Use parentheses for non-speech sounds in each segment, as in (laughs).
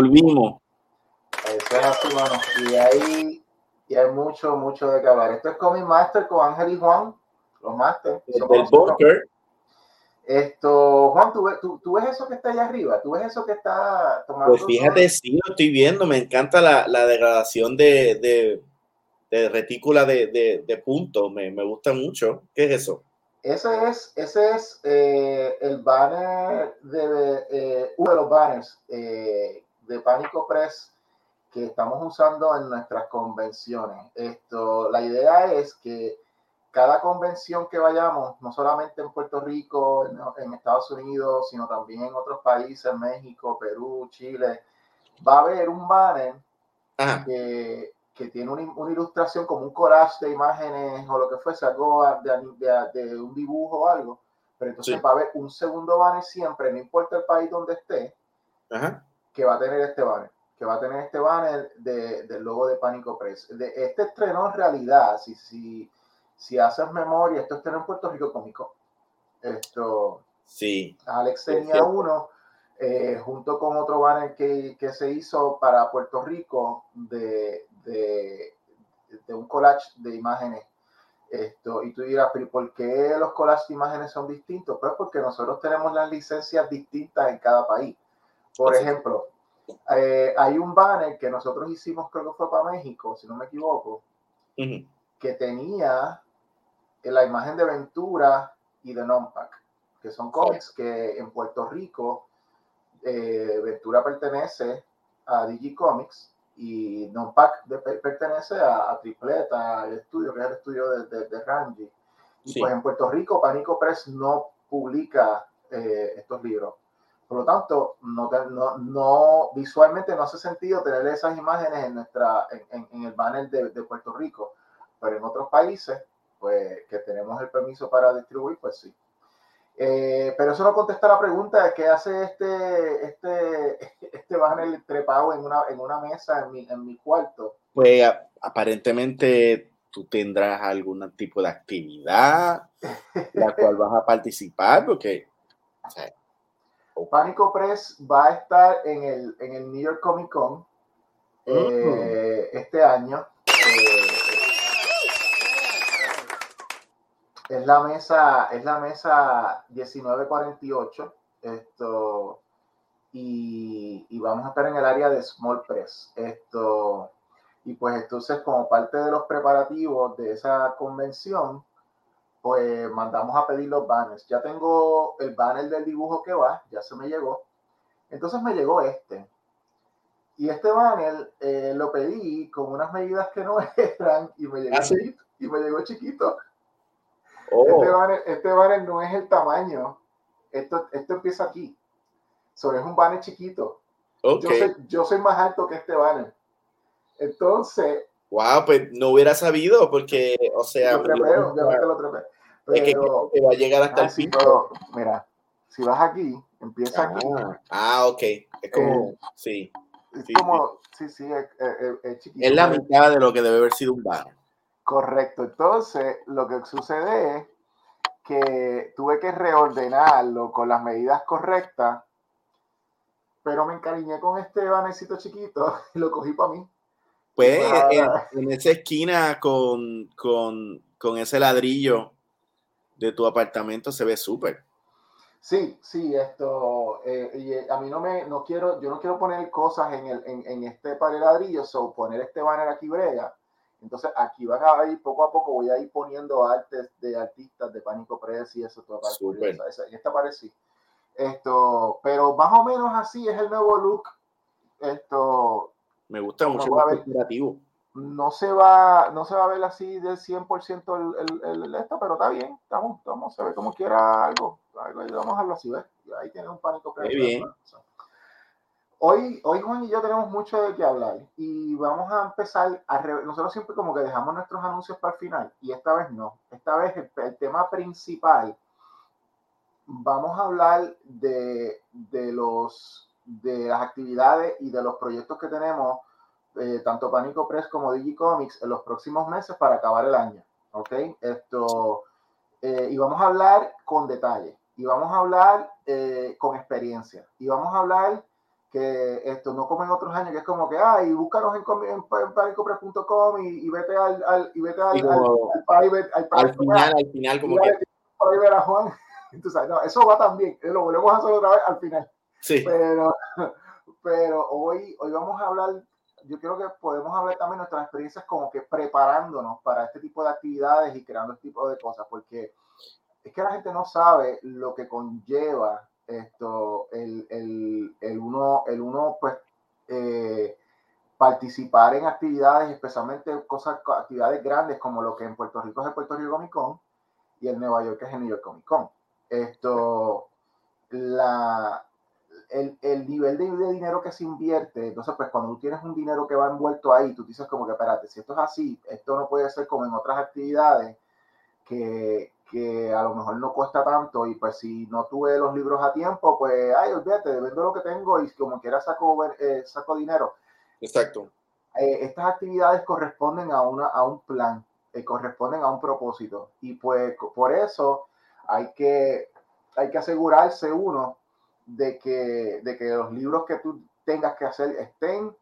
Volvimos. Eso es así, mano. Y ahí y hay mucho, mucho de que hablar. Esto es Comic Master con Ángel y Juan, los Masters. El bunker. Esto, Juan, ¿tú, tú, ¿tú, ves eso que está allá arriba? ¿Tú ves eso que está tomando? Pues fíjate, sí, lo estoy viendo. Me encanta la, la degradación de, de, de retícula de, de, de puntos. Me, me, gusta mucho. ¿Qué es eso? Ese es, ese es eh, el banner de eh, uno de los banners eh, de Pánico Press que estamos usando en nuestras convenciones. Esto, la idea es que cada convención que vayamos, no solamente en Puerto Rico, en, Estados Unidos, sino también en otros países, México, Perú, Chile, va a haber un banner que, que, tiene una, una, ilustración como un collage de imágenes o lo que fuese, algo de, de, un dibujo o algo, pero entonces va a haber un segundo banner siempre, no importa el país donde esté, que va a tener este banner que va a tener este banner de, del logo de Pánico Press. De, este estreno en realidad, si, si, si haces memoria, esto estreno en Puerto Rico Cómico. Esto, sí. Alex tenía uno eh, junto con otro banner que, que, se hizo para Puerto Rico de, de, de, un collage de imágenes. Esto, y tú dirás, pero ¿por qué los collages de imágenes son distintos? Pues porque nosotros tenemos las licencias distintas en cada país. Por ejemplo, eh, hay un banner que nosotros hicimos, creo que fue para México, si no me equivoco, que tenía la imagen de Ventura y de Nonpack, que son cómics que en Puerto Rico eh, Ventura pertenece a Digicomics y Nonpack pertenece a, a Tripleta, el estudio, que es el estudio de, de, Rangi. Y pues en Puerto Rico, Pánico Press no publica eh, estos libros. Por lo tanto, no, no, no, visualmente no hace sentido tener esas imágenes en, nuestra, en, en el banner de, de, Puerto Rico, pero en otros países, pues que tenemos el permiso para distribuir, pues sí. Eh, pero eso no contesta la pregunta de qué hace este, este, (laughs) este banner trepado en una, en una mesa en mi, en mi cuarto. Pues aparentemente tú tendrás algún tipo de actividad la cual vas a participar, porque o sea, Pánico Press va a estar en el, en el New York Comic Con eh, este año. Eh, es la mesa, es la mesa 1948. Esto, y, y, vamos a estar en el área de Small Press. Esto, y pues entonces, como parte de los preparativos de esa convención, pues mandamos a pedir los banners. Ya tengo el banner del dibujo que va, ya se me llegó. Entonces me llegó este. Y este banner eh, lo pedí con unas medidas que no (laughs) eran y me llegó, ¿Ah, chiquito, y me llegó chiquito. Oh. Este, banner, este, banner, no es el tamaño. Esto, esto empieza aquí. Solo es un banner chiquito. Yo, soy, yo soy más alto que este banner. Entonces, Wow, pues no hubiera sabido porque, o sea, lo trepeo, yo lo trepeo. es que, que, va a llegar hasta ah, el pico. mira, si vas aquí, empieza ah, aquí. Ah, ok. Es como, eh, sí. Es sí, como, sí, sí, es, es, es, chiquito. Es la mitad de lo que debe haber sido un bar. Correcto. Entonces, lo que sucede es que tuve que reordenarlo con las medidas correctas, pero me encariñé con este banecito chiquito (laughs) y lo cogí para mí. Pues en, esa esquina con, con, con, ese ladrillo de tu apartamento se ve súper. Sí, sí, esto, eh, y eh, a mí no me, no quiero, yo no quiero poner cosas en, el, en, en este par de ladrillos, o poner este banner aquí brega. Entonces aquí van a ir, poco a poco voy a ir poniendo artes de artistas de Pánico Press y eso, todo en esta pared sí. Esto, pero más o menos así es el nuevo look. Esto, me gusta mucho más No se va, no se va a ver así del 100% el, el, el, esto, pero está bien, estamos, estamos, se ve como quiera algo, algo vamos a así, ¿ves? Ahí tiene un pánico. Muy bien. Hoy, hoy Juan y yo tenemos mucho de qué hablar y vamos a empezar a nosotros siempre como que dejamos nuestros anuncios para el final y esta vez no, esta vez el, el tema principal vamos a hablar de, de los de las actividades y de los proyectos que tenemos, eh, tanto Pánico Press como Digicomics, en los próximos meses para acabar el año. ¿Ok? Esto, eh, y vamos a hablar con detalle, y vamos a hablar eh, con experiencia, y vamos a hablar que esto no como en otros años, que es como que, ay, búscanos en, en, y, y, vete al, al, y vete al, al, private, al, al final, al final, como que... Private a Juan. (laughs) Entonces, no, eso va también, eh, lo volvemos a hacer otra vez al final. Sí. Pero, (laughs) pero hoy, hoy vamos a hablar, yo creo que podemos hablar también nuestras experiencias como que preparándonos para este tipo de actividades y creando este tipo de cosas, porque es que la gente no sabe lo que conlleva esto, el, el, el uno, el uno, pues, eh, participar en actividades, especialmente cosas, actividades grandes como lo que en Puerto Rico es el Puerto Rico Comic Con y en Nueva York es el New York Comic Con. Esto, la, el, el nivel de, de, dinero que se invierte, entonces pues cuando tú tienes un dinero que va envuelto ahí, tú dices como que, espérate, si esto es así, esto no puede ser como en otras actividades que, que a lo mejor no cuesta tanto y pues si no tuve los libros a tiempo, pues, ay, olvídate, vendo lo que tengo y como quiera saco, eh, saco dinero. Exacto. Eh, estas actividades corresponden a, una, a un plan, eh, corresponden a un propósito y pues por eso hay que, hay que asegurarse uno de que, de que los libros que tú tengas que hacer estén,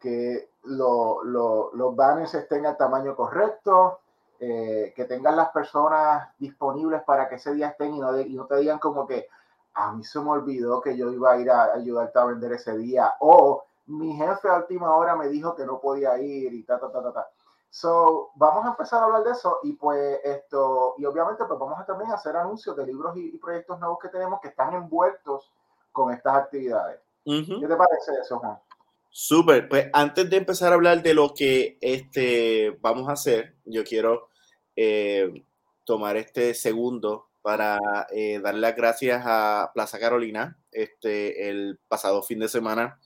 que lo, lo, los banners estén al tamaño correcto, eh, que tengan las personas disponibles para que ese día estén y no, y no te digan como que a mí se me olvidó que yo iba a ir a ayudarte a vender ese día o mi jefe a última hora me dijo que no podía ir y ta, ta, ta, ta, ta. So, vamos a empezar a hablar de eso y pues esto, y obviamente pues vamos a también hacer anuncios de libros y, proyectos nuevos que tenemos que están envueltos con estas actividades. ¿Qué te parece eso, Juan? Súper, pues antes de empezar a hablar de lo que este, vamos a hacer, yo quiero eh, tomar este segundo para eh, dar las gracias a Plaza Carolina. Este, el pasado fin de semana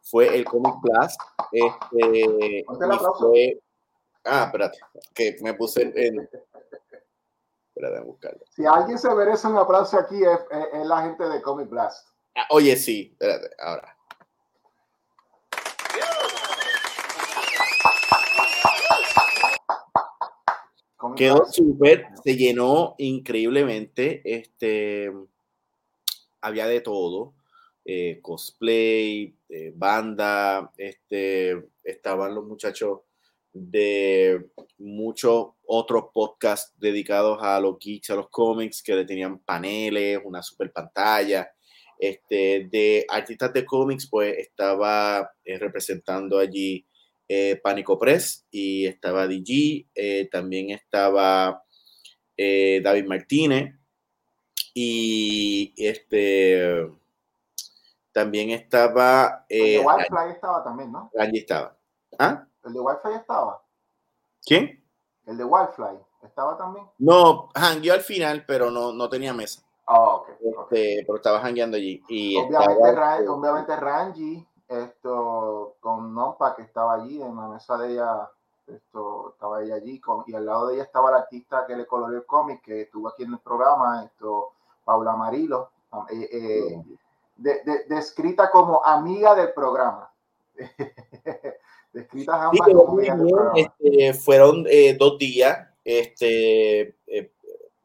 fue el Comic Plus. Este, fue, ah, espérate, que me puse en... Espérate, buscarlo. Si alguien se merece un aplauso aquí es, es, la gente de Comic Blast. Ah, oye, sí, espérate, ahora. Quedó súper, se llenó increíblemente. Este, había de todo, eh, cosplay, eh, banda, este, estaban los muchachos de muchos otros podcasts dedicados a los geeks, a los cómics, que le tenían paneles, una super pantalla. Este, de artistas de cómics, pues estaba eh, representando allí eh, Pánico Press y estaba DG, eh, también estaba eh, David Martínez y este también estaba... el de Wildfly estaba también, ¿no? Allí estaba. ¿Ah? ¿El de Wildfly estaba? ¿Quién? El de Wildfly estaba también. No, hangueó al final, pero no, no tenía mesa. Oh, okay, este, Pero estaba hangueando allí. Y obviamente, estaba, obviamente esto con Nompa que estaba allí en la mesa de ella esto estaba ella allí con, y al lado de ella estaba la artista que le coloreó el cómic que estuvo aquí en el programa esto Paula Marilo eh, eh, descrita como amiga del programa (laughs) descritas ambas como este, fueron eh, dos días este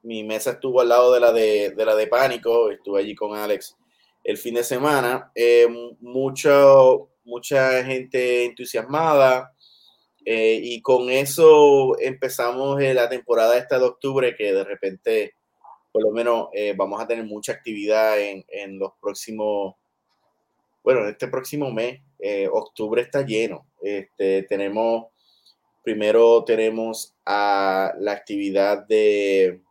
mi mesa estuvo al lado de la de, la de pánico estuve allí con Alex el fin de semana. Eh, mucho, mucha gente entusiasmada. Eh, y con eso empezamos eh, la temporada esta de octubre, que de repente, por lo menos, vamos a tener mucha actividad en, en, los próximos, bueno, en este próximo mes. octubre está lleno. Este, tenemos, primero tenemos a la actividad de...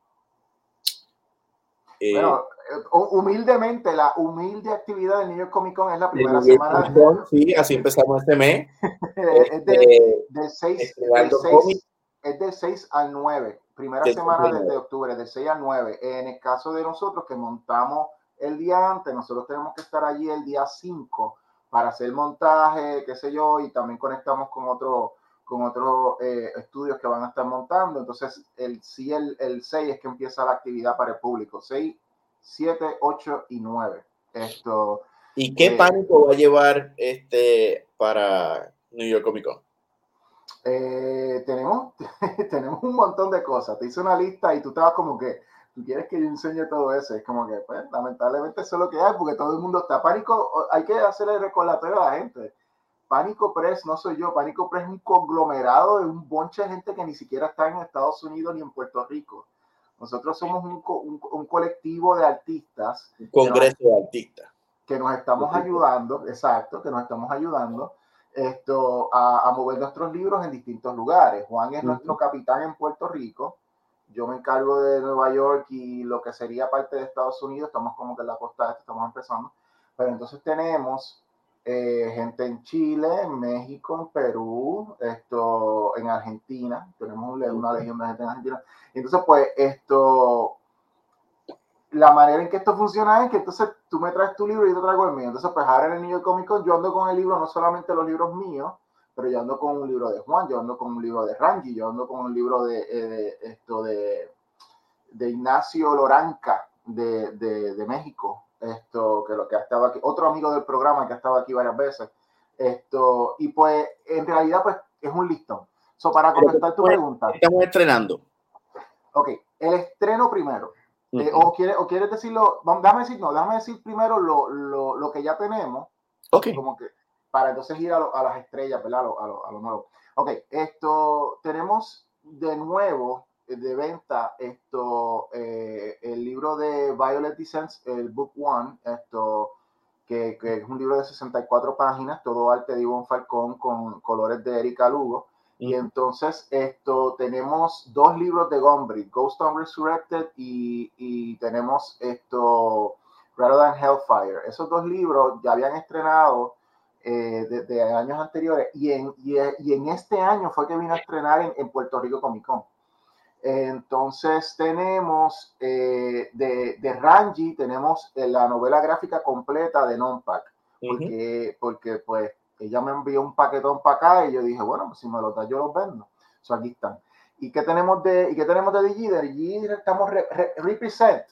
bueno, humildemente, la humilde actividad del New York Comic Con es la primera semana. sí, así empezamos este mes. (laughs) es, de, del 6, del 6, es del 6 al 9, primera semana de, octubre, del 6 al 9. En el caso de nosotros que montamos el día antes, nosotros tenemos que estar allí el día 5 para hacer montaje, qué sé yo, y también conectamos con otro con otros eh, estudios que van a estar montando. Entonces, el, sí, el, el 6 es que empieza la actividad para el público. 6 7, 8 y 9. Esto, ¿Y qué eh, pánico va a llevar este para New York Comic Con? Eh, tenemos, (laughs) tenemos un montón de cosas. Te hice una lista y tú estabas como que, tú quieres que yo enseñe todo eso. Es como que, pues, lamentablemente eso es lo que hay, porque todo el mundo está pánico. Hay que hacer el recordatorio a la gente. Pánico Press no soy yo, Pánico Press es un conglomerado de un bonche de gente que ni siquiera está en Estados Unidos ni en Puerto Rico. Nosotros somos un, un, un colectivo de artistas. Un congreso de artistas. Que nos estamos ayudando, exacto, que nos estamos ayudando esto, a, a, mover nuestros libros en distintos lugares. Juan es nuestro capitán en Puerto Rico yo me encargo de Nueva York y lo que sería parte de Estados Unidos, estamos como que en la costa estamos empezando, pero entonces tenemos eh, gente en Chile, en México, en Perú, esto, en Argentina, tenemos una legión de gente en Argentina. Entonces, pues, esto, la manera en que esto funciona es que entonces tú me traes tu libro y yo te traigo el mío. Entonces, pues ahora en el York Comic Con yo ando con el libro, no solamente los libros míos, pero yo ando con un libro de Juan, yo ando con un libro de Rangi, yo ando con un libro de, eh, esto de, de, Ignacio Loranca de, de, México, esto que lo que estaba aquí, otro amigo del programa que ha estado aquí varias veces, esto, y pues en realidad pues es un listón. So, para contestar tu pregunta. Estamos estrenando. Ok, el estreno primero. Eh, o, quiere, o quieres decirlo, déjame decir, no, déjame decir primero lo, lo, lo que ya tenemos. Ok. Como que, para entonces ir a, las estrellas, ¿verdad? A lo, a, lo, nuevo. Ok, esto tenemos de nuevo de venta esto, eh, el libro de Violet Descents, el Book One, esto, que, que, es un libro de 64 páginas, todo arte de Ivonne Falcón con colores de Erika Lugo. Y entonces esto tenemos dos libros de Gombrich, Ghost on Resurrected y, y tenemos esto Rather Than Hellfire. Esos dos libros ya habían estrenado eh, de, años anteriores y en, y, en este año fue que vino a estrenar en, Puerto Rico Comic Con. Entonces tenemos eh, de, de, Rangi, tenemos eh, la novela gráfica completa de Nonpack, porque, porque pues ella me envió un paquetón para acá y yo dije, bueno, pues si me lo da yo los vendo. So, aquí están. ¿Y qué tenemos de, y qué tenemos de DG? De estamos represent.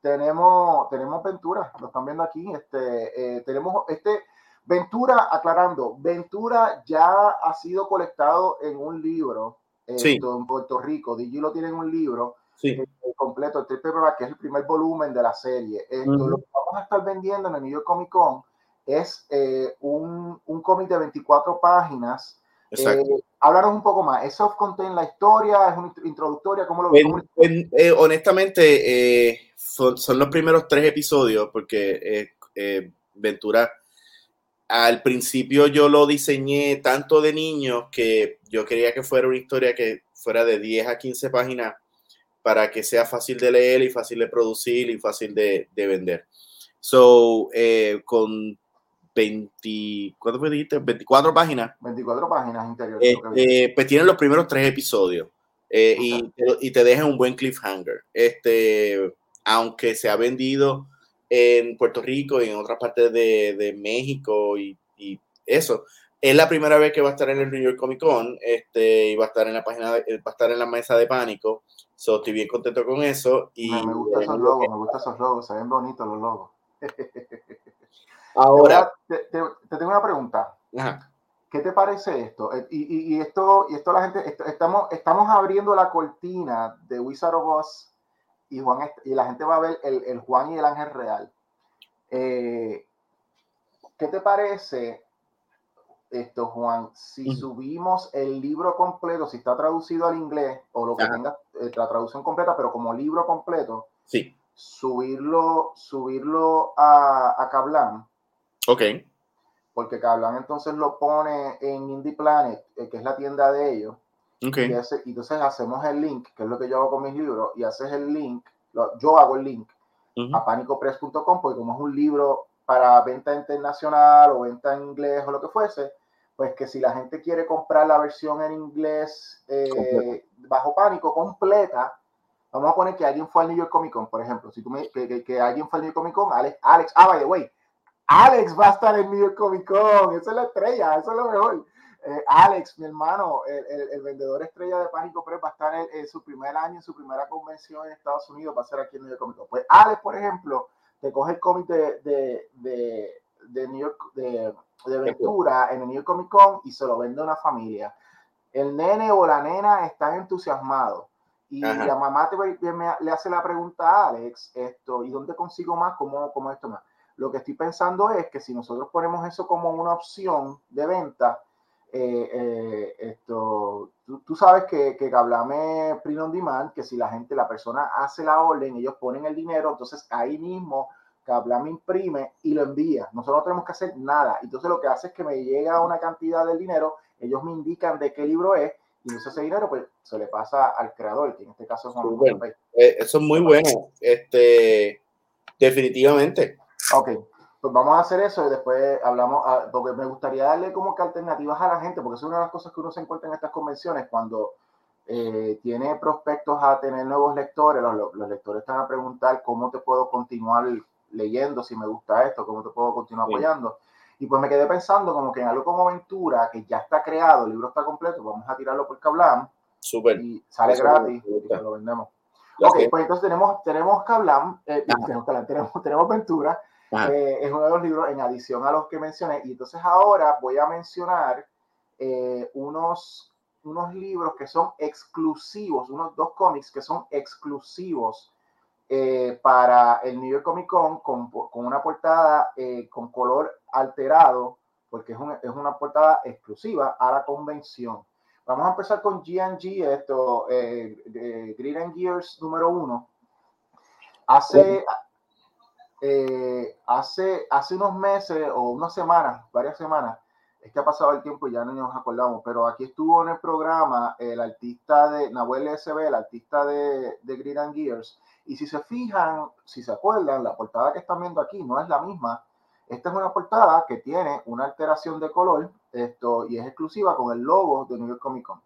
Tenemos, tenemos Ventura, lo están viendo aquí. Este, tenemos este, Ventura, aclarando, Ventura ya ha sido colectado en un libro en Puerto Rico. Digi lo tiene en un libro eh, completo, el triple que es el primer volumen de la serie. Esto, Lo que vamos a estar vendiendo en el New York Comic Con es eh, un, un cómic de 24 páginas. Eh, háblanos un poco más. ¿Es soft-content la historia? ¿Es una introductoria? ¿Cómo lo ves? honestamente, son, son, los primeros tres episodios porque Ventura al principio yo lo diseñé tanto de niño que yo quería que fuera una historia que fuera de 10 a 15 páginas para que sea fácil de leer y fácil de producir y fácil de, vender. So, eh, con 20, ¿cuánto me dijiste? 24 páginas. 24 páginas interiores. Eh, eh, pues tienen los primeros tres episodios y, y, te dejan un buen cliffhanger. Este, aunque se ha vendido en Puerto Rico y en otras partes de, de México y, y, eso. Es la primera vez que va a estar en el New York Comic Con este, y va a estar en la página, va a estar en la mesa de pánico. So, estoy bien contento con eso. Y, me, gustan esos logos, me gustan esos logos, se ven bonitos los logos. (laughs) Ahora, te, te, tengo una pregunta. ¿Qué te parece esto? Eh, y, y, esto, y esto la gente, estamos, estamos abriendo la cortina de Wizard of Oz y, Juan, y la gente va a ver el, el Juan y el ángel real. Eh, ¿Qué te parece esto, Juan? Si subimos el libro completo, si está traducido al inglés o lo que tenga eh, la traducción completa, pero como libro completo, sí. subirlo, subirlo a, a Kablan. Ok. Porque Kablan entonces lo pone en Indie Planet, eh, que es la tienda de ellos. Okay. Y, entonces hacemos el link, que es lo que yo hago con mis libros, y haces el link, yo hago el link a panicopress.com, porque como es un libro para venta internacional o venta en inglés o lo que fuese, pues que si la gente quiere comprar la versión en inglés eh, bajo pánico completa, vamos a poner que alguien fue al New York Comic Con, por ejemplo, si tú me, que, que, alguien fue al New York Comic Con, Alex, Alex, ah, by the way, Alex va a estar en New York Comic Con, esa es la estrella, eso es lo mejor. Eh, Alex, mi hermano, el, vendedor estrella de Pánico Press, va a estar en, su primer año, en su primera convención en Estados Unidos, va a ser aquí en New York Comic Con. Pues Alex, por ejemplo, te coge el cómic de, de, New York, de, de Ventura en el New York Comic Con y se lo vende a una familia. El nene o la nena están entusiasmados. Y la mamá te, le hace la pregunta a Alex, esto, ¿y dónde consigo más? ¿Cómo, cómo esto más? Lo que estoy pensando es que si nosotros ponemos eso como una opción de venta, eh, eh, esto, tú, sabes que, que Gablame Print on Demand, que si la gente, la persona hace la orden, ellos ponen el dinero, entonces ahí mismo Gablame imprime y lo envía. Nosotros no tenemos que hacer nada. Entonces lo que hace es que me llega una cantidad del dinero, ellos me indican de qué libro es, y ese dinero pues se le pasa al creador, que en este caso es bueno. Eh, Eso es muy bueno. Este, definitivamente. Ok, pues vamos a hacer eso y después hablamos, ah, porque me gustaría darle como que alternativas a la gente, porque es una de las cosas que uno se encuentra en estas convenciones cuando eh, tiene prospectos a tener nuevos lectores, los, los, lectores están a preguntar cómo te puedo continuar leyendo si me gusta esto, cómo te puedo continuar apoyando. Y pues me quedé pensando como que en algo como Aventura, que ya está creado, el libro está completo, vamos a tirarlo por Kablam. Súper. Y sale gratis y lo vendemos. ok, pues entonces tenemos, tenemos Kablam, eh, (laughs) tenemos, tenemos, Aventura eh, es uno de los libros en adición a los que mencioné. Y entonces ahora voy a mencionar eh, unos, unos libros que son exclusivos, unos dos cómics que son exclusivos eh, para el New York Comic Con con, con una portada con color alterado, porque es, es, una portada exclusiva a la convención. Vamos a empezar con GNG, esto, Green and Gears número uno. Hace, eh, hace, hace unos meses o unas semanas, varias semanas, es que ha pasado el tiempo y ya no nos acordamos, pero aquí estuvo en el programa el artista de Nahuel SB, el artista de, de Grid and Gears, y si se fijan, si se acuerdan, la portada que están viendo aquí no es la misma. Esta es una portada que tiene una alteración de color esto, y es exclusiva con el logo de New York Comic Con.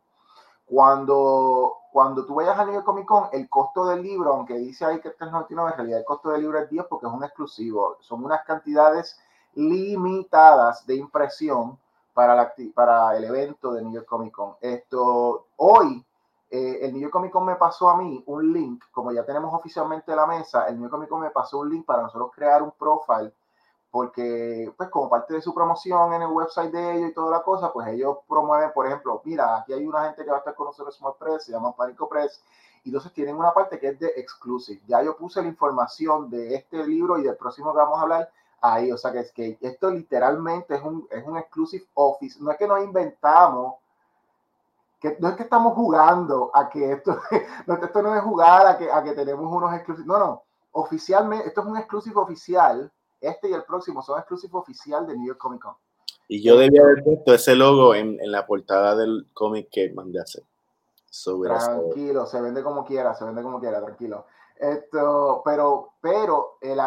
Cuando, cuando tú vayas a New York Comic Con, el costo del libro, aunque dice ahí que este es 99, en realidad el costo del libro es 10 porque es un exclusivo. Son unas cantidades limitadas de impresión para, la, para el evento de New York Comic Con. Esto, hoy, eh, el New York Comic Con me pasó a mí un link, como ya tenemos oficialmente la mesa, el New York Comic Con me pasó un link para nosotros crear un profile porque pues como parte de su promoción en el website de ellos y toda la cosa, pues ellos promueven, por ejemplo, mira, aquí hay una gente que va a estar con nosotros en Small Press, se llama Panico Press, y entonces tienen una parte que es de exclusive. Ya yo puse la información de este libro y del próximo que vamos a hablar ahí, o sea que es que esto literalmente es un, es un exclusive office, no es que nos inventamos, que no es que estamos jugando a que esto, (laughs) no, esto no es jugar a que, a que tenemos unos exclusivos, no, no, oficialmente, esto es un exclusive oficial este y el próximo son exclusivos oficial de New York Comic Con. Y yo debía haber puesto ese logo en, en la portada del cómic que mandé a hacer. tranquilo, se vende como quiera, se vende como quiera, tranquilo. Esto, pero, pero, el,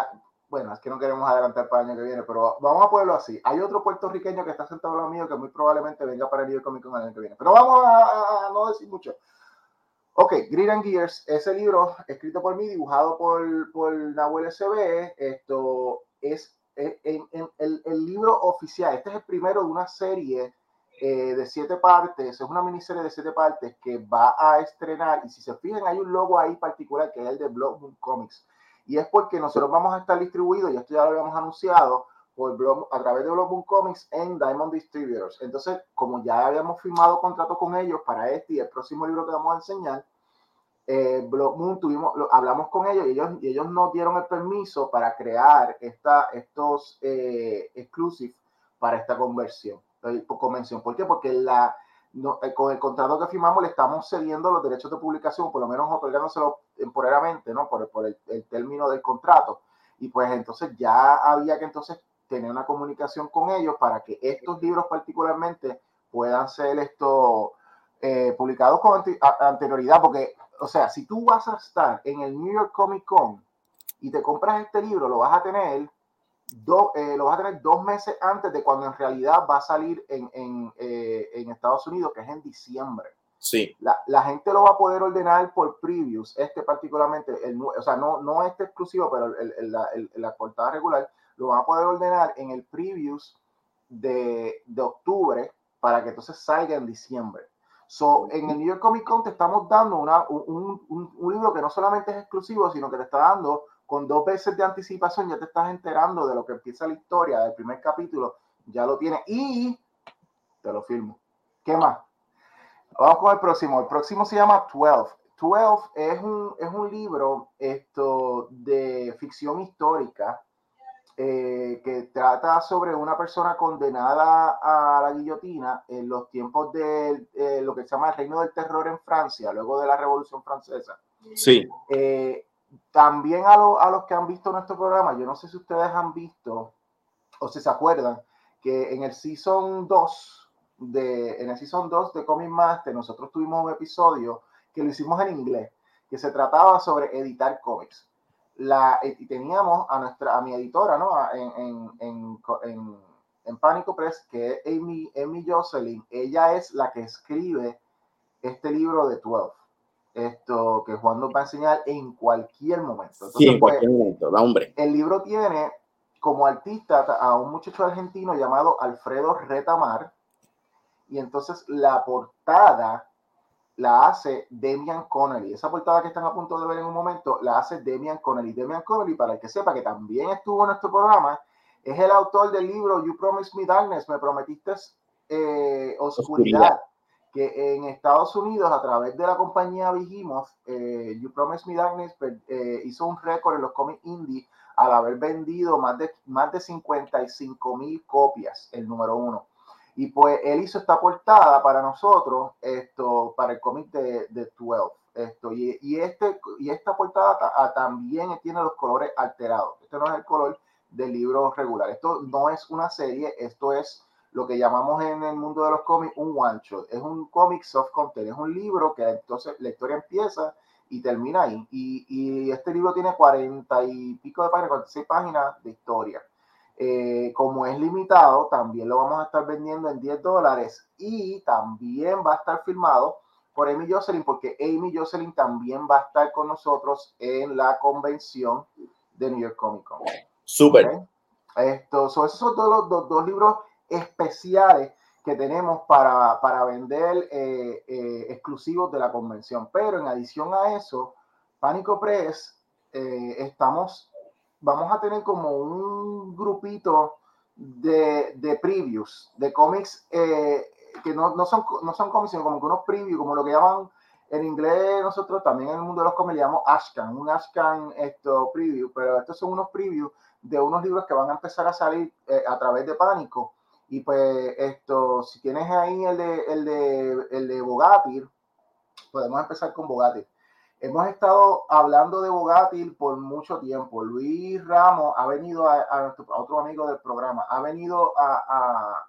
bueno, es que no queremos adelantar para el año que viene, pero vamos a ponerlo así. Hay otro puertorriqueño que está sentado a lo mío que muy probablemente venga para el New York Comic Con el año que viene. Pero vamos a, no decir mucho. Ok, Green and Gears, ese libro escrito por mí, dibujado por, por Nahuel SB, esto es en, el, el, libro oficial. Este es el primero de una serie eh, de siete partes, es una miniserie de siete partes que va a estrenar. Y si se fijan, hay un logo ahí particular que es el de Blood Comics. Y es porque nosotros vamos a estar distribuidos, y esto ya lo habíamos anunciado, por a través de Blood Comics en Diamond Distributors. Entonces, como ya habíamos firmado contrato con ellos para este y el próximo libro que vamos a enseñar, eh, Moon tuvimos, hablamos con ellos y ellos, y ellos nos dieron el permiso para crear esta, estos eh, para esta conversión, eh, convención. ¿Por qué? Porque la, eh, con el contrato que firmamos le estamos cediendo los derechos de publicación, por lo menos otorgándoselo temporariamente, ¿no? Por, por el, el, término del contrato. Y pues entonces ya había que entonces tener una comunicación con ellos para que estos libros particularmente puedan ser esto, eh, publicados con anterioridad, porque o sea, si tú vas a estar en el New York Comic Con y te compras este libro, lo vas a tener, eh, lo vas a tener dos meses antes de cuando en realidad va a salir en, en, eh, en Estados Unidos, que es en diciembre. Sí. La, la, gente lo va a poder ordenar por previews, este particularmente, el, o sea, no, no este exclusivo, pero el, el, la, la, portada regular, lo van a poder ordenar en el previews de, de octubre para que entonces salga en diciembre. So, en el New York Comic Con te estamos dando una, un, un, libro que no solamente es exclusivo, sino que te está dando con dos veces de anticipación, ya te estás enterando de lo que empieza la historia del primer capítulo, ya lo tienes y te lo firmo. ¿Qué más? Vamos con el próximo. El próximo se llama 12. 12 es un, es un libro esto, de ficción histórica eh, que trata sobre una persona condenada a la guillotina en los tiempos de eh, lo que se llama el Reino del Terror en Francia, luego de la Revolución Francesa. Sí. Eh, también a, a, los que han visto nuestro programa, yo no sé si ustedes han visto o si se acuerdan que en el Season 2 de, en el Season 2 de Comic Master nosotros tuvimos un episodio que lo hicimos en inglés, que se trataba sobre editar cómics la, eh, y teníamos a nuestra, a mi editora, ¿no? En, en, en, en, Pánico Press, que es Amy, Amy Jocelyn, ella es la que escribe este libro de 12. Esto que Juan nos va a enseñar en cualquier momento. sí, en cualquier pues, momento, da hombre. El libro tiene como artista a un muchacho argentino llamado Alfredo Retamar, y entonces la portada la hace Demian Connelly. Esa portada que están a punto de ver en un momento la hace Demian Connelly. Demian Connelly, para el que sepa que también estuvo en nuestro programa, es el autor del libro You Promised Me Darkness, me prometiste eh, oscuridad, que en Estados Unidos, a través de la compañía Vigimos, eh, You Promised Me Darkness eh, hizo un récord en los cómics indie al haber vendido más de, más de 55 mil copias, el número uno. Y pues él hizo esta portada para nosotros, esto, para el cómic de, de 12. Esto, y, este, y esta portada ah, también tiene los colores alterados. Este no es el color del libro regular. Esto no es una serie, esto es lo que llamamos en el mundo de los cómics un one shot. Es un cómic soft content, es un libro que entonces la historia empieza y termina ahí. Y, y este libro tiene cuarenta y pico de páginas, 46 páginas de historia. Eh, como es limitado, también lo vamos a estar vendiendo en 10 dólares y también va a estar firmado por Amy Jocelyn, porque Amy Jocelyn también va a estar con nosotros en la convención de New York Comic Con. Súper. Estos son esos son dos, dos, dos, libros especiales que tenemos para, para vender eh, eh, exclusivos de la convención. Pero en adición a eso, Pánico Press, estamos vamos a tener como un grupito de, de previews, de cómics eh, que no, no, son, no son cómics, sino como que unos previews, como lo que llaman en inglés nosotros también en el mundo de los cómics le llamamos Ashcan, un Ashcan esto, preview, pero estos son unos previews de unos libros que van a empezar a salir eh, a través de Pánico. Y pues esto, si tienes ahí el de, el de, el de Bogatir, podemos empezar con Bogatir. Hemos estado hablando de Bogatil por mucho tiempo. Luis Ramos ha venido a, otro amigo del programa, ha venido a,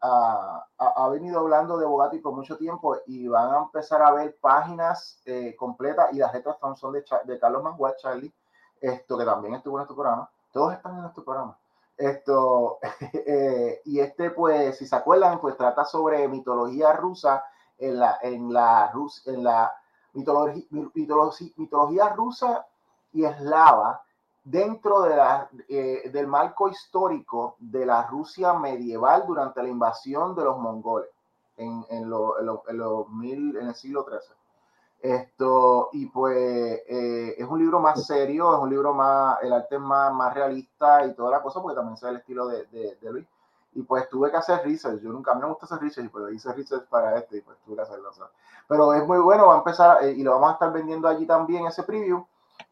ha venido hablando de Bogatil por mucho tiempo y van a empezar a ver páginas eh, completas y las letras son de, de Carlos Mangual, Charlie, esto que también estuvo en este programa. Todos están en este programa. Esto, (laughs) eh, y este, pues, si se acuerdan, pues trata sobre mitología rusa en la, en la, en la mitología, mitología, rusa y eslava dentro de la, eh, del marco histórico de la Rusia medieval durante la invasión de los mongoles en, en, lo, en, lo, mil, en el siglo XIII. Esto, y pues eh, es un libro más serio, es un libro más, el arte es más, más realista y toda la cosa, porque también es el estilo de, de, de Luis. Y pues tuve que hacer research. Yo nunca, me gusta hacer research, pero hice research para este y pues tuve que hacerlo. Pero es muy bueno, va a empezar eh, y lo vamos a estar vendiendo allí también, ese preview.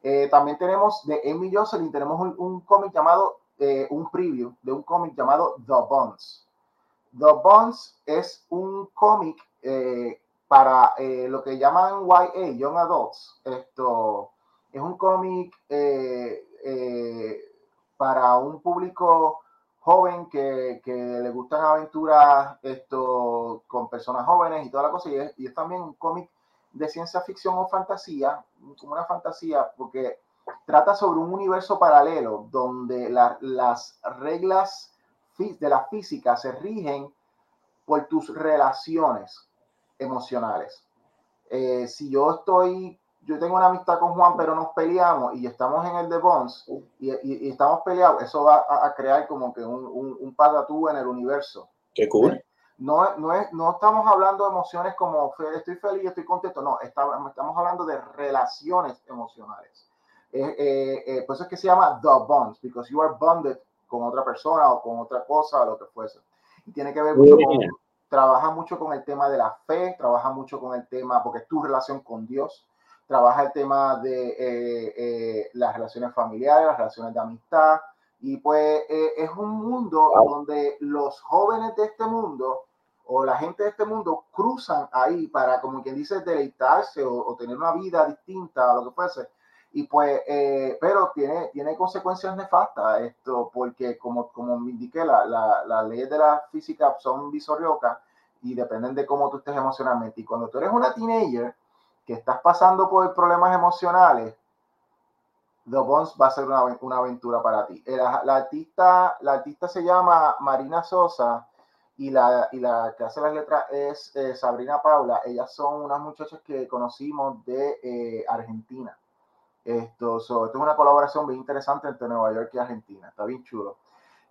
Eh, también tenemos de Amy Jocelyn, tenemos un, un cómic llamado, eh, un preview de un cómic llamado The Bonds. The Bonds es un cómic para lo que llaman YA, Young Adults. Esto es un cómic para un público joven que, que, le gustan aventuras esto, con personas jóvenes y toda la cosa. Y es, y es también un cómic de ciencia ficción o fantasía, como una fantasía, porque trata sobre un universo paralelo donde la, las reglas de la física se rigen por tus relaciones emocionales. Eh, si yo estoy yo tengo una amistad con Juan, pero nos peleamos y estamos en el de Bonds y, y, estamos peleados, eso va a, crear como que un, un, un patatú en el universo. Qué cool. No, no, es, no estamos hablando de emociones como estoy feliz, estoy contento, no, estamos, estamos hablando de relaciones emocionales. Eh, eh, eh, por eso es que se llama The Bonds, because you are bonded con otra persona o con otra cosa o lo que fuese. Y tiene que ver mucho con, trabaja mucho con el tema de la fe, trabaja mucho con el tema, porque es tu relación con Dios, trabaja el tema de eh, eh, las relaciones familiares, las relaciones de amistad, y pues eh, es un mundo donde los jóvenes de este mundo o la gente de este mundo cruzan ahí para, como quien dice, deleitarse o, tener una vida distinta lo que fuese. Y pues, pero tiene, tiene consecuencias nefastas esto, porque como, como me indiqué, las la, la leyes de la física son visorriocas y dependen de cómo tú estés emocionalmente. Y cuando tú eres una teenager, que estás pasando por problemas emocionales, The Bones va a ser una, una aventura para ti. La, la, artista, la artista se llama Marina Sosa y la, y la que hace las letras es eh, Sabrina Paula. Ellas son unas muchachas que conocimos de eh, Argentina. Esto, esto es una colaboración bien interesante entre Nueva York y Argentina. Está bien chulo.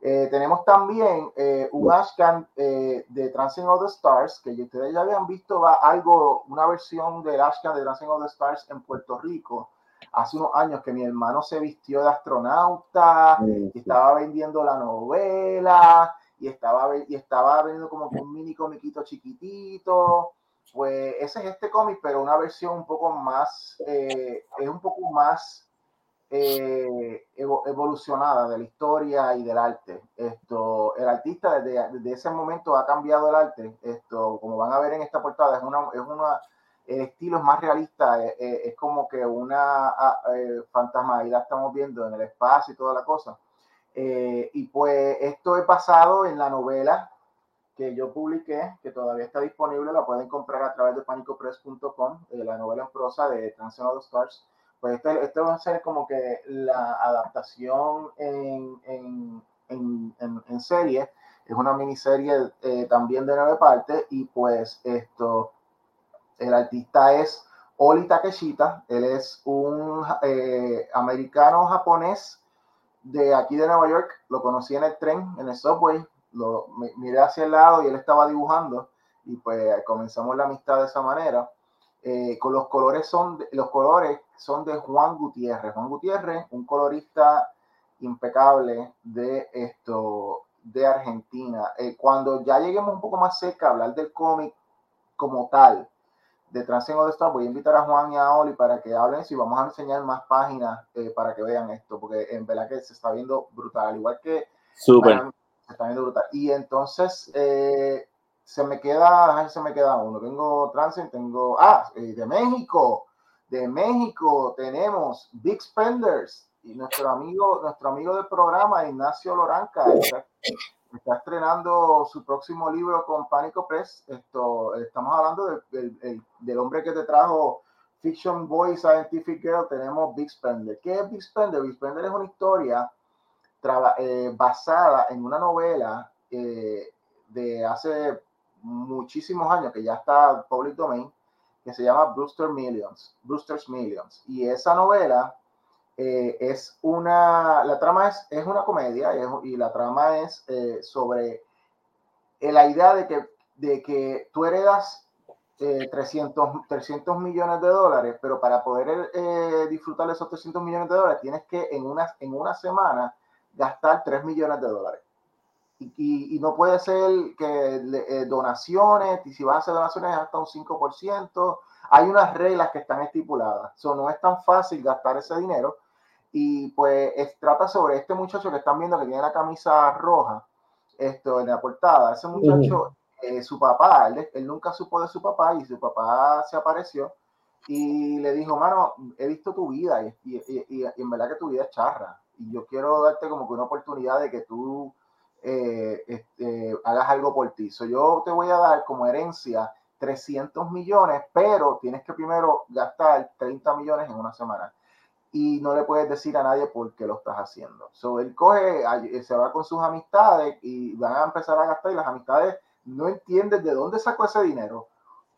Eh, tenemos también eh, un Ashcan eh, de Transcend of the Stars, que ustedes ya habían visto va algo, una versión del Ashcan de Transcend of the Stars en Puerto Rico. Hace unos años que mi hermano se vistió de astronauta, y estaba vendiendo la novela, y estaba, y estaba vendiendo como un mini comiquito chiquitito. Pues ese es este cómic, pero una versión un poco más, es un poco más eh, evolucionada de la historia y del arte. Esto, el artista desde, ese momento ha cambiado el arte. Esto, como van a ver en esta portada, es una, es una el estilo es más realista, es, eh, eh, es como que una eh, fantasmalidad estamos viendo en el espacio y toda la cosa. y pues esto es basado en la novela que yo publiqué, que todavía está disponible, la pueden comprar a través de panicopress.com, la novela en prosa de the Stars pues este, este, va a ser como que la adaptación en, en, en, en serie. Es una miniserie eh, también de nueve partes y pues esto, el artista es Oli Takeshita. Él es un eh, americano japonés de aquí de Nueva York. Lo conocí en el tren, en el subway. Lo miré hacia el lado y él estaba dibujando y pues comenzamos la amistad de esa manera. Eh, con los colores son los colores son de Juan Gutiérrez. Juan Gutiérrez, un colorista impecable de esto de Argentina. Eh, cuando ya lleguemos un poco más cerca a hablar del cómic como tal, de Transcend de Star, voy a invitar a Juan y a Oli para que hablen y vamos a enseñar más páginas eh, para que vean esto, porque en verdad que se está viendo brutal, igual que Súper. se está viendo brutal. Y entonces eh, se me queda, se me queda uno. Tengo Transcend, tengo, ah, de México, de México tenemos Big Spenders y nuestro amigo, nuestro amigo del programa, Ignacio Loranca, está, estrenando su próximo libro con Pánico Press. Estamos hablando del hombre que te trajo Fiction Boy Scientific Girl. Tenemos Big Spender. ¿Qué es Big Spender? Big Spender es una historia eh, basada en una novela eh, de hace muchísimos años que ya está public domain que se llama Brewster Millions, Brewster's Millions. Y esa novela eh, es una, la trama es, es una comedia y, la trama es eh, sobre eh, la idea de que, de que tú heredas 300, 300 millones de dólares, pero para poder disfrutar de esos 300 millones de dólares tienes que en una, en una semana gastar 3 millones de dólares. Y, y, no puede ser que eh, donaciones, y si van a hacer donaciones hasta un 5%, hay unas reglas que están estipuladas. Eso no es tan fácil gastar ese dinero. Y pues trata sobre este muchacho que están viendo que tiene la camisa roja esto en la portada. Ese muchacho, eh, su papá, él, él, nunca supo de su papá y su papá se apareció y le dijo, mano, he visto tu vida y, y, y en verdad que tu vida es charra. Y yo quiero darte como que una oportunidad de que tú eh, este, hagas algo por ti. yo te voy a dar como herencia 300 millones, pero tienes que primero gastar 30 millones en una semana. Y no le puedes decir a nadie por qué lo estás haciendo. So, él coge, se va con sus amistades y van a empezar a gastar y las amistades no entienden de dónde sacó ese dinero.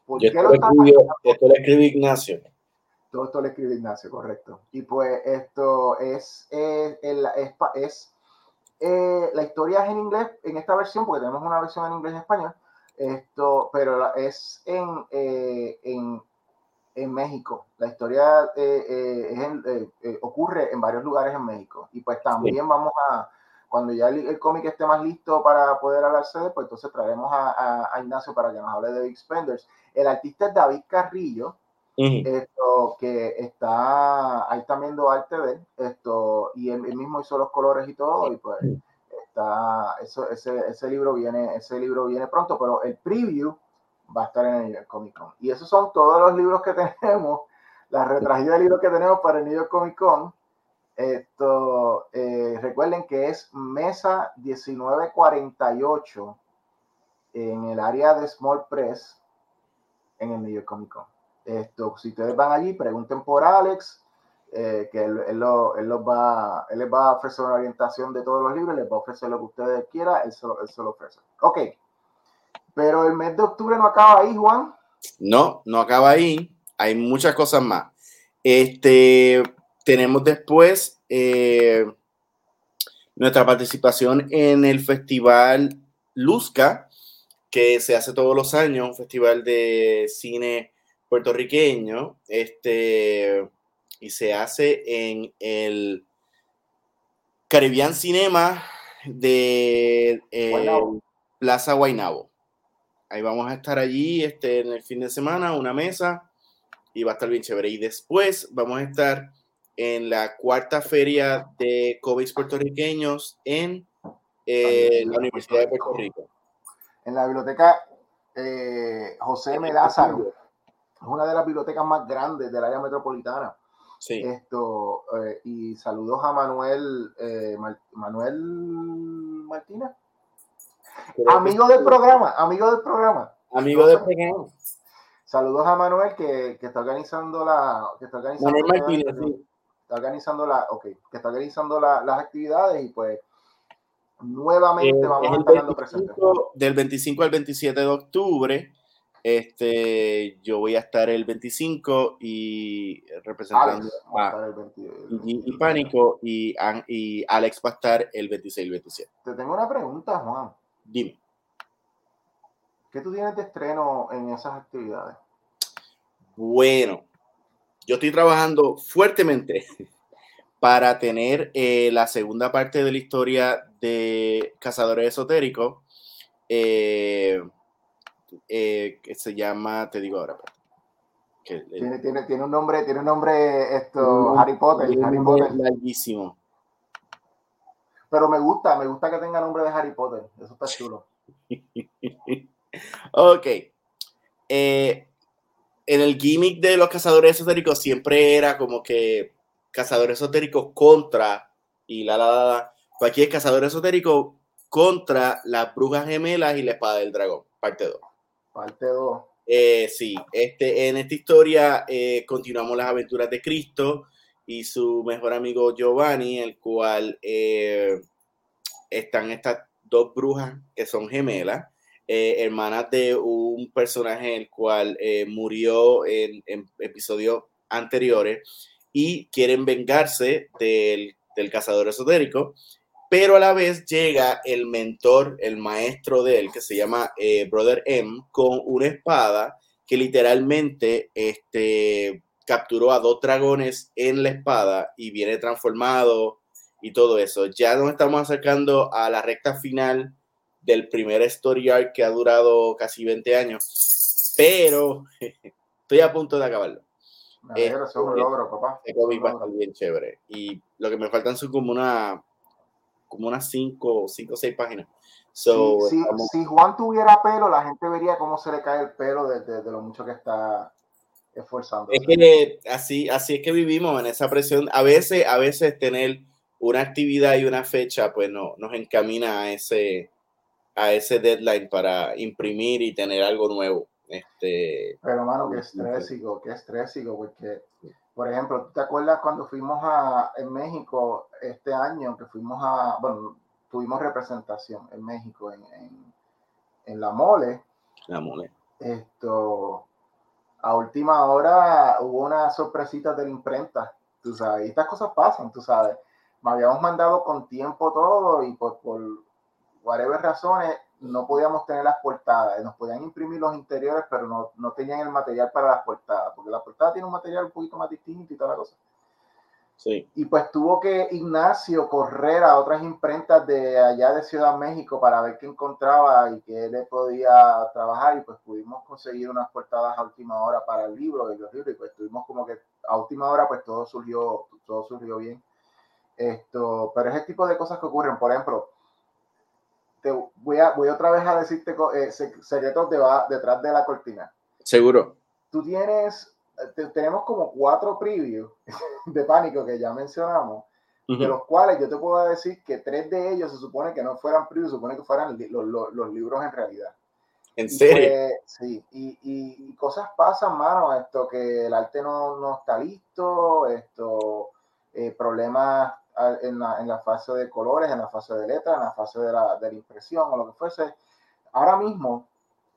¿Por esto, lo esto le escribe Ignacio. Todo esto le escribe Ignacio, correcto. Y pues esto es, es, es, es eh, la historia es en inglés, en esta versión, porque tenemos una versión en inglés y español, esto, pero es en, eh, en, en, México. La historia eh, ocurre en varios lugares en México. Y pues también vamos a, cuando ya el, cómic esté más listo para poder hablarse de, pues entonces traeremos a, a, Ignacio para que nos hable de Big Spenders. El artista es David Carrillo. Esto que está, ahí está viendo arte de esto, y él, mismo hizo los colores y todo, y pues está, eso, ese, ese libro viene, ese libro viene pronto, pero el preview va a estar en el New York Comic Con. Y esos son todos los libros que (laughs) tenemos, la retragida de libros que tenemos para el New York Comic Con. Esto, eh, recuerden que es mesa 1948 en el área de Small Press en el New York Comic Con. Esto, si ustedes van allí, pregunten por Alex, eh, que él, lo, él, los va, él les va a ofrecer una orientación de todos los libros, les va a ofrecer lo que ustedes quieran, él se lo ofrece. Ok, pero el mes de octubre no acaba ahí, Juan. No, no acaba ahí, hay muchas cosas más. Este, tenemos después eh, nuestra participación en el festival Luzca, que se hace todos los años, un festival de cine puertorriqueño, este, y se hace en el Caribbean Cinema de eh, Plaza Guaynabo. Ahí vamos a estar allí este, en el fin de semana, una mesa, y va a estar bien chévere. Y después vamos a estar en la cuarta feria de COVID puertorriqueños en eh, la Universidad de Puerto Rico. En la biblioteca eh, José M. Es una de las bibliotecas más grandes del área metropolitana. Sí. Esto, eh, y saludos a Manuel, Manuel Martínez. amigo del programa, amigo del programa. Amigo del programa. Saludos a Manuel que, que está organizando la. Que está organizando Manuel Martínez, sí organizando la, okay, que está organizando la, las actividades y pues nuevamente eh, vamos a estar dando presente. Del 25 al 27 de octubre, este, yo voy a estar el 25 y representando a, y, Pánico y, y Alex va a estar el 26 y el 27. Te tengo una pregunta, Juan. Dime. ¿Qué tú tienes de estreno en esas actividades? Bueno, yo estoy trabajando fuertemente (laughs) para tener eh, la segunda parte de la historia de Cazadores Esotéricos, eh, eh, que se llama, te digo ahora. tiene, tiene, tiene, un nombre, tiene un nombre esto, Harry Potter. Harry Potter. Larguísimo. Pero me gusta, me gusta que tenga nombre de Harry Potter. Eso está chulo. (laughs) ok. Eh, en el gimmick de los cazadores esotéricos siempre era como que cazadores esotéricos contra y la la la. Pues aquí es cazador esotérico contra las brujas gemelas y la espada del dragón, parte 2. Parte 2. Eh, sí, este, en esta historia eh, continuamos las aventuras de Cristo y su mejor amigo Giovanni, el cual eh, están estas dos brujas que son gemelas eh, hermanas de un personaje el cual eh, murió en, episodios anteriores y quieren vengarse del, cazador esotérico, pero a la vez llega el mentor, el maestro de él, que se llama eh, Brother M, con una espada que literalmente este, capturó a dos dragones en la espada y viene transformado y todo eso. Ya nos estamos acercando a la recta final del primer story arc que ha durado casi 20 años, pero (laughs) estoy a punto de acabarlo. Me eh, un logro, papá. estar bien chévere. Y lo que me faltan son como una como unas 5 cinco, o 6 páginas. si Juan tuviera pelo, la gente vería cómo se le cae el pelo de, lo mucho que está esforzando. Es que así, así es que vivimos en esa presión. A veces, a veces tener una actividad y una fecha, pues no, nos encamina a ese, a ese deadline para imprimir y tener algo nuevo. Este, Pero hermano, qué estrésico, qué estrésico, porque, por ejemplo, ¿tú te acuerdas cuando fuimos a en México este año, que fuimos a, bueno, tuvimos representación en México, en, en, la mole? La mole. Esto, a última hora hubo una sorpresita de la imprenta, tú sabes, y estas cosas pasan, tú sabes. Me habíamos mandado con tiempo todo y pues por whatever razones, no podíamos tener las portadas. Nos podían imprimir los interiores, pero no, no tenían el material para las portadas, porque la portada tiene un material un poquito más distinto y toda la cosa. Y pues tuvo que Ignacio correr a otras imprentas de allá de Ciudad México para ver qué encontraba y qué le podía trabajar. Y pues pudimos conseguir unas portadas a última hora para el libro y los libros. Y pues tuvimos como que a última hora pues todo surgió, todo surgió bien. Esto, pero es el tipo de cosas que ocurren. Por ejemplo, te voy, a, voy otra vez a decirte eh, secretos de, detrás de la cortina. Seguro. Tú tienes tenemos como cuatro previews (laughs) de pánico que ya mencionamos, de los cuales yo te puedo decir que tres de ellos se supone que no fueran previews, se supone que fueran los, libros en realidad. ¿En serio? Pues, sí, y, cosas pasan, mano, esto que el arte no, no está listo, esto, eh, problemas en la, en la, fase de colores, en la fase de letra, en la fase de la, de la impresión o lo que fuese. Ahora mismo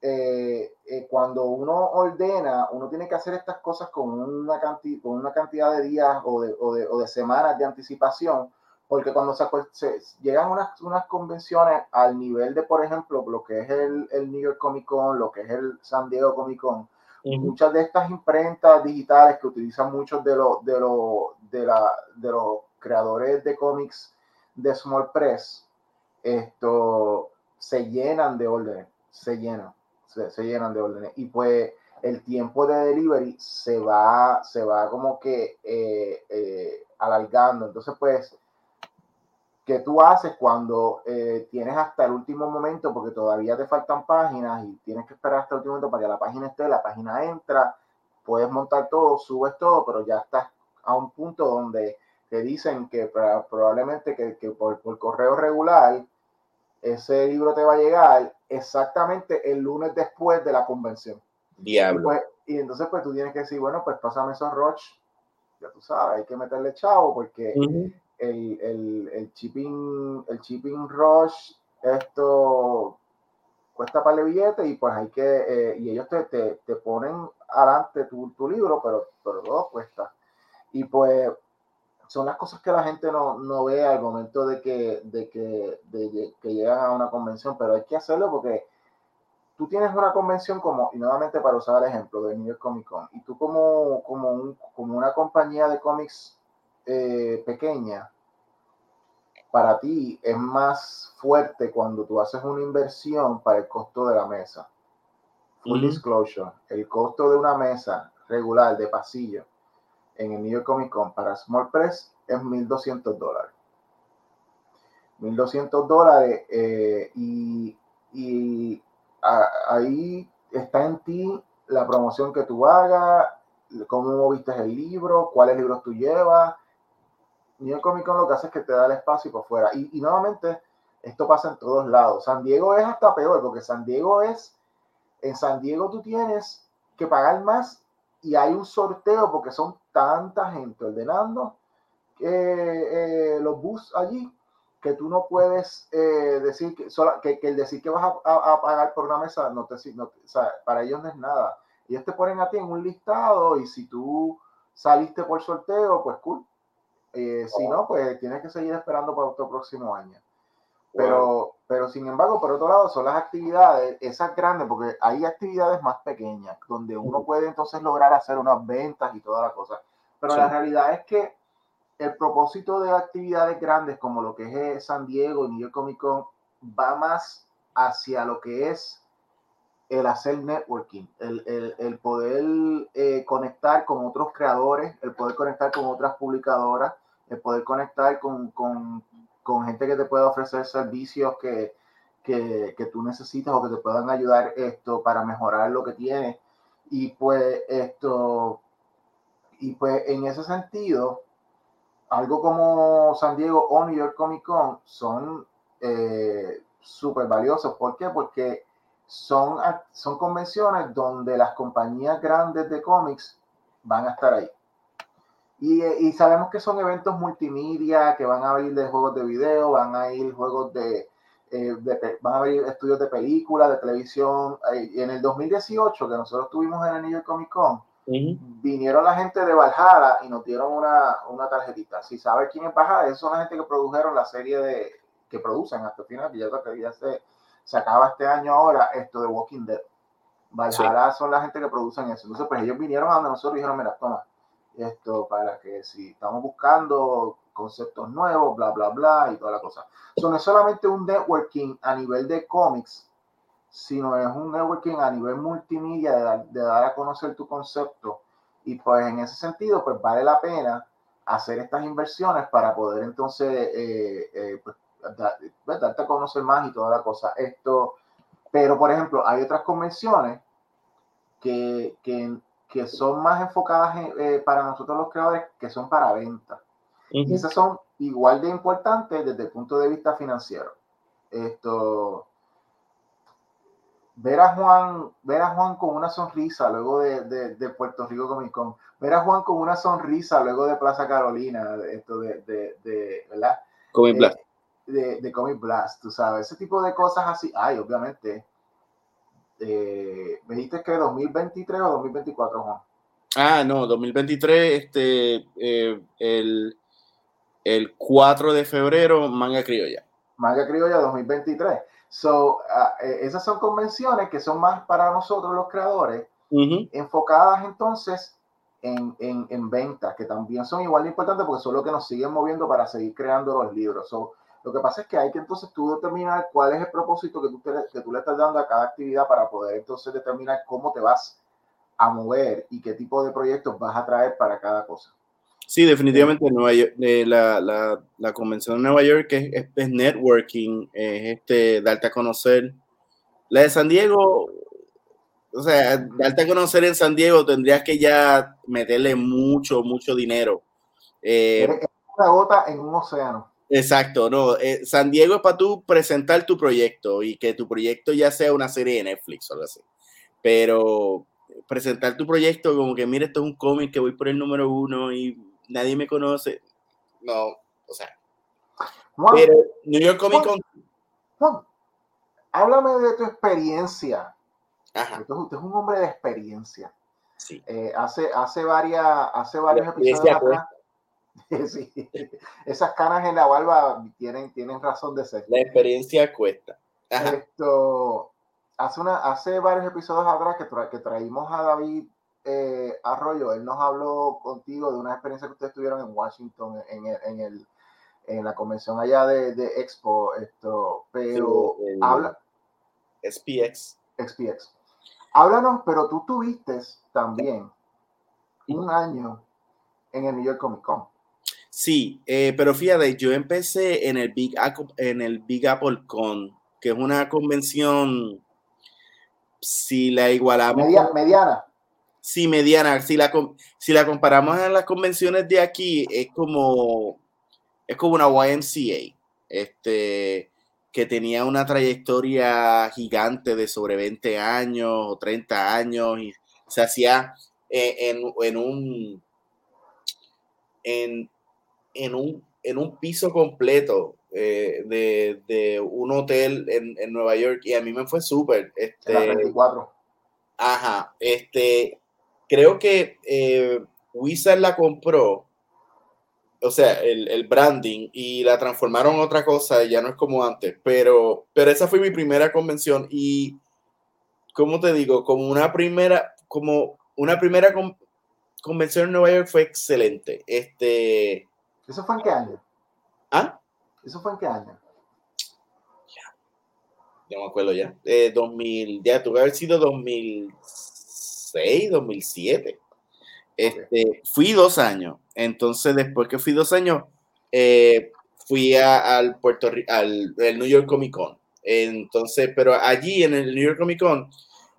eh, eh, cuando uno ordena, uno tiene que hacer estas cosas con una, cantidad, con una cantidad de días o de, o, de, o de, semanas de anticipación, porque cuando se, se, llegan unas, unas convenciones al nivel de, por ejemplo, lo que es el, el, New York Comic Con, lo que es el San Diego Comic Con, muchas de estas imprentas digitales que utilizan muchos de, los de, de, la, de los creadores de cómics de Small Press, esto se llenan de órdenes, se llenan se, llenan de órdenes. Y pues el tiempo de delivery se va, se va como que eh, eh, alargando. Entonces, pues, ¿qué tú haces cuando eh, tienes hasta el último momento, porque todavía te faltan páginas y tienes que esperar hasta el último momento para que la página esté, la página entra, puedes montar todo, subes todo, pero ya estás a un punto donde te dicen que probablemente que, que por, por, correo regular ese libro te va a llegar exactamente el lunes después de la convención. Diablo. Y, pues, entonces, pues tú tienes que decir, bueno, pues pásame esos Roch, ya tú sabes, hay que meterle chavo porque el, el, el, shipping, el shipping rush, esto cuesta para el billete y pues hay que, eh, y ellos te, te, te ponen adelante tu, tu, libro, pero, pero todo cuesta. Y pues son las cosas que la gente no, no ve al momento de que, de que, de, que llegan a una convención, pero hay que hacerlo porque tú tienes una convención como, y nuevamente para usar el ejemplo de New York Comic Con, y tú como, como, un, como una compañía de cómics eh, pequeña, para ti es más fuerte cuando tú haces una inversión para el costo de la mesa. Full disclosure, el costo de una mesa regular de pasillo en el New York Comic Con para Small Press es 1.200 dólares. 1.200 dólares eh, y, ahí está en ti la promoción que tú hagas, cómo moviste el libro, cuáles libros tú llevas. New York Comic Con lo que hace es que te da el espacio por fuera. Y, y nuevamente, esto pasa en todos lados. San Diego es hasta peor, porque San Diego es, en San Diego tú tienes que pagar más y hay un sorteo porque son tanta gente ordenando eh, los bus allí que tú no puedes eh, decir que, que, el decir que vas a, pagar por una mesa no te no, o sea, para ellos no es nada. Ellos te ponen a ti en un listado y si tú saliste por sorteo, pues cool. Eh, si no, pues tienes que seguir esperando para otro próximo año. Pero, pero sin embargo, por otro lado, son las actividades, esas grandes, porque hay actividades más pequeñas, donde uno puede entonces lograr hacer unas ventas y toda la cosa. Pero la realidad es que el propósito de actividades grandes como lo que es San Diego y New York Comic Con va más hacia lo que es el hacer networking, el, el, el poder eh, conectar con otros creadores, el poder conectar con otras publicadoras, el poder conectar con, con con gente que te pueda ofrecer servicios que, que, que, tú necesitas o que te puedan ayudar esto para mejorar lo que tienes. Y pues esto, y pues en ese sentido, algo como San Diego o New York Comic Con son eh, súper valiosos. ¿Por qué? Porque son, son convenciones donde las compañías grandes de cómics van a estar ahí. Y, sabemos que son eventos multimedia, que van a ir de juegos de video, van a ir juegos de, eh, van a ir estudios de películas, de televisión. Y en el 2018, que nosotros estuvimos en el New York Comic Con, vinieron la gente de Valhalla y nos dieron una, una tarjetita. Si sabes quién es Valhalla, esos son la gente que produjeron la serie de, que producen hasta el final, que ya, ya se, se acaba este año ahora, esto de Walking Dead. Valhalla son la gente que producen eso. Entonces, pues ellos vinieron a nosotros y dijeron, mira, toma, esto para que si estamos buscando conceptos nuevos, bla, bla, bla, y toda la cosa. So, no es solamente un networking a nivel de cómics, sino es un networking a nivel multimedia de dar, a conocer tu concepto. Y pues en ese sentido, pues vale la pena hacer estas inversiones para poder entonces eh, eh, pues, pues, darte a conocer más y toda la cosa. Esto, pero por ejemplo, hay otras convenciones que, que, que son más enfocadas eh, para nosotros los creadores, que son para venta. Y esas son igual de importantes desde el punto de vista financiero. Esto, ver a Juan, ver a Juan con una sonrisa luego de, de, Puerto Rico Comic Con, ver a Juan con una sonrisa luego de Plaza Carolina, esto de, de, ¿verdad? Comic Blast. De, de Comic Blast, tú sabes, ese tipo de cosas así, ay, obviamente. Eh, ¿Me dijiste que 2023 o 2024, Juan? Ah, no, 2023, este, eh, el el 4 de febrero, Manga Criolla. Manga Criolla 2023. So, eh, esas son convenciones que son más para nosotros los creadores, enfocadas entonces en, en, en ventas, que también son igual de importantes porque son lo que nos siguen moviendo para seguir creando los libros. So, lo que pasa es que hay que entonces tú determinar cuál es el propósito que tú, que tú le estás dando a cada actividad para poder entonces determinar cómo te vas a mover y qué tipo de proyectos vas a traer para cada cosa. Sí, definitivamente Nueva la, la, convención de Nueva York es, es, networking, es este, darte a conocer. La de San Diego, o sea, darte a conocer en San Diego tendrías que ya meterle mucho, mucho dinero. Eh, una gota en un océano. Exacto, no. Eh, San Diego es para tú presentar tu proyecto y que tu proyecto ya sea una serie de Netflix o algo así. Pero presentar tu proyecto como que, mira, esto es un cómic que voy por el número uno y nadie me conoce. No, o sea. pero New York Comic Con. háblame de tu experiencia. Usted, usted, es un hombre de experiencia. Sí. Eh, hace, hace, varias, hace varios episodios atrás. (laughs) sí, esas canas en la barba tienen, tienen razón de ser. La experiencia cuesta. Esto, hace, una, hace varios episodios atrás que, que traímos a David eh, Arroyo, él nos habló contigo de una experiencia que ustedes tuvieron en Washington, en, en, el, en la convención allá de, de Expo, esto, pero habla... SPX. SPX. Háblanos, pero tú tuviste también un año en el New York Comic Con. Sí, eh, pero fíjate, yo empecé en el Big Apple, en el Big Apple Con, que es una convención, si la igualamos. mediana sí, mediana. Si la, si la comparamos a las convenciones de aquí, es como, es como una YMCA, este, que tenía una trayectoria gigante de sobre 20 años o 30 años y se hacía en, un en, un en un piso completo eh, de, un hotel en, Nueva York y a mí me fue súper. Este, 24. Ajá, este, creo que eh, Wizard la compró, o sea, el, branding, y la transformaron en otra cosa, ya no es como antes, pero, pero esa fue mi primera convención y, ¿cómo te digo? Como una primera, como una primera convención en Nueva York fue excelente. Este, ¿Eso fue en qué año? ¿Ah? ¿Eso fue en qué año? Ya, ya me acuerdo ya. 2000, ya tuvo que haber sido 2000 2006, 2007. Este, fui dos años. Entonces, después que fui dos años, eh, fui al Puerto al, New York Comic Con. Entonces, pero allí en el New York Comic Con,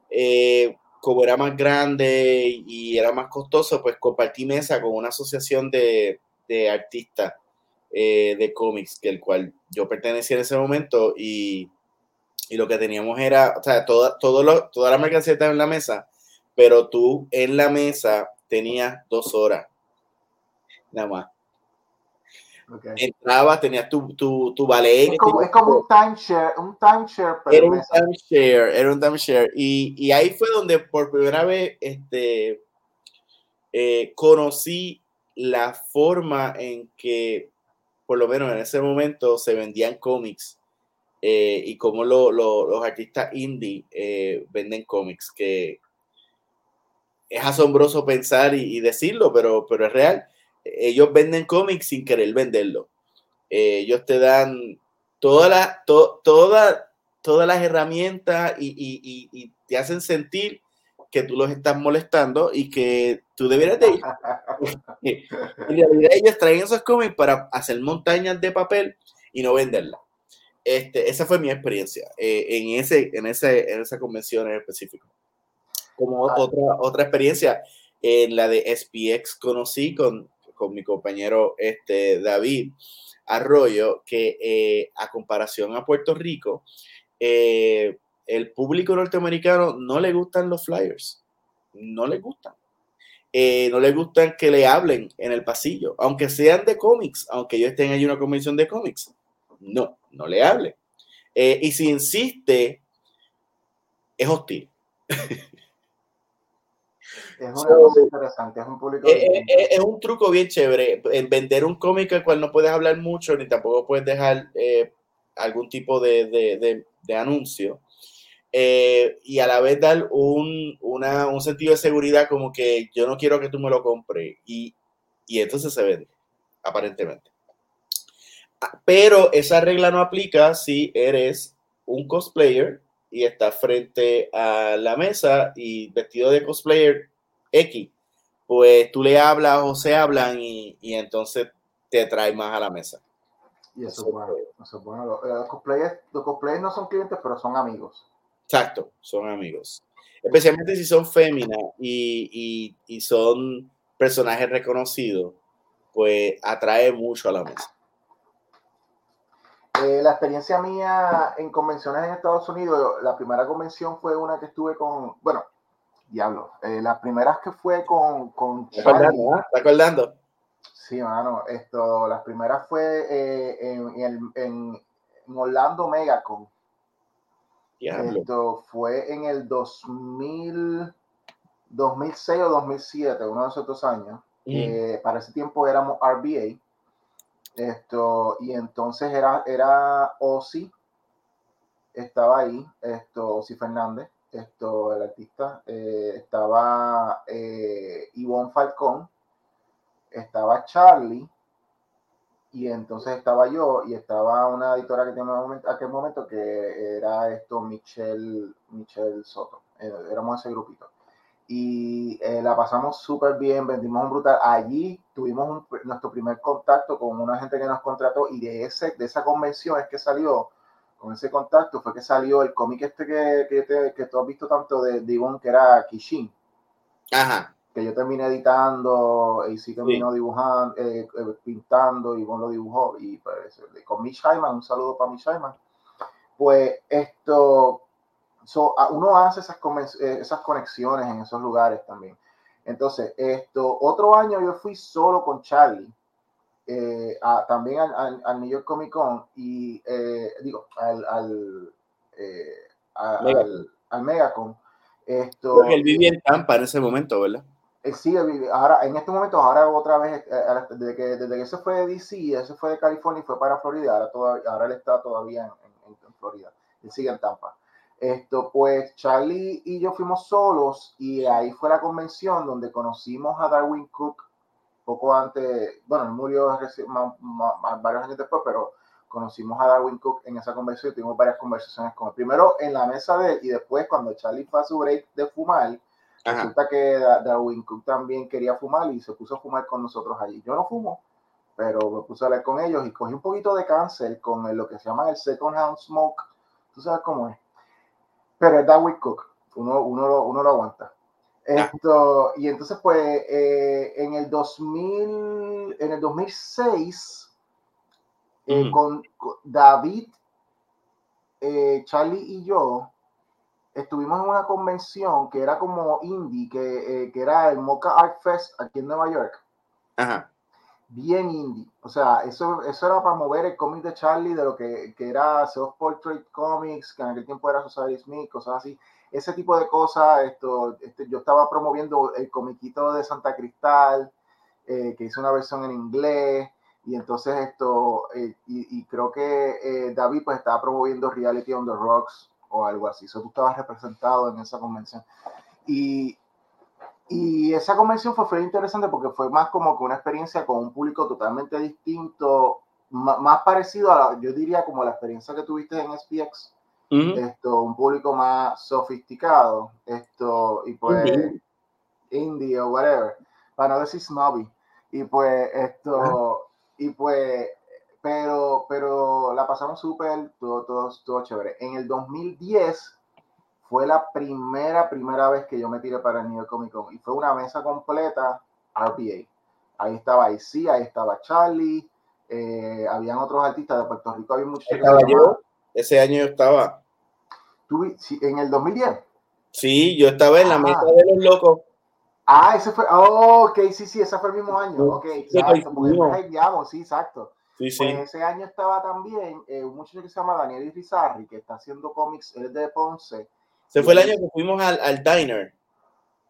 eh, como era más grande y era más costoso, pues compartí mesa con una asociación de, de artistas eh, de cómics, que el cual yo pertenecía en ese momento y, y lo que teníamos era, o sea, toda, todo lo, toda la mercancía estaba en la mesa, pero tú en la mesa tenías dos horas, nada más. Entrabas, tenías tu, tu, tu ballet. Es como, un timeshare, un timeshare. Era un timeshare, era un timeshare. Y, y ahí fue donde por primera vez este, eh, conocí la forma en que, por lo menos en ese momento, se vendían cómics eh, y cómo lo, los artistas indie eh, venden cómics, que es asombroso pensar y, decirlo, pero, pero es real. Ellos venden cómics sin querer venderlo. Eh, ellos te dan todas las herramientas y, y, te hacen sentir que tú los estás molestando y que tú deberías de ir. (laughs) en realidad ellos traen esos cómics para hacer montañas de papel y no venderla. Este, esa fue mi experiencia eh, en, ese, en, ese, en esa convención en específico. Como ah. otra, otra experiencia, en la de SPX conocí con, con mi compañero este, David Arroyo, que eh, a comparación a Puerto Rico, eh, el público norteamericano no le gustan los flyers, no le gustan. Eh, no le gustan que le hablen en el pasillo, aunque sean de cómics, aunque yo esté en una convención de cómics. No, no le hable. y si insiste, es hostil. Es una cosa interesante, es un público. Es, un truco bien chévere. En vender un cómic al cual no puedes hablar mucho, ni tampoco puedes dejar eh, algún tipo de, anuncio. Eh, y a la vez dar un, un, sentido de seguridad como que yo no quiero que tú me lo compres. Y, y entonces se vende, aparentemente. Ah, pero esa regla no aplica si eres un cosplayer y está frente a la mesa y vestido de cosplayer X, pues tú le hablas o se hablan y, entonces te trae más a la mesa. Y eso, es bueno, eso bueno. Los, cosplayers, no son clientes, pero son amigos. Exacto, son amigos. Especialmente si son féminas y, y son personajes reconocidos, pues atrae mucho a la mesa. Eh, la experiencia mía en convenciones en Estados Unidos, la primera convención fue una que estuve con, bueno, diablo, eh, las primeras que fue con... con ¿Está acordando? ¿Está acordando? Sí, mano, esto, las primeras fue eh, en, en, Orlando Megacon. Diablo. Esto fue en el 2000, 2006 o 2007, uno de esos dos años. para ese tiempo éramos RBA esto, y entonces era, era Ozzy, estaba ahí, esto, Ozzy Fernández, esto, el artista, eh, estaba eh, Ivonne Falcón, estaba Charlie, y entonces estaba yo, y estaba una editora que tenía aquel momento que era esto, Michelle, Michelle Soto, eh, éramos ese grupito y eh, la pasamos súper bien, vendimos un brutal. Allí tuvimos nuestro primer contacto con una gente que nos contrató y de, ese, de esa convención es que salió, con ese contacto fue que salió el cómic este que, que, que, tú has visto tanto de, de que era Kishin. Ajá. Que yo terminé editando y sí terminó dibujando, eh, eh, pintando, Ivonne lo dibujó. Y pues, con Mitch Hyman, un saludo para Mitch Hyman. Pues esto, So, uno hace esas, eh, esas conexiones en esos lugares también. Entonces, esto, otro año yo fui solo con Charlie, eh, también al, al, New York Comic Con y eh, digo, al, al, al, Megacon. Esto, él vivía en Tampa en ese momento, ¿verdad? Sí, ahora, en este momento, ahora otra vez, desde que, desde que se fue de DC, ese fue de California y fue para Florida, ahora, todavía, ahora él está todavía en, en Florida, él sigue en Tampa. Esto, pues Charlie y yo fuimos solos y ahí fue la convención donde conocimos a Darwin Cook poco antes, bueno, él murió varios años después, pero conocimos a Darwin Cook en esa convención y tuvimos varias conversaciones con él. Primero en la mesa de él y después cuando Charlie fue a su break de fumar, resulta que Darwin Cook también quería fumar y se puso a fumar con nosotros allí. Yo no fumo, pero me puse a hablar con ellos y cogí un poquito de cáncer con lo que se llama el second hand smoke. Tú sabes cómo es pero es Darwin Cook, uno, uno, lo, uno lo aguanta. Esto, y entonces, pues, eh, en el 2000, en el 2006, eh, con, David, eh, Charlie y yo, estuvimos en una convención que era como indie, que, que era el Mocha Art Fest aquí en Nueva York. Ajá bien indie. O sea, eso, eso era para mover el cómic de Charlie de lo que, que era Self-Portrait Comics, que en aquel tiempo era Society Smith, cosas así. Ese tipo de cosas, esto, este, yo estaba promoviendo el comiquito de Santa Cristal, eh, que hizo una versión en inglés, y entonces esto, eh, y, creo que eh, David pues estaba promoviendo Reality on the Rocks o algo así. Eso tú estabas representado en esa convención. Y y esa convención fue, fue interesante porque fue más como que una experiencia con un público totalmente distinto, más, parecido a, la, yo diría, como la experiencia que tuviste en SPX. Esto, un público más sofisticado, esto, y pues, indie, o whatever, para no decir snobby. Y pues, esto, y pues, pero, pero la pasamos súper, todo, todo, todo chévere. En el 2010 fue la primera, primera vez que yo me tiré para el New York Comic Con y fue una mesa completa RPA. Ahí estaba IC, ahí estaba Charlie, eh, habían otros artistas de Puerto Rico, había muchos. Estaba yo, ese año yo estaba. ¿Tú, ¿En el 2010? Sí, yo estaba en la mesa ah. de los locos. Ah, ese fue, oh, ok, sí, sí, ese fue el mismo año, ok, exacto, porque sí, exacto. Sí, sí. Pues ese año estaba también eh, un muchacho que se llama Daniel Irizarry, que está haciendo cómics, él es de Ponce, ese fue el año que fuimos al, al diner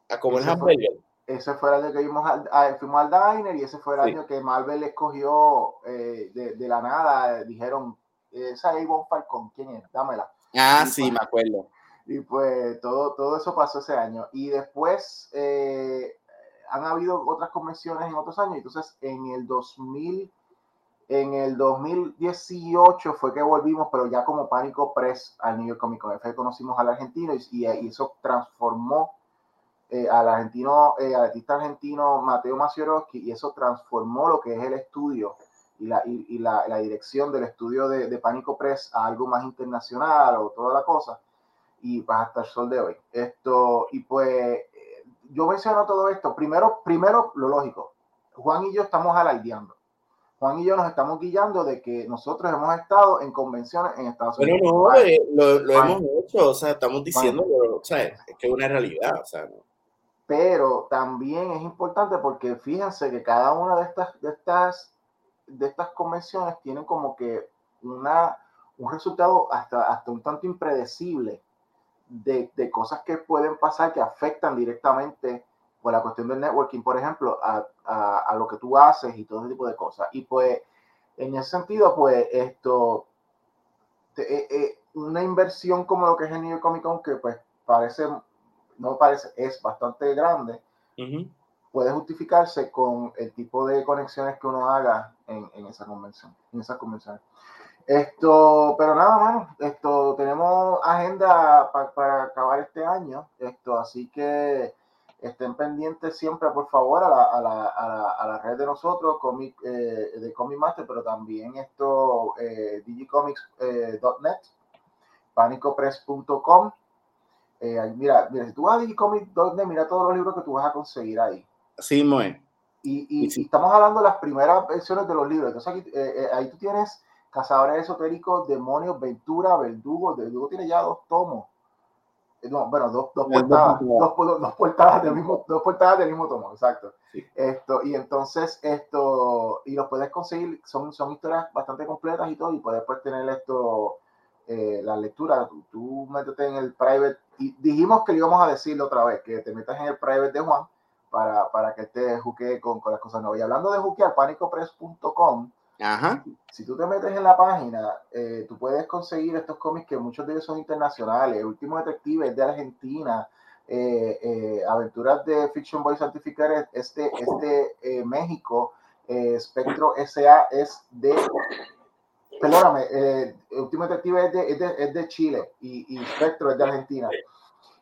a comer ese hamburger. ese fue el año que fuimos al, fuimos al diner y ese fue el año que Marvel escogió eh, de, de, la nada. Dijeron, esa es Avon Falcon, ¿quién es? Dámela. Ah, sí, pues, me acuerdo. Y pues todo, todo eso pasó ese año. Y después eh, han habido otras convenciones en otros años. Entonces, en el 2000 en el 2018 fue que volvimos, pero ya como Pánico Press al New York Comic Con. Fue conocimos al argentino y, eso transformó eh, al argentino, eh, al artista argentino Mateo Maciorowski y eso transformó lo que es el estudio y la, y, la, la dirección del estudio de, de, Pánico Press a algo más internacional o toda la cosa. Y pues hasta el sol de hoy. Esto, y pues yo menciono todo esto. Primero, primero lo lógico. Juan y yo estamos alardeando Juan y yo nos estamos guiando de que nosotros hemos estado en convenciones en Estados Unidos. Pero no, eh, lo, hemos hecho, o sea, estamos diciendo, o sea, es que es una realidad, o sea. Pero también es importante porque fíjense que cada una de estas, de estas, de estas convenciones tienen como que una, un resultado hasta, hasta un tanto impredecible de, de cosas que pueden pasar que afectan directamente pues la cuestión del networking, por ejemplo, a, a, lo que tú haces y todo ese tipo de cosas. Y pues, en ese sentido, pues esto, eh, eh, una inversión como lo que es el New York Comic Con, que pues parece, no parece, es bastante grande, puede justificarse con el tipo de conexiones que uno haga en, en esa convención, en esas convenciones. Esto, pero nada, mano, esto, tenemos agenda para acabar este año, esto, así que estén pendientes siempre, por favor, a la, a la, a la, red de nosotros, comic, eh, de Comic Master, pero también esto, eh, digicomics.net, eh, panicopress.com. Eh, mira, mira, si tú vas a digicomics.net, mira todos los libros que tú vas a conseguir ahí. Sí, muy. Y, y, estamos hablando de las primeras versiones de los libros. Entonces, aquí, ahí tú tienes Cazadores Esotéricos, Demonios, Ventura, Verdugo. Verdugo tiene ya dos tomos no, bueno, dos, dos portadas, dos, dos, portadas del mismo, dos portadas del mismo tomo, exacto. Esto, y entonces esto, y los puedes conseguir, son, son historias bastante completas y todo, y puedes pues, tener esto, eh, la lectura, tú, tú métete en el private, y dijimos que íbamos a decirlo otra vez, que te metas en el private de Juan para, para que te juque con, con las cosas nuevas. Y hablando de juquear, panicopress.com, Ajá. Si tú te metes en la página, eh, tú puedes conseguir estos cómics que muchos de ellos son internacionales. El último detective es de Argentina. Eh, eh, aventuras de Fiction Boy Certificate es de, es México. Spectro SA es de. Perdóname, último detective es de, es de, Chile y Spectro es de Argentina.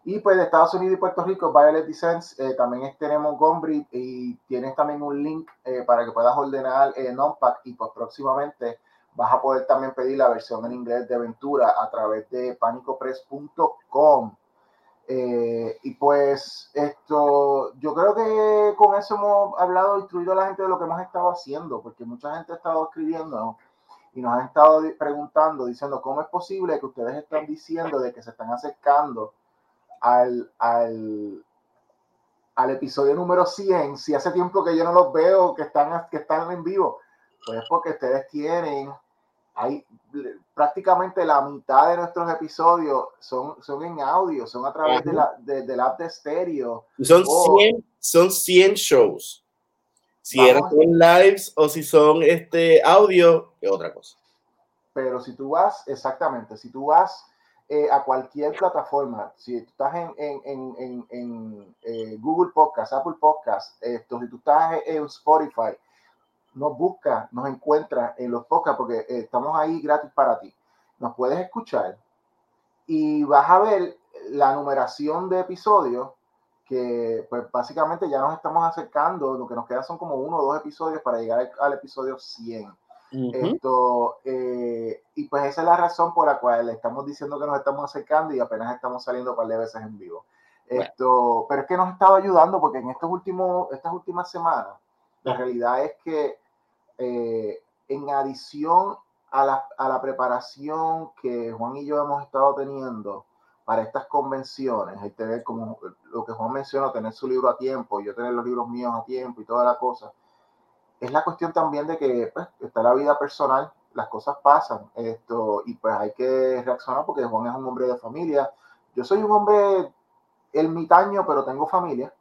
Y pues de Estados Unidos y Puerto Rico, Violet Descents, eh, también tenemos Gombrich y tienes también un link eh, para que puedas ordenar eh, Nonpack y pues próximamente vas a poder también pedir la versión en inglés de Aventura a través de panicopress.com. y pues esto, yo creo que con eso hemos hablado, instruido a la gente de lo que hemos estado haciendo, porque mucha gente ha estado escribiendo y nos han estado preguntando, diciendo cómo es posible que ustedes están diciendo de que se están acercando al, al, al episodio número 100, si hace tiempo que yo no los veo, que están, que están en vivo, pues es porque ustedes tienen, hay prácticamente la mitad de nuestros episodios son, son en audio, son a través de la, de, del app de estéreo. Son, 100, son 100 shows. Si eran lives o si son este audio, es otra cosa. Pero si tú vas, exactamente, si tú vas eh, a cualquier plataforma. Si tú estás en, en, en, en eh, Google Podcast, Apple Podcast, esto, si tú estás en Spotify, nos busca, nos encuentra en los podcasts porque eh, estamos ahí gratis para ti. Nos puedes escuchar y vas a ver la numeración de episodios que pues básicamente ya nos estamos acercando, lo que nos queda son como uno o dos episodios para llegar al, episodio 100. Esto, eh, y pues esa es la razón por la cual le estamos diciendo que nos estamos acercando y apenas estamos saliendo para de veces en vivo. Esto, pero es que nos ha estado ayudando porque en estos últimos, estas últimas semanas, la realidad es que eh, en adición a la, a la, preparación que Juan y yo hemos estado teniendo para estas convenciones, el tener como lo que Juan mencionó, tener su libro a tiempo, yo tener los libros míos a tiempo y toda la cosa, es la cuestión también de que pues, está la vida personal, las cosas pasan, esto, y pues hay que reaccionar porque Juan es un hombre de familia, yo soy un hombre ermitaño, pero tengo familia,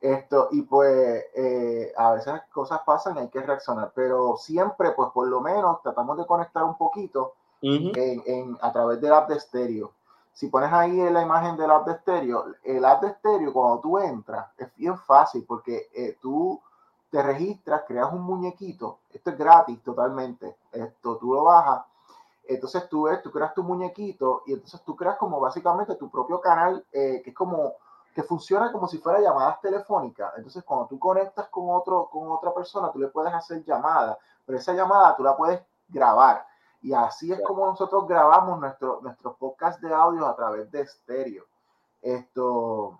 esto, y pues eh, a veces las cosas pasan y hay que reaccionar, pero siempre, pues por lo menos tratamos de conectar un poquito en, en, a través del app de estéreo. Si pones ahí la imagen del app de estéreo, el app de estéreo cuando tú entras es bien fácil porque eh, tú te registras, creas un muñequito, esto es gratis totalmente, esto tú lo bajas, entonces tú ves, tú creas tu muñequito y entonces tú creas como básicamente tu propio canal, eh, que es como que funciona como si fuera llamadas telefónicas. Entonces, cuando tú conectas con, otro, con otra persona, tú le puedes hacer llamada, pero esa llamada tú la puedes grabar. Y así es como nosotros grabamos nuestro, nuestros podcasts de audio a través de estéreo. Esto,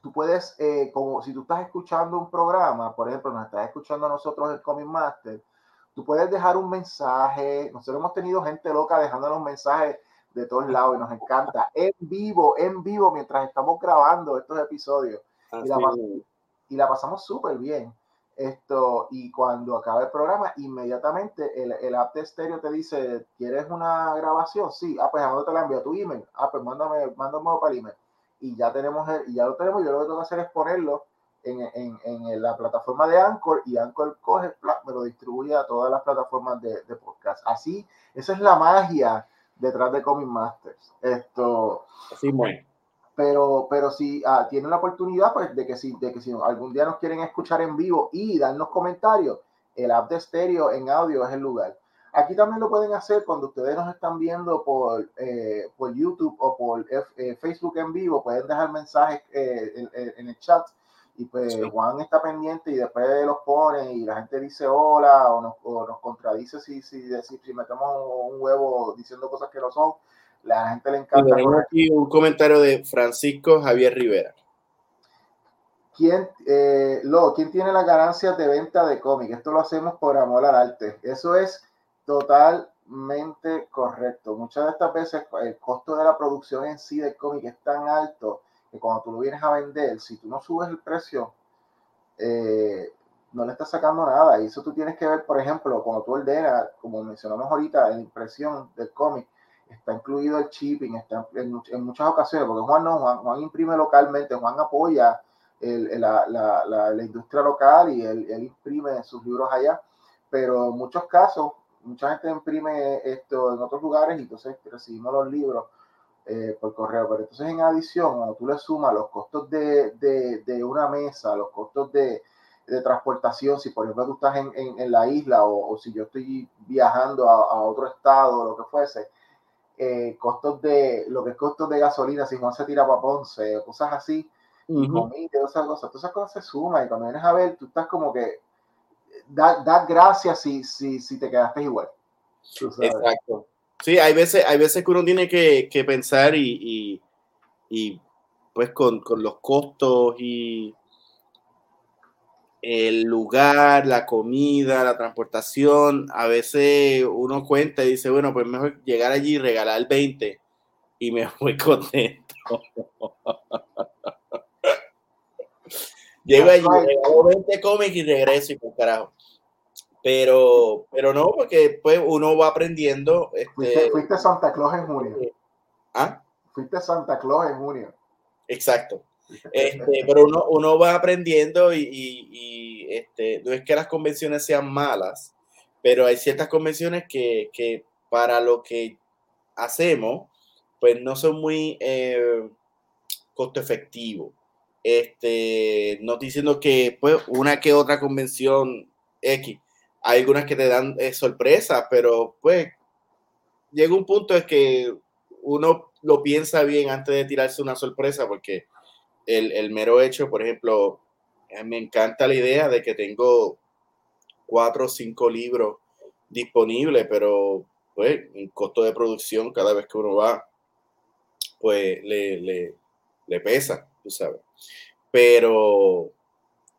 tú puedes, eh, como si tú estás escuchando un programa, por ejemplo, nos estás escuchando a nosotros el Comic Master, tú puedes dejar un mensaje. Nosotros hemos tenido gente loca dejándonos mensajes de todos lados y nos encanta. En vivo, en vivo, mientras estamos grabando estos episodios. Y la, pasamos súper bien. Esto, y cuando acaba el programa, inmediatamente el, el app de estéreo te dice, ¿quieres una grabación? Sí, ah, pues a te la envío tu email. Ah, pues mándame, mándame para el email. Y ya tenemos el, y ya lo tenemos, yo lo que tengo que hacer es ponerlo en, en, en, la plataforma de Anchor y Anchor coge, me lo distribuye a todas las plataformas de, de podcast. Así, esa es la magia detrás de Comic Masters. Esto. Sí, muy. Pero, pero si ah, tienen la oportunidad, pues de que si, de que si algún día nos quieren escuchar en vivo y darnos comentarios, el app de estéreo en audio es el lugar. Aquí también lo pueden hacer cuando ustedes nos están viendo por, eh, por YouTube o por eh, Facebook en vivo. Pueden dejar mensajes eh, en, en, el chat y pues Juan está pendiente y después los pone y la gente dice hola o nos, o nos contradice si, si, si, si, metemos un huevo diciendo cosas que no son. La gente le encanta. Tenemos aquí un comentario de Francisco Javier Rivera. ¿Quién, eh, lo, ¿Quién tiene las ganancias de venta de cómic? Esto lo hacemos por amor al arte. Eso es totalmente correcto. Muchas de estas veces el costo de la producción en sí del cómic es tan alto que cuando tú lo vienes a vender, si tú no subes el precio, eh, no le estás sacando nada. Y eso tú tienes que ver, por ejemplo, cuando tú ordenas, como mencionamos ahorita, en la impresión del cómic, está incluido el shipping, está en, muchas ocasiones, porque Juan no, Juan, imprime localmente, Juan apoya la, industria local y él, imprime sus libros allá, pero en muchos casos, mucha gente imprime esto en otros lugares y entonces recibimos los libros eh, por correo. Pero entonces en adición, cuando tú le sumas los costos de, de, de una mesa, los costos de, de, transportación, si por ejemplo tú estás en, en, en la isla o, o, si yo estoy viajando a, a otro estado o lo que fuese, eh, costos de, lo que es costos de gasolina, si Juan se tira para Ponce, cosas así, uh -huh. comida, esas cosas, todas esas cosas se suman y cuando vienes a ver, tú estás como que, da, da gracias si, si, si te quedaste igual. Exacto. Sí, hay veces, hay veces que uno tiene que, que pensar y, y, pues con, con, los costos y el lugar, la comida, la transportación, a veces uno cuenta y dice, bueno, pues mejor llegar allí y regalar 20 y me (laughs) voy contento. Llego allí, regalo 20 cómics y regreso y por carajo. Pero, pero no, porque pues uno va aprendiendo. Este, fuiste, fuiste Santa Claus en junio. ¿Ah? Fuiste Santa Claus en junio. Exacto. Este, pero uno, uno, va aprendiendo y, y, y, este, no es que las convenciones sean malas, pero hay ciertas convenciones que, que para lo que hacemos, pues no son muy eh, costo efectivos. Este, no estoy diciendo que pues una que otra convención X, hay algunas que te dan eh, sorpresa, pero pues llega un punto en que uno lo piensa bien antes de tirarse una sorpresa, porque el, mero hecho, por ejemplo, me encanta la idea de que tengo cuatro o cinco libros disponibles, pero pues un costo de producción cada vez que uno va, pues le, le, le pesa, tú sabes. Pero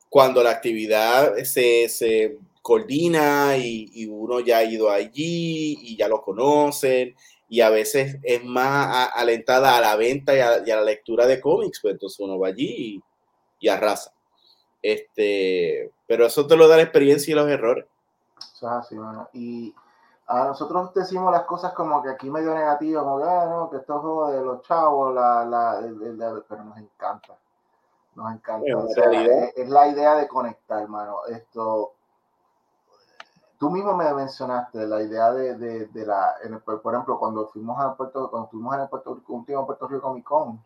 cuando la actividad se, se coordina y, y, uno ya ha ido allí y ya lo conocen y a veces es más alentada a la venta y a, la lectura de cómics, pues entonces uno va allí y, arrasa. Este, pero eso te lo da la experiencia y los errores. Eso bueno. Y a nosotros decimos las cosas como que aquí medio negativo, como que, ah, no, que esto es juego de los chavos, la, la, el, el, pero nos encanta. Nos encanta. o sea, es, es, la idea de conectar, hermano. Esto. Tú mismo me mencionaste la idea de, de, de la, el, por ejemplo, cuando fuimos a Puerto, cuando estuvimos en el Puerto Rico, en Puerto Rico Comic Con,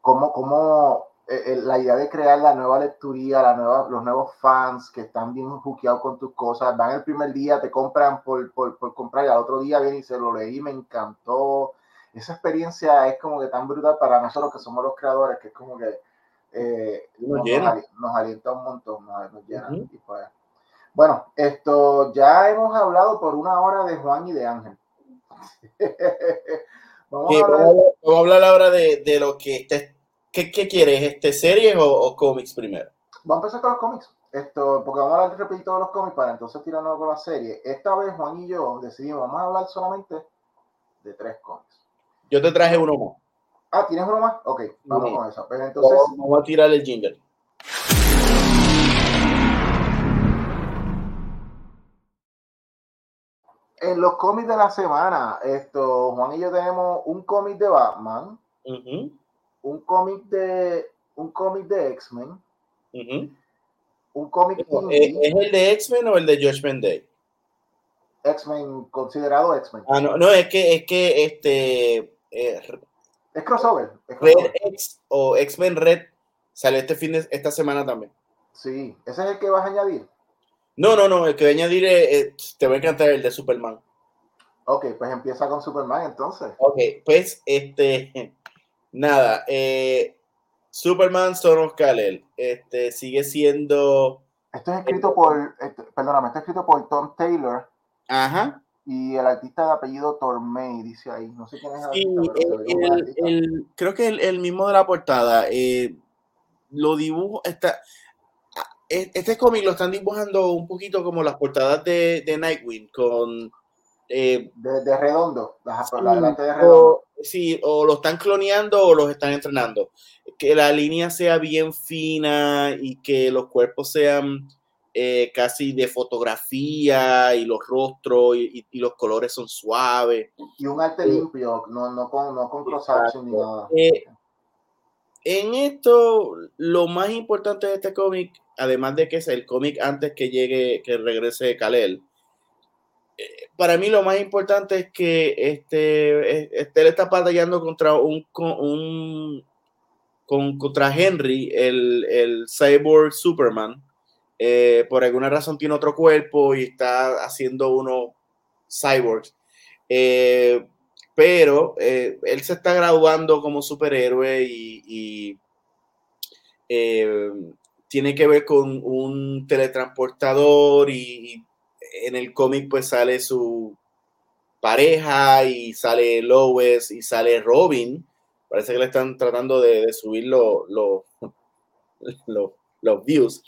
cómo, cómo eh, la idea de crear la nueva lecturía, la nueva, los nuevos fans que están bien juqueados con tus cosas, van el primer día, te compran por, por, por comprar y al otro día vienen y se lo leí, me encantó. Esa experiencia es como que tan brutal para nosotros que somos los creadores, que es como que eh, nos, nos, nos, alienta un montón, nos, nos llena. Uh -huh. y pues, bueno, esto ya hemos hablado por una hora de Juan y de Ángel. (laughs) vamos, a hablar... vamos, a hablar... ahora de, de lo que está ¿Qué, ¿Qué, quieres? Este, ¿Series o, o, cómics primero? Vamos a empezar con los cómics. Esto, porque vamos a hablar repetir todos los cómics para entonces tirarnos con la serie. Esta vez Juan y yo decidimos, vamos a hablar solamente de tres cómics. Yo te traje uno más. Ah, ¿tienes uno más? Ok, vamos con eso. Pues entonces, vamos, vamos a tirar el jingle. En los cómics de la semana, esto, Juan y yo tenemos un cómic de Batman. Uh -huh un cómic de un cómic de X-Men. Uh -huh. Un cómic ¿Es, ¿Es el de X-Men o el de Judgment Day? X-Men, considerado X-Men. Ah, no, no, es que, es que este. Eh, es crossover. Es crossover. Red X o X-Men Red sale este fin de esta semana también. Sí, ¿ese es el que vas a añadir? No, no, no, el que voy a añadir es, te va a encantar el de Superman. Ok, pues empieza con Superman entonces. Ok, pues este nada, eh, Superman Son of Kal-El este, sigue siendo. Esto es escrito por, este, perdóname, está escrito por Tom Taylor. Ajá. Y el artista de apellido Tormey, dice ahí. No sé quién es sí. El, el, el, creo que el, mismo de la portada. Eh, lo dibujo. Está, este cómic lo están dibujando un poquito como las portadas de, de Nightwing, con. Eh, de, de, redondo, sí, la delante de redondo sí, o lo están cloneando o los están entrenando. Que la línea sea bien fina y que los cuerpos sean eh, casi de fotografía y los rostros y, y, los colores son suaves. Y un arte limpio, no, no con, no con ni nada. Eh, en esto, lo más importante de este cómic, además de que es el cómic antes que llegue, que regrese Kalel, para mí lo más importante es que este, este está batallando contra un, un con, contra Henry, el, el cyborg Superman. Eh, por alguna razón tiene otro cuerpo y está haciendo uno cyborgs. Eh, pero eh, él se está graduando como superhéroe y, y tiene que ver con un teletransportador y, en el cómic pues sale su pareja y sale Lois y sale Robin. Parece que le están tratando de, de subir los lo, lo, (laughs) lo, views.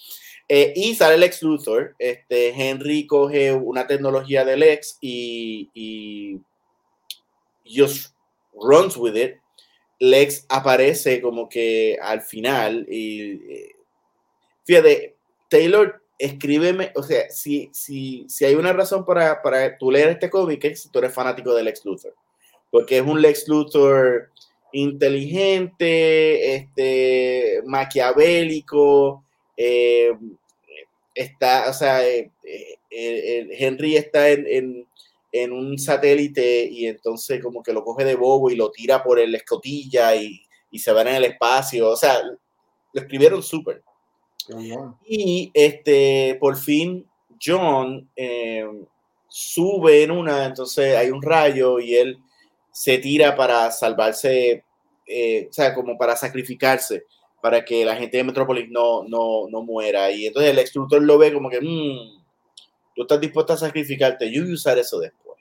Eh, y sale el ex Luthor. Este, Henry coge una tecnología del ex y, y just runs with it. Lex aparece como que al final y eh, fíjate, Taylor escríbeme, o sea, si, si, si hay una razón para, para tú leer este cómic es si tú eres fanático del Lex Luthor, porque es un Lex Luthor inteligente, este, maquiavélico, eh, está, o sea, eh, eh, Henry está en, en, en un satélite y entonces como que lo coge de bobo y lo tira por la escotilla y, y se va en el espacio. O sea, lo escribieron súper. Y este, por fin John sube en una, entonces hay un rayo y él se tira para salvarse, eh, o sea, como para sacrificarse, para que la gente de Metrópolis no, no, no muera. Y entonces el extructor lo ve como que, mmm, tú estás dispuesto a sacrificarte, yo voy a usar eso después.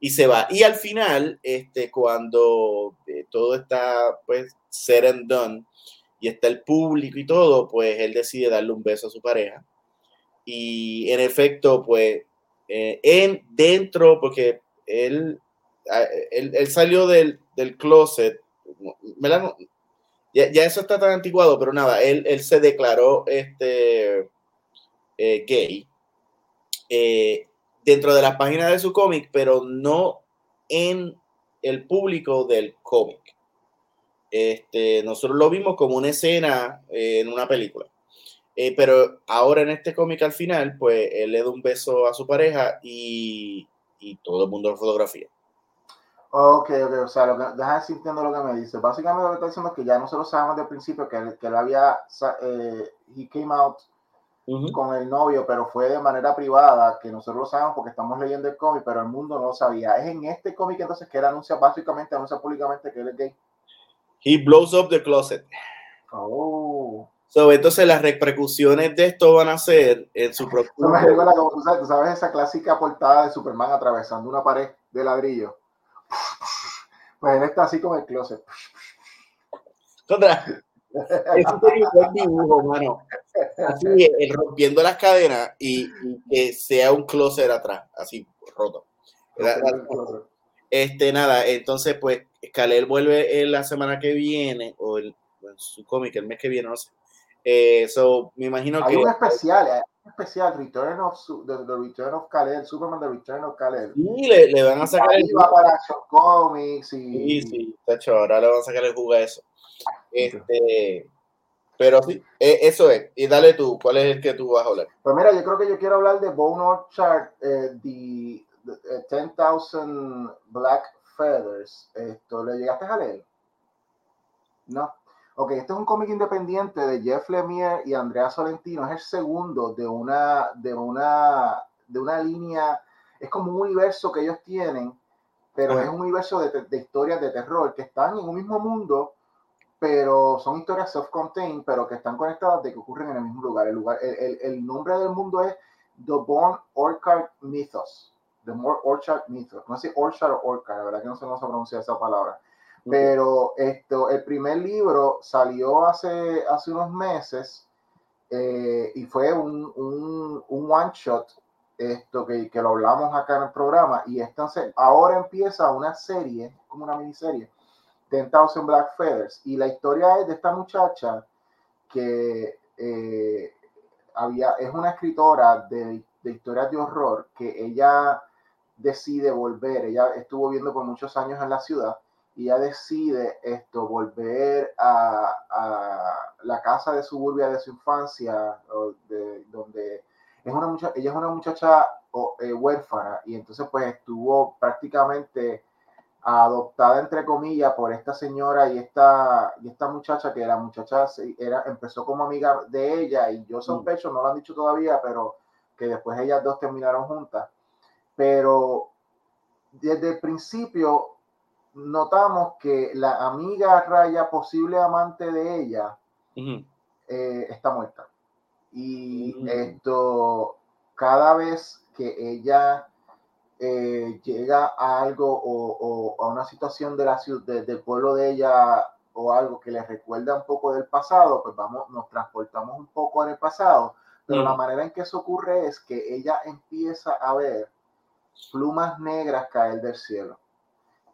Y se va. Y al final, este, cuando eh, todo está, pues, said and done, y está el público y todo, pues él decide darle un beso a su pareja. Y en efecto, pues, eh, en, dentro, porque él, él, salió del, del closet, ya, eso está tan anticuado, pero nada, él, se declaró este, eh, gay eh, dentro de las páginas de su cómic, pero no en el público del cómic. Este, nosotros lo vimos como una escena eh, en una película. Pero ahora en este cómic al final, pues él le da un beso a su pareja y, y todo el mundo lo fotografía. Ok, ok, o sea, lo que, deja sintiendo lo que me dice. Básicamente lo que está diciendo es que ya nosotros sabemos del principio que, que él había, eh, he came out con el novio, pero fue de manera privada, que nosotros lo sabemos porque estamos leyendo el cómic, pero el mundo no lo sabía. Es en este cómic entonces que él anuncia, básicamente anuncia públicamente que él es gay. He blows up the closet. Oh. So, entonces las repercusiones de esto van a ser en su (laughs) propio. No me recuerda como tú sabes, tú sabes esa clásica portada de Superman atravesando una pared de ladrillo. Pues él está así como el closet. Contra. (laughs) Eso sería un buen dibujo, mano. Así, el rompiendo las cadenas y, y, que sea un closet atrás, así roto. Este, nada, entonces, pues, Kalel vuelve la semana que viene, o el, su cómic el mes que viene, no sé. Eh, so, me imagino hay que. Hay un especial, Return of, the, the Return of Kalel, Superman The Return of Kalel. Sí, le, le van a sacar el. va para Action Comics y. Sí, sí, hecho, ahora le van a sacar el jugo a eso. Este. Pero sí, e, eso es. Y dale tú, ¿cuál es el que tú vas a hablar? Pues mira, yo creo que yo quiero hablar de Bone Orchard, eh, the, the 10,000 eh, Black Feathers. Esto, ¿Le llegaste a leer? No. Ok, este es un cómic independiente de Jeff Lemire y Andrea Solentino. Es el segundo de una, de una, de una línea. Es como un universo que ellos tienen, pero es un universo de, de, historias de terror que están en un mismo mundo, pero son historias self-contained, pero que están conectadas de que ocurren en el mismo lugar. El, lugar, el, el nombre del mundo es The Bone Orchard Mythos. The More Orchard Mythos. No sé Orchard o Orchard, la verdad que no sé cómo se pronuncia esa palabra. Pero esto, el primer libro salió hace, hace unos meses eh, y fue un, un, un, one shot esto que, que, lo hablamos acá en el programa. Y entonces ahora empieza una serie, como una miniserie, 10,000 Black Feathers. Y la historia es de esta muchacha que eh, había, es una escritora de, de historias de horror que ella decide volver. Ella estuvo viviendo por muchos años en la ciudad y ella decide esto, volver a, a la casa de suburbia de su infancia, de, donde es una muchacha, ella es una muchacha eh, huérfana y entonces pues estuvo prácticamente adoptada entre comillas por esta señora y esta, y esta muchacha que la muchacha era, empezó como amiga de ella y yo sospecho, no lo han dicho todavía, pero que después ellas dos terminaron juntas. Pero desde el principio notamos que la amiga Raya, posible amante de ella, eh, está muerta. Y mm. esto, cada vez que ella eh, llega a algo o, a una situación de la ciudad, del pueblo de ella o algo que le recuerda un poco del pasado, pues vamos, nos transportamos un poco en el pasado. Pero la mm. manera en que eso ocurre es que ella empieza a ver plumas negras caer del cielo.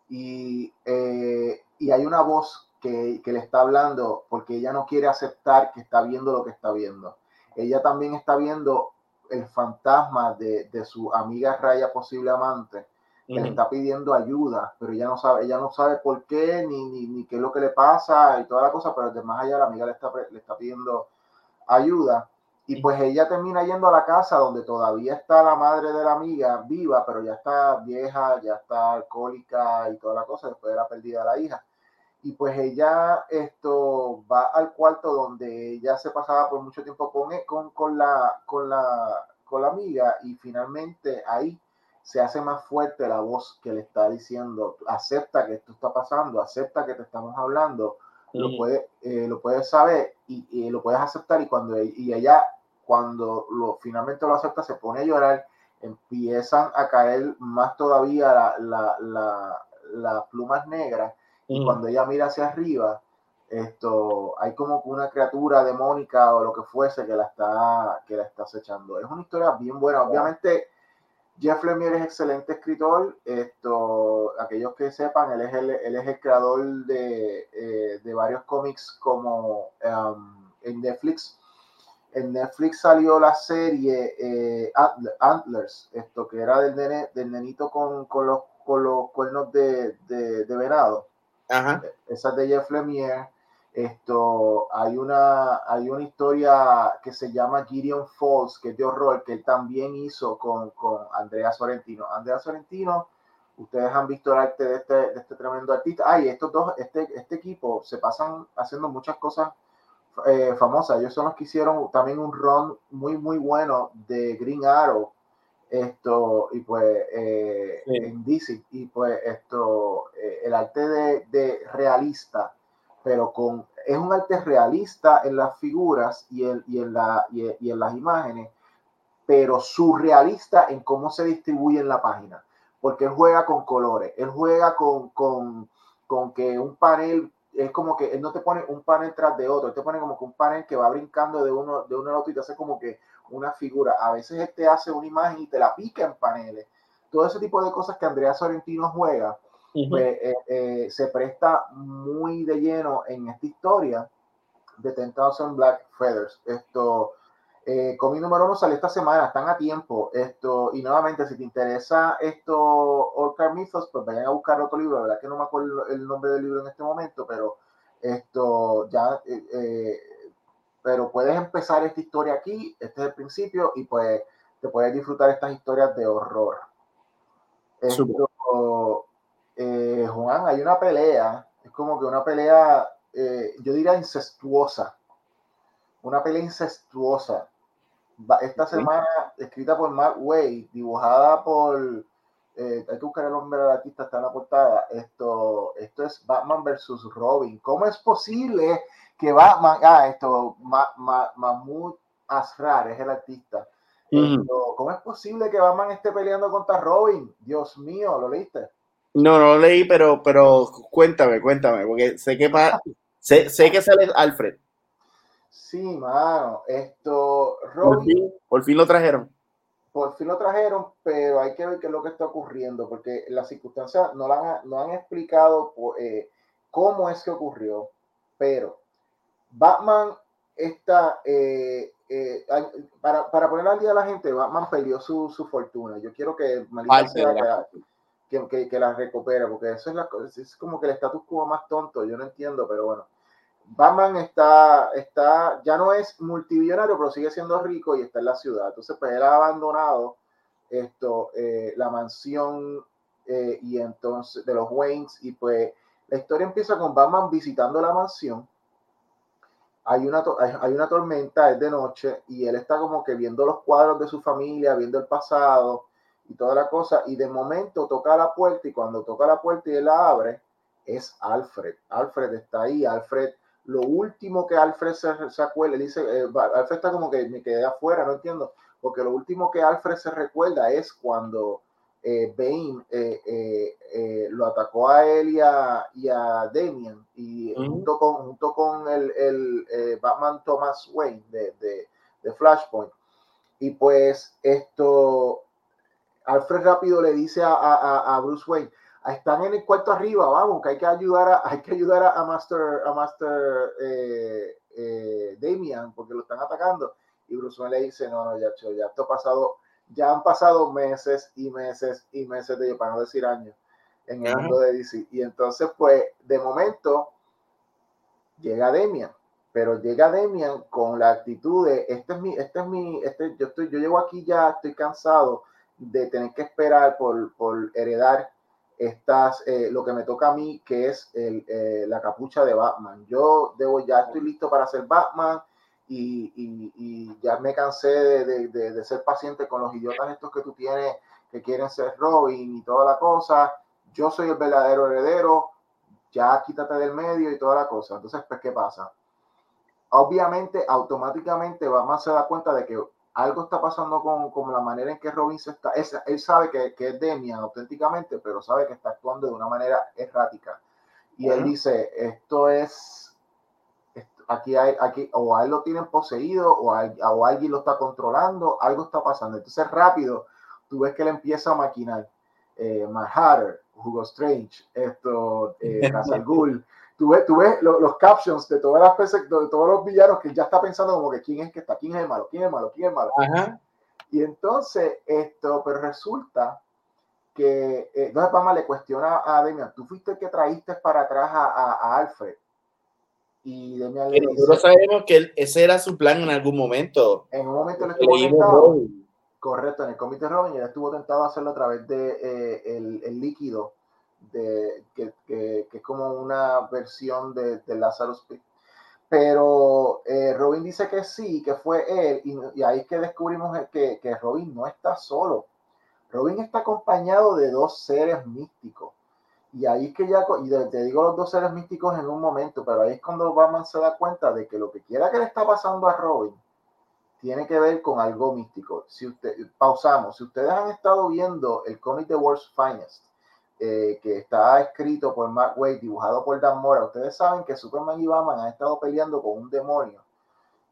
Y, eh, y hay una voz que, que, le está hablando porque ella no quiere aceptar que está viendo lo que está viendo. Ella también está viendo el fantasma de, de su amiga Raya, posible amante, que le está pidiendo ayuda, pero ella no sabe, ella no sabe por qué, ni, ni, ni, qué es lo que le pasa y toda la cosa, pero además allá la amiga le está, le está pidiendo ayuda. Y pues ella termina yendo a la casa donde todavía está la madre de la amiga viva, pero ya está vieja, ya está alcohólica y toda la cosa después de la pérdida de la hija. Y pues ella esto va al cuarto donde ella se pasaba por mucho tiempo con, e, con, con, la, con, la, con la amiga y finalmente ahí se hace más fuerte la voz que le está diciendo, acepta que esto está pasando, acepta que te estamos hablando, lo, puedes, eh, lo puedes saber y, lo puedes aceptar y cuando y ella cuando lo, finalmente lo acepta se pone a llorar, empiezan a caer más todavía las la, plumas negras y cuando ella mira hacia arriba, esto, hay como una criatura demónica o lo que fuese que la está, que la está acechando. Es una historia bien buena. Obviamente, Jeff Lemire es excelente escritor. Esto, aquellos que sepan, él es el, él es el creador de, eh, de varios cómics como um, en Netflix. En Netflix salió la serie eh, Antlers, esto que era del, nene, del nenito con, con, los, con los cuernos de, de, de venado. Ajá. Esa es de Jeff Lemire. Esto, hay una, hay una historia que se llama Gideon Falls, que es de horror, que él también hizo con, con Andrea Sorrentino. Andrea Sorrentino, ustedes han visto el arte de este, de este tremendo artista. Ay, estos dos, este, este equipo se pasan haciendo muchas cosas eh, famosas. Ellos son los que hicieron también un run muy, muy bueno de Green Arrow. Esto, y pues eh, en DC, y pues esto, eh, el arte de, de realista pero con, es un arte realista en las figuras y en, y en, la, y, en las imágenes, pero surrealista en cómo se distribuye en la página, porque él juega con colores, él juega con, con, con que un panel es como que él no te pone un panel tras de otro, él te pone como que un panel que va brincando de uno, de uno al otro y te hace como que una figura. A veces él te hace una imagen y te la pica en paneles. Todo ese tipo de cosas que Andrea Sorrentino juega pues, eh, eh, se presta muy de lleno en esta historia de 10,000 Black Feathers. Esto, eh, número uno sale esta semana, están a tiempo. Esto, y nuevamente, si te interesa esto, Orcar Mythos, pues vayan a buscar otro libro. La verdad que no me acuerdo el nombre del libro en este momento, pero esto ya, eh, pero puedes empezar esta historia aquí, este es el principio, y pues te puedes disfrutar estas historias de horror. Esto, eh, Juan, hay una pelea, es como que una pelea, eh, yo diría incestuosa, una pelea incestuosa. Esta semana, escrita por Mark Way, dibujada por, eh, hay que buscar el nombre del artista, está en la portada. Esto, esto es Batman versus Robin. ¿Cómo es posible que Batman, ah, esto, Mahmoud Asrar es el artista. ¿Cómo es posible que Batman esté peleando contra Robin? Dios mío, ¿lo leíste? No, no lo leí, pero, pero cuéntame, cuéntame, porque sé que, (laughs) sé, sé que sale Alfred. Sí, mano, esto, Robin, por fin, lo trajeron. Por fin lo trajeron, pero hay que ver qué es lo que está ocurriendo, porque las circunstancias no, la han, no han explicado eh, cómo es que ocurrió, pero Batman está, eh, eh, para, para poner al día a la gente, Batman perdió su, su fortuna. Yo quiero que Malika sea que, que, la recupere, porque eso es, la, es como que el status quo más tonto, yo no entiendo, pero bueno. Batman está, está, ya no es multimillonario, pero sigue siendo rico y está en la ciudad. Entonces, pues él ha abandonado esto, eh, la mansión eh, y entonces de los Waynes y pues la historia empieza con Batman visitando la mansión. Hay una, hay una tormenta, es de noche y él está como que viendo los cuadros de su familia, viendo el pasado y toda la cosa, y de momento toca la puerta y cuando toca la puerta y él la abre, es Alfred. Alfred está ahí, Alfred, lo último que Alfred se, se acuerda, dice, eh, Alfred está como que me quedé afuera, no entiendo, porque lo último que Alfred se recuerda es cuando eh, Bane eh, lo atacó a él y a, y a Damien, y junto con, junto con el, el Batman Thomas Wayne de, de, de Flashpoint. Y pues esto, Alfred rápido le dice a, Bruce Wayne, están en el cuarto arriba, vamos, que hay que ayudar a, (laughs) hay que ayudar a, Master, a Master eh, eh, Damian, porque lo están atacando. Y Bruce Wayne le dice, no, no, ya, ya esto ha pasado, ya han pasado meses y meses y meses de, para no decir años, en el mundo de DC. Y entonces, pues, de momento, llega Damian, pero llega Demian con la actitud de, este es mi, este es mi, este, yo estoy, yo llego aquí ya, estoy cansado de tener que esperar por, por heredar estas, eh, lo que me toca a mí, que es el, eh, la capucha de Batman. Yo debo, ya estoy listo para ser Batman y, y, y ya me cansé de, de, de, ser paciente con los idiotas estos que tú tienes que quieren ser Robin y toda la cosa. Yo soy el verdadero heredero, ya quítate del medio y toda la cosa. Entonces, pues, ¿qué pasa? Obviamente, automáticamente Batman se da cuenta de que algo está pasando con, con la manera en que Robin se está. él sabe que, que, es Demian auténticamente, pero sabe que está actuando de una manera errática. Y él dice: Esto es. aquí hay, aquí, o a él lo tienen poseído, o, o alguien lo está controlando, algo está pasando. Entonces, rápido, tú ves que él empieza a maquinar. Eh, Hugo Strange, esto, eh, (laughs) tú ves, tú ves los, captions de todas las de todos los villanos que ya está pensando como que quién es que está, quién es el malo, quién es el malo, quién es el malo. Y entonces esto, pero resulta que eh, entonces Pama le cuestiona a Demian, tú fuiste el que traíste para atrás a, a, Alfred. Y Demian le dice, nosotros sabemos que ese era su plan en algún momento. En un momento le estuvo tentado, correcto, en el comité Robin, él estuvo tentado a hacerlo a través de eh, el, el líquido de, que, es como una versión de, de Lazarus. Pero eh, Robin dice que sí, que fue él, y, y ahí es que descubrimos que, que, Robin no está solo. Robin está acompañado de dos seres místicos. Y ahí es que ya, y te digo los dos seres místicos en un momento, pero ahí es cuando Batman se da cuenta de que lo que quiera que le está pasando a Robin tiene que ver con algo místico. Si usted, pausamos, si ustedes han estado viendo el cómic de World's Finest, eh, que está escrito por Mark Waid, dibujado por Dan Mora. Ustedes saben que Superman y Batman han estado peleando con un demonio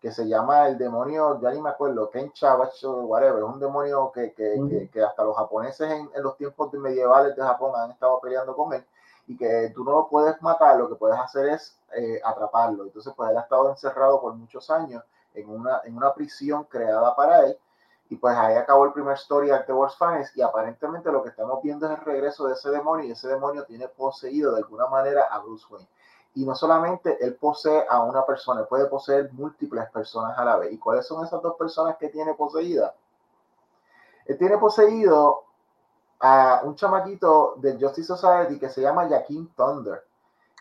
que se llama el demonio, ya ni me acuerdo, Ken Chavach o whatever, es un demonio que, que, que, que hasta los japoneses en, en, los tiempos medievales de Japón han estado peleando con él y que tú no lo puedes matar, lo que puedes hacer es eh, atraparlo. Entonces, pues él ha estado encerrado por muchos años en una, en una prisión creada para él y pues ahí acabó el primer story de World's Fans y aparentemente lo que estamos viendo es el regreso de ese demonio y ese demonio tiene poseído de alguna manera a Bruce Wayne. Y no solamente él posee a una persona, él puede poseer múltiples personas a la vez. ¿Y cuáles son esas dos personas que tiene poseídas? Él tiene poseído a un chamaquito de Justice Society que se llama Jaquim Thunder.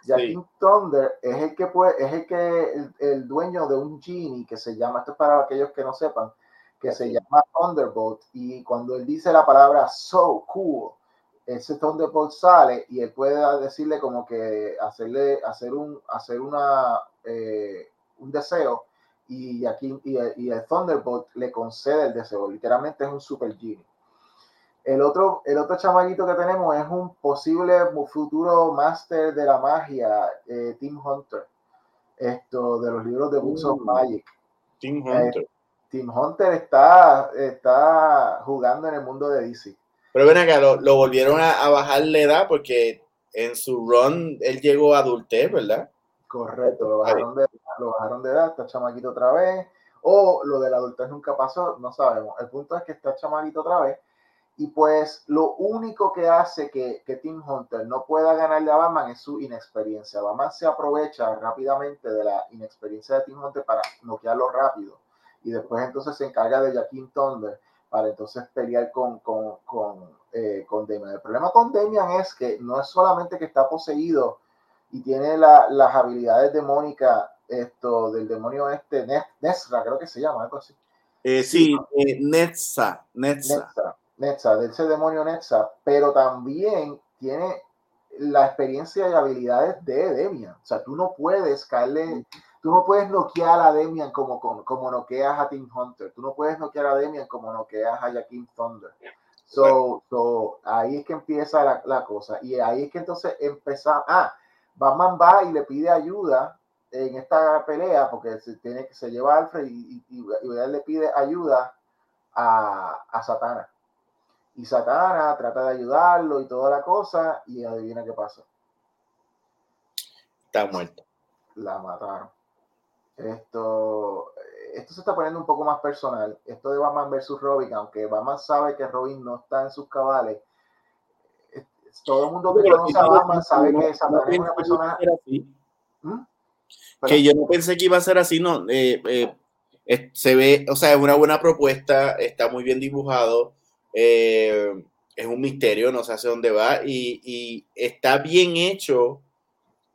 Jaquim Thunder es el que puede, es el que el, el, dueño de un genie que se llama, esto es para aquellos que no sepan, que se llama Thunderbolt y cuando él dice la palabra so cool, ese Thunderbolt sale y él puede decirle como que hacerle hacer un hacer una eh, un deseo y aquí y, y, el Thunderbolt le concede el deseo literalmente es un super genie. El otro el otro chamaguito que tenemos es un posible futuro máster de la magia eh, Tim Hunter esto de los libros de Books of mm. Magic. Tim Hunter Tim Hunter está, está jugando en el mundo de DC. Pero ven acá, lo, lo volvieron a, a, bajar la edad porque en su run él llegó a adultez, ¿verdad? Correcto, lo bajaron, de, lo bajaron de edad, está chamaquito otra vez. O lo de la adultez nunca pasó, no sabemos. El punto es que está chamaquito otra vez. Y pues lo único que hace que, que Tim Hunter no pueda ganarle a Batman es su inexperiencia. Batman se aprovecha rápidamente de la inexperiencia de Tim Hunter para noquearlo rápido y después entonces se encarga de Jaquim Thunder para entonces pelear con, con, con, eh, con Damian. El problema con Damian es que no es solamente que está poseído y tiene la, las habilidades demónicas esto, del demonio este, Nesra, creo que se llama, algo así. Eh, sí, eh, Netza, Netza. Netza, de ese demonio Netza, pero también tiene la experiencia y habilidades de Demian. O sea, tú no puedes caerle, Tú no puedes noquear a Demian como, como, como noqueas a Team Hunter. Tú no puedes noquear a Demian como noqueas a Jaquim Thunder. So, so, ahí es que empieza la, la, cosa. Y ahí es que entonces empezamos. Ah, Batman va y le pide ayuda en esta pelea porque se, tiene, se lleva a Alfred y, y, y él le pide ayuda a, a Satana. Y Satana trata de ayudarlo y toda la cosa. Y adivina qué pasa. Está muerto. La mataron. Esto, esto se está poniendo un poco más personal. Esto de Batman versus Robin, aunque Batman sabe que Robin no está en sus cabales, todo el mundo que conoce a Batman sabe que Batman es una persona. ¿Mm? Que yo no pensé que iba a ser así, no. Eh, eh, se ve, o sea, es una buena propuesta, está muy bien dibujado, eh, es un misterio, no sé hacia dónde va, y, está bien hecho.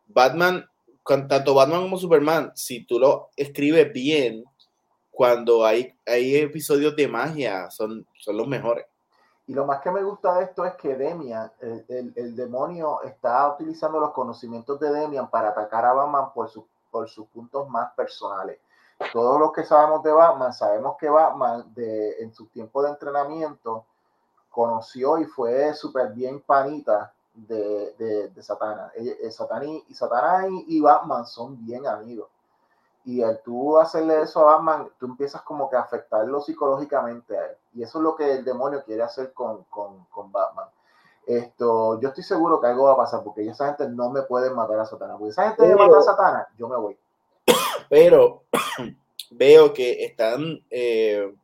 Batman, tanto Batman como Superman, si tú lo escribes bien, cuando hay, hay episodios de magia, son, son los mejores. Y lo más que me gusta de esto es que Demian, el, el, demonio, está utilizando los conocimientos de Demian para atacar a Batman por, su, por sus puntos más personales. Todos los que sabemos de Batman, sabemos que Batman de, en su tiempo de entrenamiento conoció y fue súper bien panita de, de, de Satana. Eh, y, Satana y Batman son bien amigos y al tú hacerle eso a Batman, tú empiezas como que a afectarlo psicológicamente a él. Y eso es lo que el demonio quiere hacer con, con, con Batman. Esto, yo estoy seguro que algo va a pasar porque esa gente no me puede matar a Satana. Porque esa gente me mata a Satana, yo me voy. Pero (coughs) veo que están eh,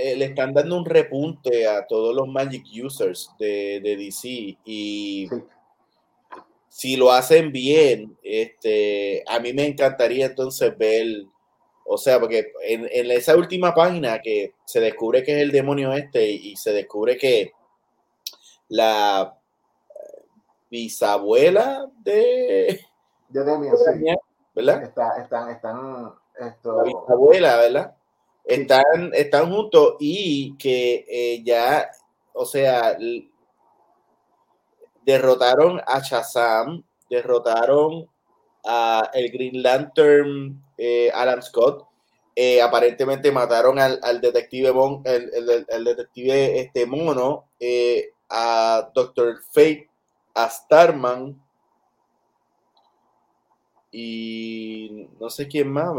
eh, le están dando un repunte a todos los Magic users de, de DC y si lo hacen bien, este, a mí me encantaría entonces ver, o sea, porque en, esa última página que se descubre que es el demonio este y, se descubre que la bisabuela de, de Demian, ¿verdad? están, están, esto... La bisabuela, ¿verdad? Están, están juntos y que eh, ya, o sea, derrotaron a Shazam, derrotaron a el Green Lantern eh, Alan Scott. Eh, aparentemente mataron al, detective el, detective este mono, a Doctor Fate, a Starman y no sé quién más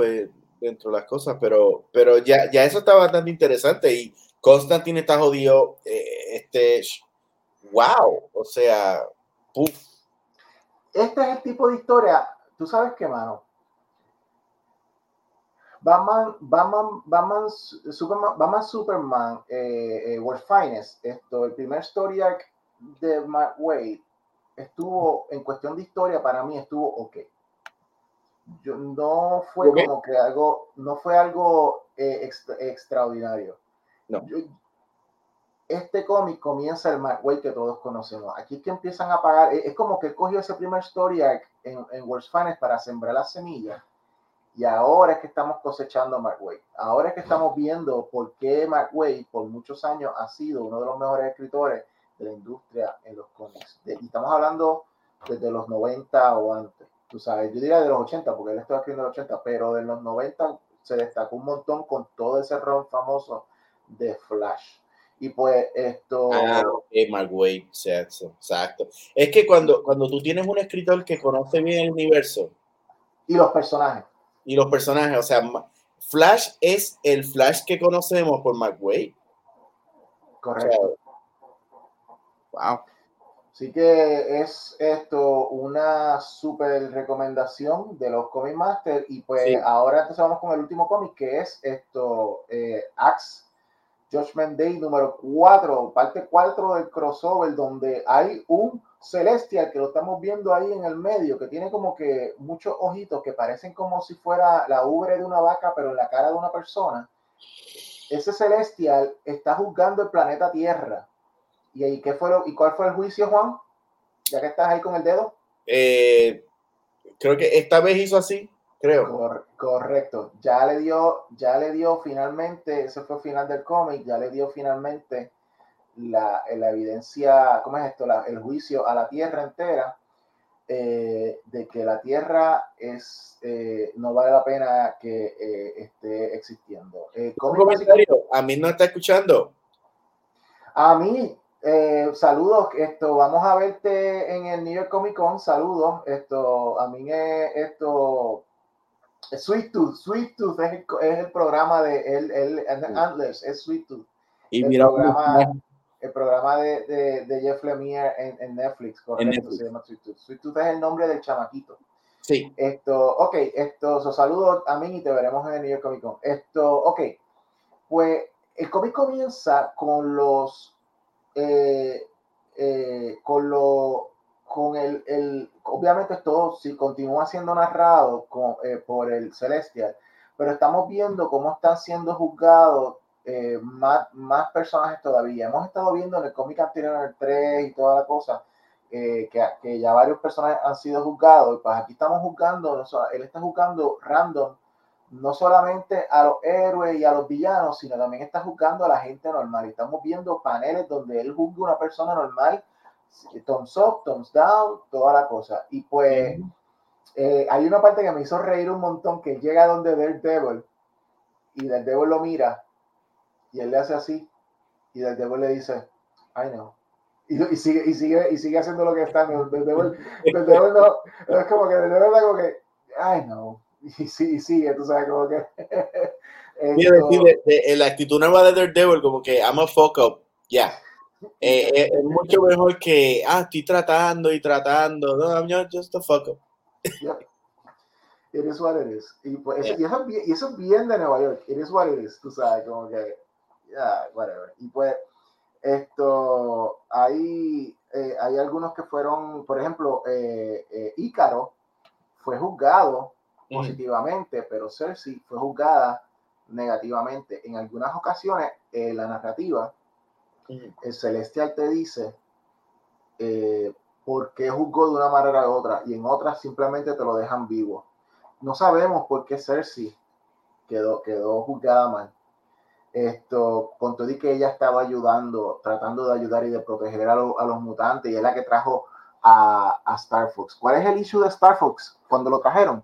dentro de las cosas, pero, pero ya, ya eso está bastante interesante y Constantine está jodido. este wow, o sea, puff. Este es el tipo de historia, tú sabes qué, mano. Batman, Batman, Batman, Superman, Batman, Superman eh, eh, World Finest, esto, el primer story arc de Mark Wade estuvo, en cuestión de historia, para mí estuvo ok. Yo, no fue como que algo, no fue algo eh, extraordinario. No este cómic comienza el Way que todos conocemos. Aquí es que empiezan a pagar, es como que él cogió ese primer story arc en, en World's Finest para sembrar las semillas y ahora es que estamos cosechando Mark Way. Ahora es que estamos viendo por qué Mark Way por muchos años ha sido uno de los mejores escritores de la industria en los cómics. y estamos hablando desde los 90 o antes. Tú sabes, yo diría de los 80 porque él estaba escribiendo en los 80, pero de los 90 se destacó un montón con todo ese ron famoso de Flash. Y pues esto... Ah, Mark Wade, exacto. Es que cuando, cuando tú tienes un escritor que conoce bien el universo... Y los personajes. Y los personajes, o sea, Flash es el Flash que conocemos por Mark Wade. Correcto. wow. Así que es esto una súper recomendación de los Comic Master. Y pues ahora empezamos con el último cómic que es esto, eh, Axe Judgment Day número 4, parte 4 del crossover, donde hay un Celestial que lo estamos viendo ahí en el medio, que tiene como que muchos ojitos que parecen como si fuera la ubre de una vaca, pero en la cara de una persona. Ese Celestial está juzgando el planeta Tierra. ¿Y, ahí, qué fue ¿Y cuál fue el juicio, Juan? Ya que estás ahí con el dedo. Eh, creo que esta vez hizo así creo. correcto. Ya le dio, ya le dio finalmente, ese fue el final del cómic, ya le dio finalmente la, la evidencia, ¿cómo es esto? el juicio a la tierra entera eh, de que la tierra es eh, no vale la pena que eh, esté existiendo. a mí no está escuchando. A mí, saludos, esto, vamos a verte en el New York Comic Con, saludos, esto, a mí esto, Sweet Tooth, Sweet Tooth es el, programa de el, el, Antlers, es Sweet Tooth. Y el mira, programa, el programa de, de, de Jeff Lemire en, Netflix, correcto, se llama Sweet Tooth. Sweet Tooth es el nombre del chamaquito. Sí. Esto, ok, esto, so, saludos a mí y te veremos en el New York Comic Con. Esto, ok, pues el cómic comienza con los, eh, eh, con los con el, el, obviamente esto si continúa siendo narrado eh, por el Celestial, pero estamos viendo cómo están siendo juzgados más, más personajes todavía. Hemos estado viendo en el cómic anterior, en el 3 y toda la cosa, que, ya varios personajes han sido juzgados. Y pues aquí estamos juzgando, él está juzgando random, no solamente a los héroes y a los villanos, sino también está juzgando a la gente normal. Estamos viendo paneles donde él juzga a una persona normal, thumbs up, thumbs down, toda la cosa. Y pues eh, hay una parte que me hizo reír un montón, que llega donde Daredevil y Daredevil lo mira y él le hace así y Daredevil le dice, I know y, sigue, y, sigue, y sigue haciendo lo que está. Desde, (laughs) desde, no, es como que de verdad como que, ay no, y, (laughs) sí, sigue, tú sabes, como que. (laughs) Mira, de, de, la actitud nueva de Daredevil, como que I'm a fuck up, ya. Eh, (laughs) eh, es mucho mejor que, ah, estoy tratando y tratando. No, I'm just a fuck up. Yep. It is what it is. Y, pues, yeah. y, eso, y eso es bien de Nueva York. It is what it is, tú sabes, como que, yeah, whatever. Y pues, esto, hay, eh, hay algunos que fueron, por ejemplo, eh, eh, Ícaro fue juzgado positivamente, pero Cersei fue juzgada negativamente. En algunas ocasiones, la narrativa, el celestial te dice por qué juzgó de una manera u otra, y en otras simplemente te lo dejan vivo. No sabemos por qué Cersei quedó, quedó juzgada mal esto, con todo y que ella estaba ayudando, tratando de ayudar y de proteger a, a los mutantes, y es la que trajo a, a, Star Fox. ¿Cuál es el issue de Star Fox cuando lo trajeron?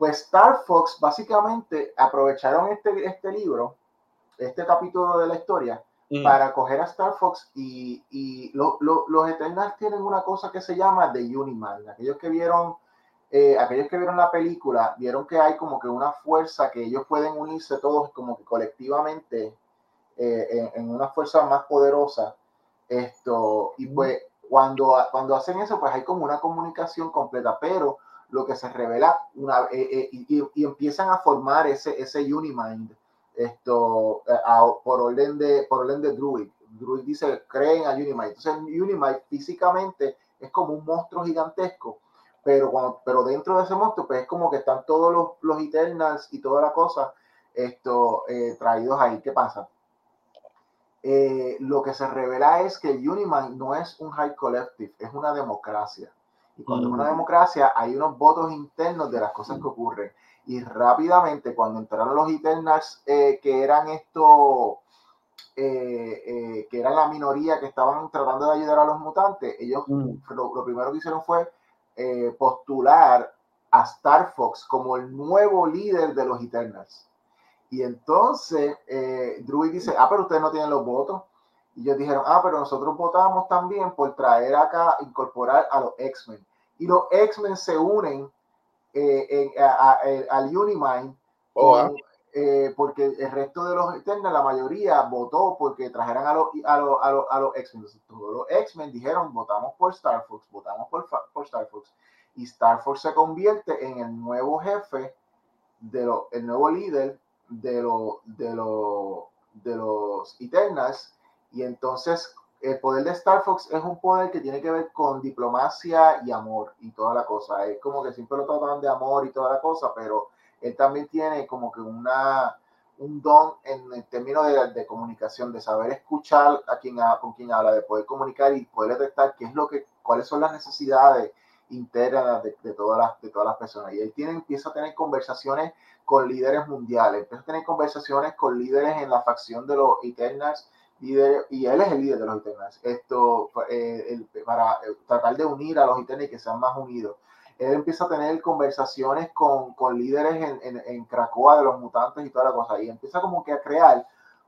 Pues Star Fox básicamente aprovecharon este, este libro, este capítulo de la historia, mm. para coger a Star Fox y, y lo, lo, los Eternals tienen una cosa que se llama The Uniman. Aquellos que vieron eh, aquellos que vieron la película vieron que hay como que una fuerza que ellos pueden unirse todos como que colectivamente eh, en, una fuerza más poderosa. Esto, y pues cuando, cuando hacen eso, pues hay como una comunicación completa, pero lo que se revela una, eh, y, y, empiezan a formar ese, ese Unimind esto, por, orden de, por orden de Druid. Druid dice, creen a Unimind. Entonces, Unimind físicamente es como un monstruo gigantesco pero, cuando, pero dentro de ese monstruo, pues es como que están todos los, los Eternals y toda la cosa esto, eh, traídos ahí. ¿Qué pasa? Eh, lo que se revela es que Unimind no es un high collective, es una democracia. Y cuando es una democracia, hay unos votos internos de las cosas que ocurren. Y rápidamente, cuando entraron los Eternals, eh, que eran esto, que eran la minoría que estaban tratando de ayudar a los mutantes, ellos mm. lo, primero que hicieron fue eh, postular a Star Fox como el nuevo líder de los Eternals. Y entonces eh, Druid dice, ah, pero ustedes no tienen los votos. Y ellos dijeron, ah, pero nosotros votamos también por traer acá, incorporar a los X-Men. Y los X-Men se unen eh, al Unimind oh, eh, porque el resto de los Eternals, la mayoría votó porque trajeran a los, a los, a los, a los X-Men. Todos los X-Men dijeron, votamos por Star Fox, votamos por, por Star Fox. Y Star Fox se convierte en el nuevo jefe, de lo, el nuevo líder de, lo, de, lo, de los Eternals. Y entonces el poder de Star Fox es un poder que tiene que ver con diplomacia y amor y toda la cosa. Es como que siempre lo tratan de amor y toda la cosa, pero él también tiene como que una, un don en el término de, comunicación, de saber escuchar a quien con quien habla, de poder comunicar y poder detectar qué es lo que, cuáles son las necesidades internas de, de, todas, las, de todas las personas. Y él tiene, empieza a tener conversaciones con líderes mundiales, empieza a tener conversaciones con líderes en la facción de los Eternals, líder, y él es el líder de los Eternals, esto, eh, el, para eh, tratar de unir a los Eternals y que sean más unidos. Él empieza a tener conversaciones con, con líderes en, en, en, Cracoa de los mutantes y toda la cosa, y empieza como que a crear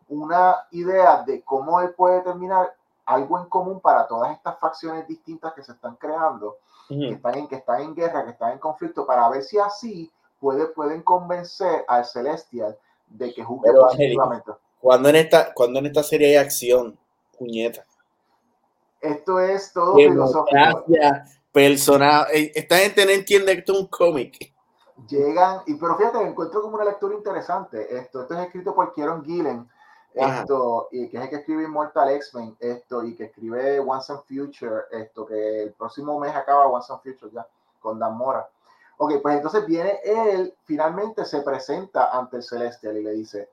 una idea de cómo él puede terminar algo en común para todas estas facciones distintas que se están creando, que, están en, que están en guerra, que están en conflicto, para ver si así puede, pueden convencer al Celestial de que juzgue positivamente. Cuando en esta, cuando en esta serie hay acción, puñeta. Esto es todo filosófico personaje. Eh, esta gente no entiende que esto es un cómic. Llegan, y pero fíjate, encuentro como una lectura interesante. Esto, esto es escrito por Kieron Gillen. esto, y que es el que escribe Immortal X-Men, esto, y que escribe Once and Future, esto, que el próximo mes acaba Once and Future ya, con Dan Mora. Ok, pues entonces viene él, finalmente se presenta ante el Celestial y le dice,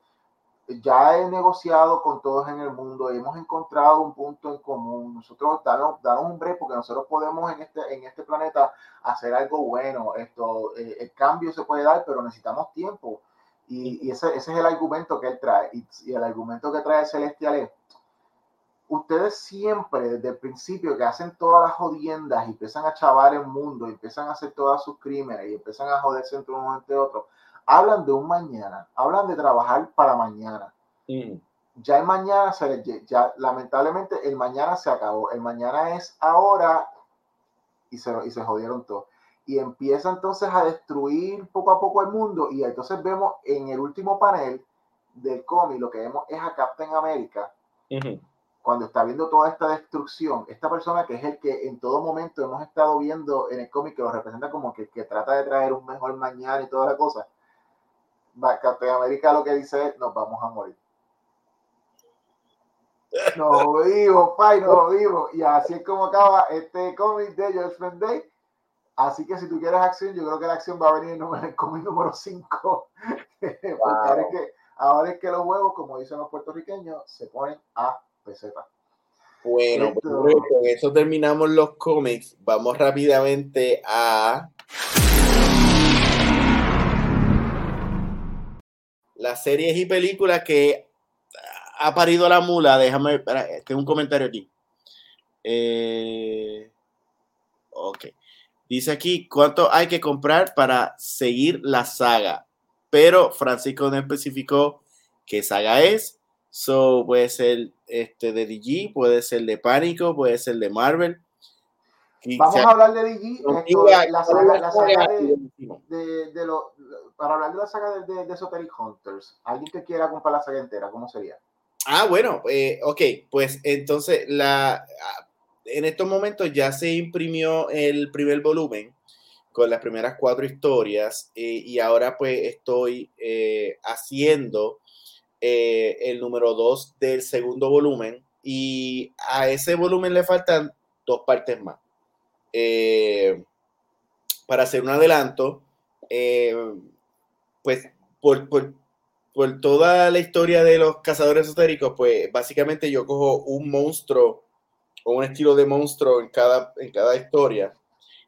ya he negociado con todos en el mundo, hemos encontrado un punto en común, nosotros danos, un break porque nosotros podemos en este, en este planeta hacer algo bueno, esto, eh, el cambio se puede dar, pero necesitamos tiempo. Y, ese, ese, es el argumento que él trae. Y, el argumento que trae Celestial es, ustedes siempre desde el principio que hacen todas las jodiendas y empiezan a chavar el mundo, y empiezan a hacer todos sus crímenes y empiezan a joderse entre uno y otro, hablan de un mañana, hablan de trabajar para mañana. Mm. Ya el mañana, se ya lamentablemente el mañana se acabó. El mañana es ahora y se, y se jodieron todos. Y empieza entonces a destruir poco a poco el mundo. Y entonces vemos en el último panel del cómic, lo que vemos es a Captain America. Cuando está viendo toda esta destrucción, esta persona que es el que en todo momento hemos estado viendo en el cómic, que lo representa como que, que trata de traer un mejor mañana y toda la cosa Captain América lo que dice es, nos vamos a morir. (laughs) Nos vivo, pai, nos vivo. Y así es como acaba este cómic de Judgment Day. Así que si tú quieres acción, yo creo que la acción va a venir en el cómic número 5. (laughs) ahora, es que, ahora es que los huevos, como dicen los puertorriqueños, se ponen a peseta. Bueno, pues, con eso terminamos los cómics. Vamos rápidamente a las series y películas que ha parido la mula. Déjame, tengo un comentario aquí. Eh, ok. Dice aquí, ¿cuánto hay que comprar para seguir la saga? Pero Francisco no especificó qué saga es. So, puede ser este de DG, puede ser de Pánico, puede ser de Marvel. Vamos a hablar de DG, la, saga, de, de, lo, para hablar de la saga de, de, Esoteric Hunters, alguien que quiera comprar la saga entera, ¿cómo sería? Ah, bueno, eh, ok, pues entonces la, en estos momentos ya se imprimió el primer volumen con las primeras cuatro historias eh, y ahora pues estoy eh, haciendo eh, el número dos del segundo volumen y a ese volumen le faltan dos partes más. para hacer un adelanto, pues por, por, por, toda la historia de los cazadores esotéricos, pues básicamente yo cojo un monstruo o un estilo de monstruo en cada, en cada historia.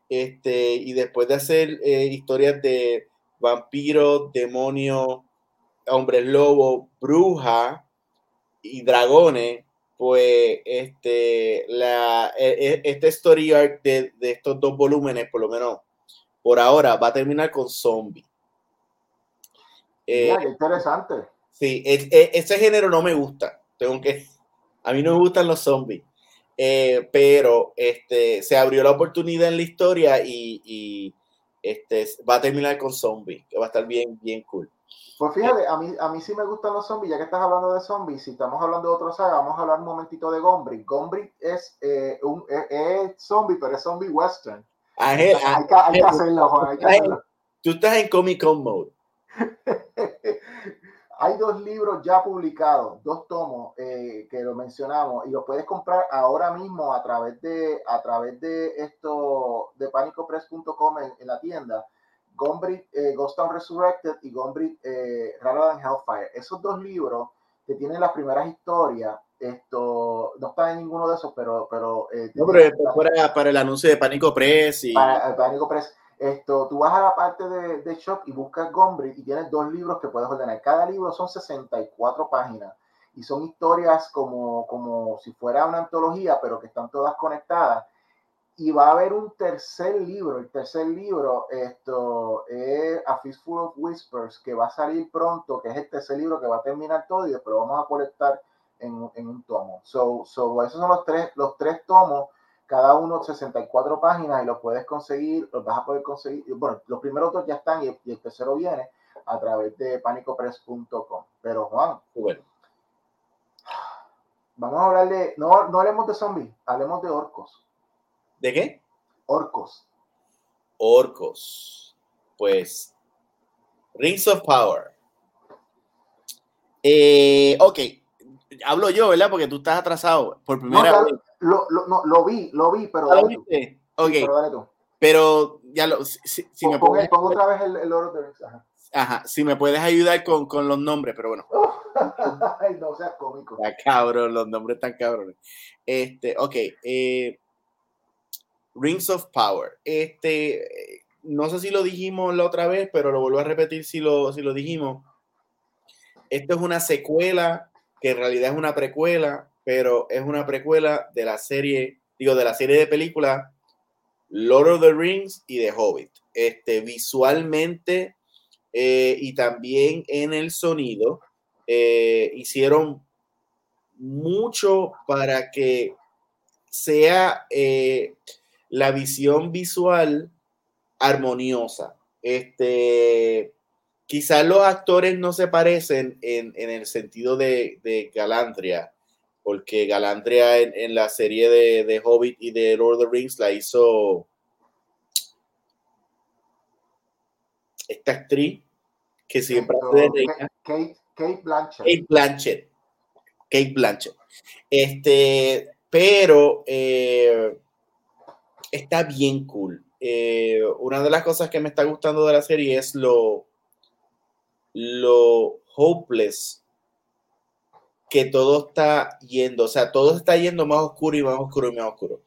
Este, y después de hacer eh, historias de vampiros, demonios, hombres lobo, bruja y dragones, pues este, la, e, e, este arc de, de, estos dos volúmenes, por lo menos por ahora, va a terminar con zombie. Eh, interesante. Sí, ese género no me gusta. Tengo que. A mí no me gustan los zombies. Eh, pero este, se abrió la oportunidad en la historia y, este, va a terminar con zombies, que va a estar bien, bien cool. Pues fíjate, a mí, a mí sí me gustan los zombies, ya que estás hablando de zombies, si estamos hablando de otra saga, vamos a hablar un momentito de Gombrick. Gombrick es, eh, un, es, zombie, pero es zombie western. hay, que, hacerlo, hay que hacerlo. Tú estás en Comic Con mode. (laughs) Hay dos libros ya publicados, dos tomos eh, que lo mencionamos y los puedes comprar ahora mismo a través de a través de esto de panicopress.com en, la tienda. Gombrick, eh, Ghost Town Resurrected y Gombrick eh, than Hellfire. Esos dos libros que tienen las primeras historias, esto no está en ninguno de esos, pero pero, eh, no, pero para, para el anuncio de Pánico Press y para Pánico Press esto, tú vas a la parte de, de shop y buscas Gombrick y tienes dos libros que puedes ordenar. Cada libro son 64 páginas y son historias como, como si fuera una antología, pero que están todas conectadas. Y va a haber un tercer libro. El tercer libro esto, es A Fistful of Whispers, que va a salir pronto, que es el tercer libro que va a terminar todo y después lo vamos a colectar en, en un tomo. So, so, esos son los tres, los tres tomos cada uno 64 páginas y los puedes conseguir, los vas a poder conseguir, bueno, los primeros dos ya están y, el tercero viene a través de panicopress.com. Pero Juan, bueno. vamos a hablar de, no, no hablemos de zombies, hablemos de orcos. ¿De qué? Orcos. Orcos. Pues, Rings of Power. Eh, ok, hablo yo, ¿verdad? Porque tú estás atrasado por primera vez. Lo, lo, no, lo vi, lo vi, pero. ¿Lo viste? Ok. pero dale tú. Pero ya lo. Si, me puedes, otra vez el, el the Rings. Ajá. Ajá, si me puedes ayudar con, con los nombres, pero bueno. (laughs) Ay, no seas cómico. Está cabrón, los nombres están cabrones. Este, ok. Eh, Rings of Power. Este, no sé si lo dijimos la otra vez, pero lo vuelvo a repetir si lo, si lo dijimos. Esto es una secuela, que en realidad es una precuela, pero es una precuela de la serie, digo, de la serie de películas Lord of the Rings y The Hobbit. Este, visualmente eh, y también en el sonido, eh, hicieron mucho para que sea eh, la visión visual armoniosa. Este, quizás los actores no se parecen en, el sentido de, Galandria, porque Galandria en, la serie de, Hobbit y de Lord of the Rings la hizo esta actriz que siempre hace de Kate, Kate, Blanchett. Kate Blanchett. Kate Blanchett. Este, pero eh, está bien cool. Eh, una de las cosas que me está gustando de la serie es lo, lo hopeless que todo está yendo. O sea, todo está yendo más oscuro y más oscuro y más oscuro.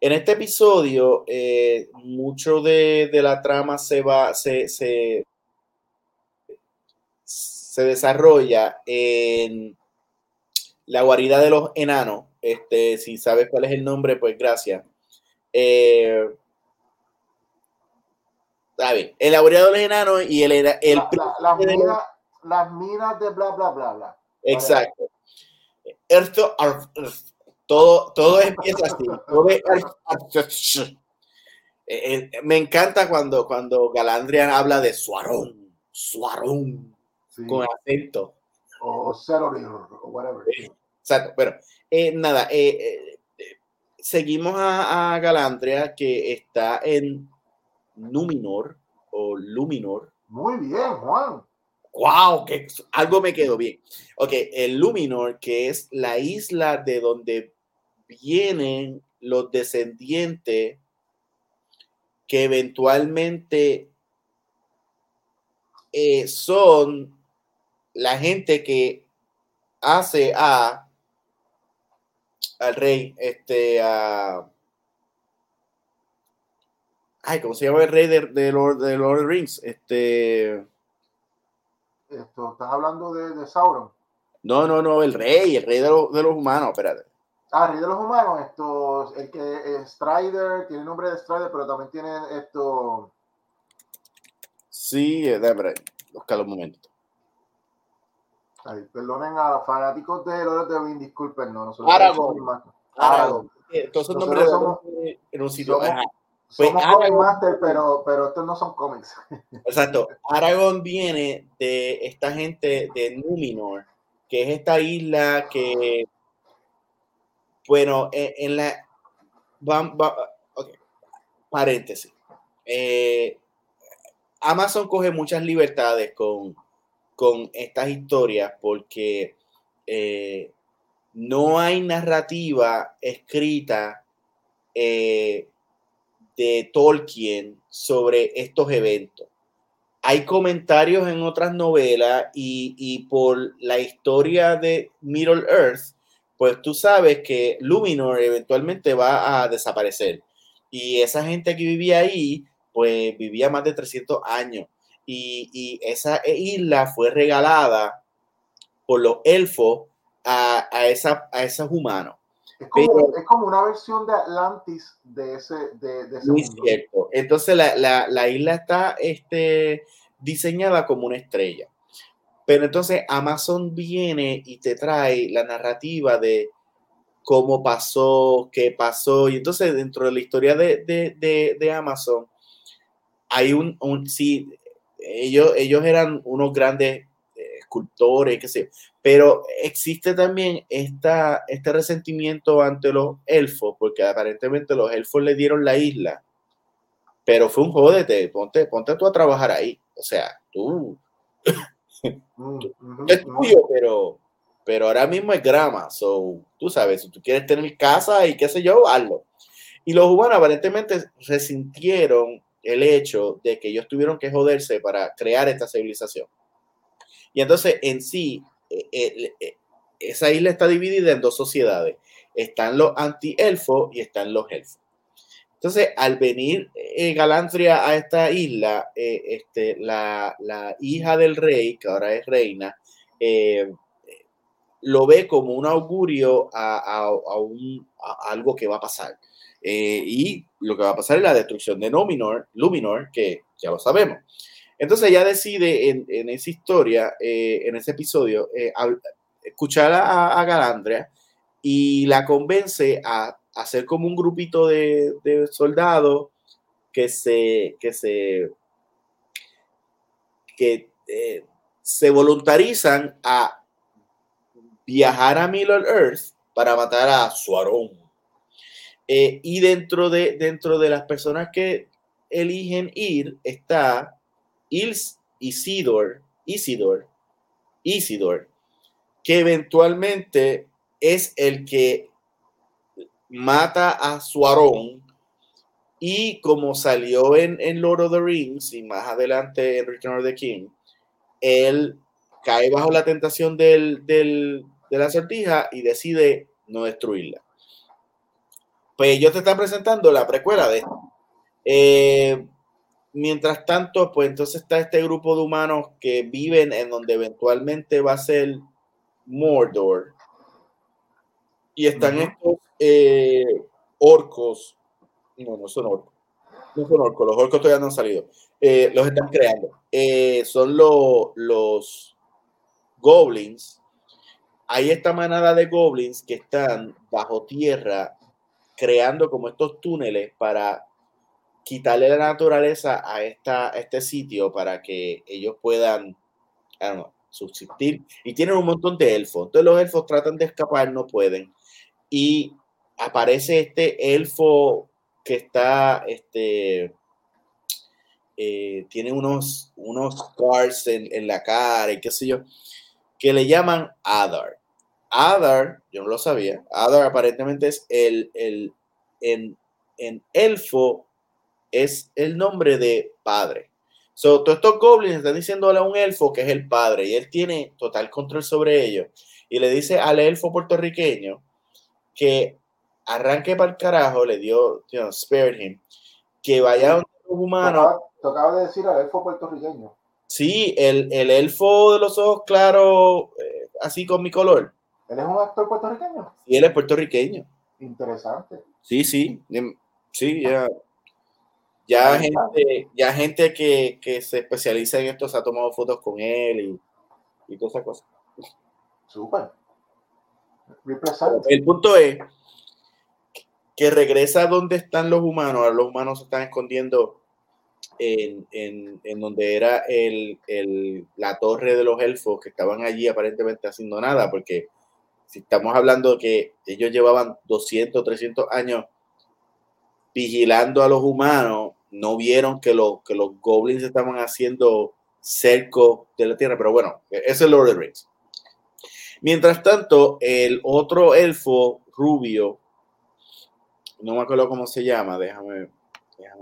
En este episodio, eh, mucho de, la trama se va, se, se, desarrolla en la guarida de los enanos. Este, si sabes cuál es el nombre, pues gracias. Eh, el laboratorio de los enanos y el, el las, minas, de bla bla bla bla. Exacto. Esto, todo, todo empieza así. Eh, eh, me encanta cuando, cuando Galandrian habla de Suarón, Suarón, con acento. O, o whatever. Exacto, pero eh, nada, seguimos a, Galandria que está en Numinor o Luminor. Muy bien, Juan. ¡Wow! Que algo me quedó bien. Ok, el Luminor, que es la isla de donde vienen los descendientes que eventualmente eh, son la gente que hace a al rey, este. Ay, ¿cómo se llama el rey de, Lord, de Lord of the Rings? Este... Esto, ¿Estás hablando de, Sauron? No, no, no, el rey, el rey de, de los humanos, espérate. Ah, rey de los humanos, esto, el que es Strider, tiene el nombre de Strider, pero también tiene esto... Sí, déjame buscar un momento perdonen a los fanáticos de Lord de Ring, disculpen, no, nosotros Aragorn. Aragorn. Todos esos nombres somos, en un sitio. Somos, pues Aragorn, Master, pero, pero estos no son cómics. (laughs) Exacto. Aragorn viene de esta gente de Numenor, que es esta isla que, bueno, en, la... okay. Paréntesis. Eh, Amazon coge muchas libertades con con estas historias porque eh, no hay narrativa escrita eh, de Tolkien sobre estos eventos. Hay comentarios en otras novelas y, por la historia de Middle Earth, pues tú sabes que Luminor eventualmente va a desaparecer. Y esa gente que vivía ahí, pues vivía más de 300 años y, esa isla fue regalada por los elfos a, esa, a esos humanos. Es como, una versión de Atlantis de ese, de, de muy cierto. Entonces la, isla está este, diseñada como una estrella. Pero entonces Amazon viene y te trae la narrativa de cómo pasó, qué pasó. Y entonces dentro de la historia de, Amazon hay un, un sí, ellos, ellos eran unos grandes eh, escultores, qué sé pero existe también esta, este resentimiento ante los elfos, porque aparentemente los elfos le dieron la isla, pero fue un jódete, ponte, ponte tú a trabajar ahí, o sea, tú, mm, es tuyo, pero pero ahora mismo es grama. So, tú sabes, si tú quieres tener casa y qué sé yo, hazlo. Y los humanos aparentemente resintieron el hecho de que ellos tuvieron que joderse para crear esta civilización. Y entonces, en sí, esa isla está dividida en dos sociedades. Están los anti-elfos y están los elfos. Entonces, al venir Galantria a esta isla, este, la, hija del rey, que ahora es reina, lo ve como un augurio a, algo que va a pasar. y lo que va a pasar es la destrucción de Luminor, Luminor que ya lo sabemos. Entonces ella decide en, esa historia, en ese episodio, escuchar a, Galandria y la convence a, hacer como un grupito de, soldados que se, que se, que, eh, se voluntarizan a viajar a Middle Earth para matar a Suarón. Eh, y dentro de, dentro de las personas que eligen ir está Ils Isidor, Isidor, Isidor, que eventualmente es el que mata a Suarón y como salió en, en, Lord of the Rings y más adelante en Return of the King, él cae bajo la tentación del, del, de la sortija y decide no destruirla. Pues ellos te están presentando la precuela de esto. Eh, mientras tanto, pues entonces está este grupo de humanos que viven en donde eventualmente va a ser Mordor. Y están estos eh, orcos. No, no son orcos. No son orcos. Los orcos todavía no han salido. Eh, los están creando. Eh, son los goblins. Hay esta manada de goblins que están bajo tierra creando como estos túneles para quitarle la naturaleza a, este sitio para que ellos puedan, subsistir y tienen un montón de elfos. Entonces los elfos tratan de escapar, no pueden. Y aparece este elfo que está, este, eh, tiene unos, unos scars en, la cara y qué sé yo, que le llaman Adar. Adar, yo no lo sabía, Adar aparentemente es el, el en, en elfo, es el nombre de padre. So, todos estos goblins están diciéndole a un elfo que es el padre y él tiene total control sobre ellos. Y le dice al elfo puertorriqueño que arranque para el carajo, le dio, you know, spare him, que vaya a un humano. Tocaba, de decir al elfo puertorriqueño. Sí, el, el elfo de los ojos claros, eh, así con mi color. ¿Él es un actor puertorriqueño? Sí, él es puertorriqueño. Interesante. Sí, sí, sí, ya. Ya gente, ya gente que, se especializa en esto se ha tomado fotos con él y, y todas esas cosas. Súper. El punto es que regresa donde están los humanos. Ahora los humanos se están escondiendo en, en, donde era el, el, la torre de los elfos que estaban allí aparentemente haciendo nada, porque si estamos hablando de que ellos llevaban 200, 300 años vigilando a los humanos, no vieron que, que los goblins estaban haciendo cerco de la tierra, pero bueno, ese es Lord of the Rings. Mientras tanto, el otro elfo rubio, no me acuerdo cómo se llama, déjame,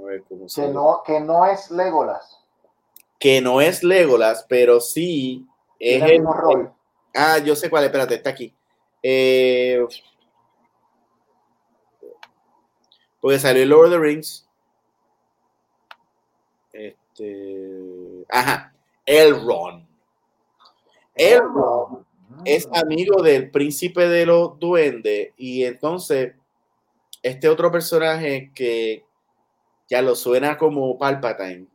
ver cómo se que No, que no es Legolas. Que no es Legolas, pero sí es el, rol. Ah, yo sé cuál, espérate, está aquí. Eh, porque salió el Lord of the Rings este, ajá, Elrond. Elrond es amigo del príncipe de los duendes y entonces este otro personaje que ya lo suena como Palpatine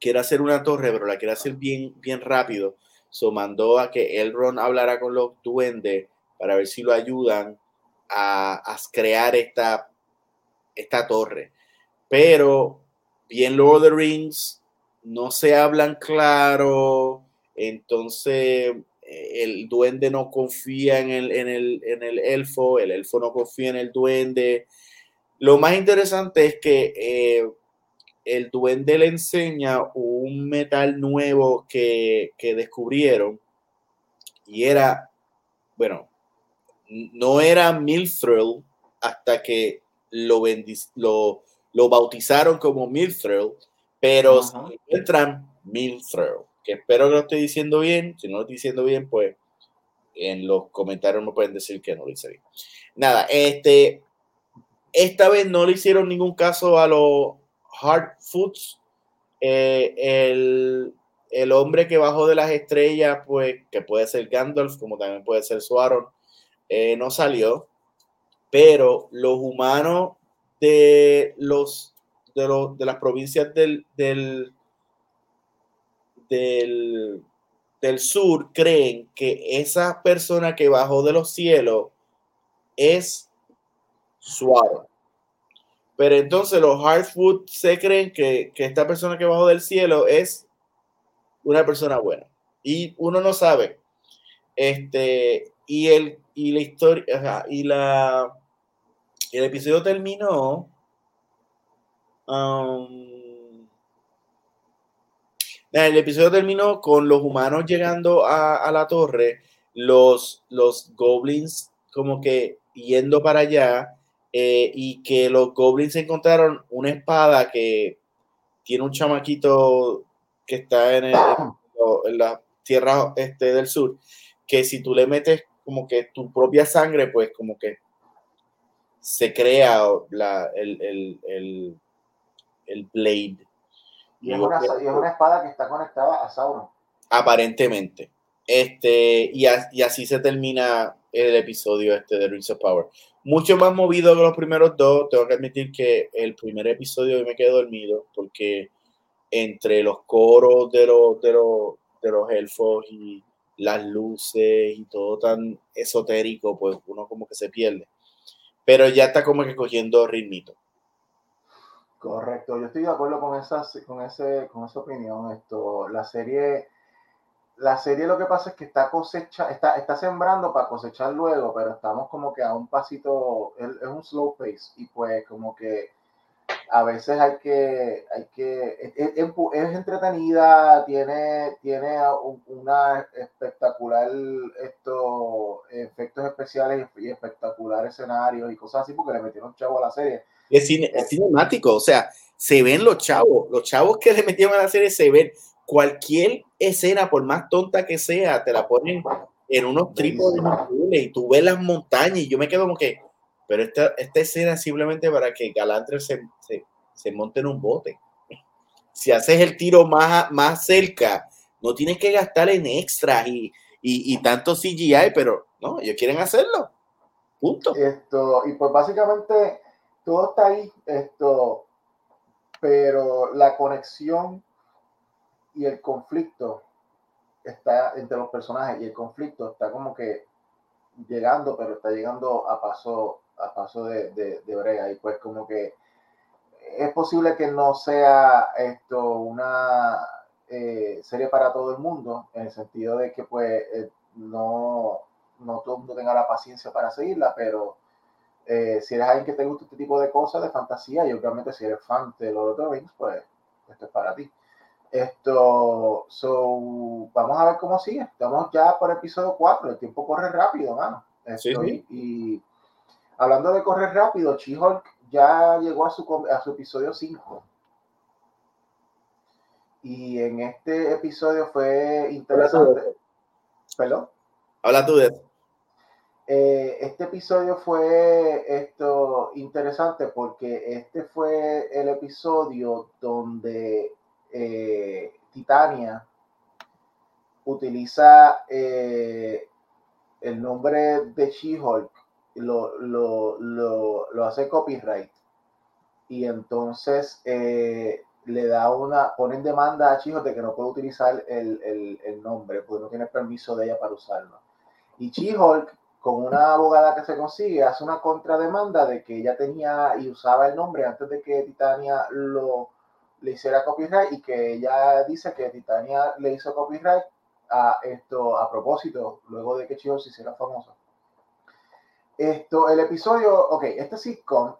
quiere hacer una torre, pero la quiere hacer bien, bien rápido. So mandó a que Elrond hablara con los duendes para ver si lo ayudan a, a crear esta, esta torre. Pero bien Lord of the Rings no se hablan claro, entonces eh, el duende no confía en el, en el, en el elfo, el elfo no confía en el duende. Lo más interesante es que eh, el duende le enseña un metal nuevo que, que descubrieron y era bueno, no era Milthrill hasta que lo, lo, lo bautizaron como Milthrill, pero se encuentran Milthrill, que espero que lo estoy diciendo bien, si no lo estoy diciendo bien, pues en los comentarios me pueden decir que no lo hice bien. Nada, este, esta vez no le hicieron ningún caso a los Hard Foods. Eh, el, el, hombre que bajó de las estrellas, pues, que puede ser Gandalf, como también puede ser Suaron, eh, no salió. Pero los humanos de los de, los, de las provincias del, del, del sur creen que esa persona que bajó de los cielos es suave. Pero entonces los Hardfoot se creen que, esta persona que bajó del cielo es una persona buena. Y uno no sabe. Este, y el, y la historia, y la el episodio terminó. Um, el episodio terminó con los humanos llegando a, la torre, los, los goblins como que yendo para allá eh, y que los goblins encontraron una espada que tiene un chamaquito que está en, en la tierra este del sur, que si tú le metes como que tu propia sangre, pues como que se crea la, el, el, el, el blade y es, una, espada que está conectada a Sauron. Aparentemente. Este, y, así se termina el episodio este de Rings of Power. Mucho más movido que los primeros dos. Tengo que admitir que el primer episodio me quedé dormido porque entre los coros de los, de los, de los elfos y las luces y todo tan esotérico, pues uno como que se pierde. Pero ya está como que cogiendo ritmito. Correcto, yo estoy de acuerdo con esa, con ese, con esa opinión. Esto, la serie, la serie lo que pasa es que está cosecha, está, está sembrando para cosechar luego, pero estamos como que a un pasito, es, un slow pace, y pues como que a veces hay que, hay que, es, entretenida, tiene, tiene una espectacular esto, efectos especiales y espectacular escenarios y cosas así, porque le metieron chavo a la serie es, cinemático, o sea, se ven los chavos, los chavos que le metieron a la serie se ven. Cualquier escena, por más tonta que sea, te la ponen en unos trípodes y tú ves las montañas y yo me quedo como que, pero esta, esta escena es simplemente para que Galantre se, se, monte en un bote. Si haces el tiro más, más cerca, no tienes que gastar en extras y, y, y tanto CGI, pero no, ellos quieren hacerlo. Punto. Esto, y pues básicamente todo está ahí, esto, pero la conexión y el conflicto está entre los personajes y el conflicto está como que llegando, pero está llegando a paso, a paso de, de, brega y pues como que es posible que no sea esto una eh, serie para todo el mundo, en el sentido de que pues eh, no, no todo el mundo tenga la paciencia para seguirla, pero eh, si eres alguien que te gusta este tipo de cosas, de fantasía, y obviamente si eres fan de Lord of the Rings, pues esto es para ti. Esto, so, vamos a ver cómo sigue. Estamos ya por episodio 4, el tiempo corre rápido, mano. Y, hablando de correr rápido, She-Hulk ya llegó a su, a su episodio 5. Y en este episodio fue interesante. ¿Perdón? Habla tú de eso. Eh, este episodio fue esto interesante porque este fue el episodio donde eh, Titania utiliza eh, el nombre de She-Hulk, lo, lo, lo, hace copyright y entonces le da una, ponen demanda a She-Hulk de que no puede utilizar el, el, el nombre porque no tiene permiso de ella para usarlo. Y She-Hulk con una abogada que se consigue, hace una contrademanda de que ella tenía y usaba el nombre antes de que Titania lo le hiciera copyright y que ella dice que Titania le hizo copyright a esto a propósito, luego de que Chihol se hiciera famoso. Esto, el episodio, ok, este sitcom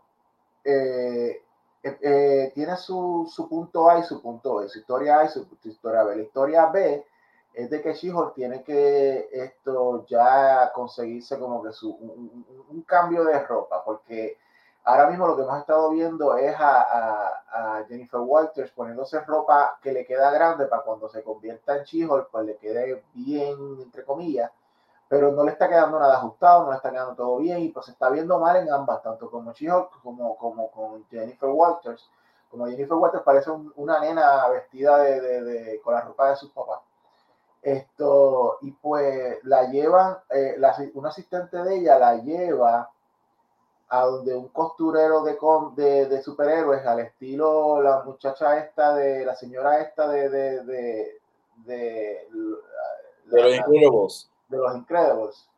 eh, eh, eh, tiene su, su, punto A y su punto B, su historia A y su, su historia B. La historia B es de que She-Hulk tiene que esto ya conseguirse como que su, un, cambio de ropa, porque ahora mismo lo que hemos estado viendo es a, Jennifer Walters poniéndose ropa que le queda grande para cuando se convierta en She-Hulk, pues le quede bien, entre comillas, pero no le está quedando nada ajustado, no le está quedando todo bien y pues se está viendo mal en ambas, tanto como She-Hulk como, como con Jennifer Walters. Como Jennifer Walters parece una nena vestida de, con la ropa de sus papás. Esto, y pues la llevan, eh, un asistente de ella la lleva a donde un costurero de, de, superhéroes, al estilo la muchacha esta de, la señora esta de, de, de, de, los Incredibles. De los Incredibles.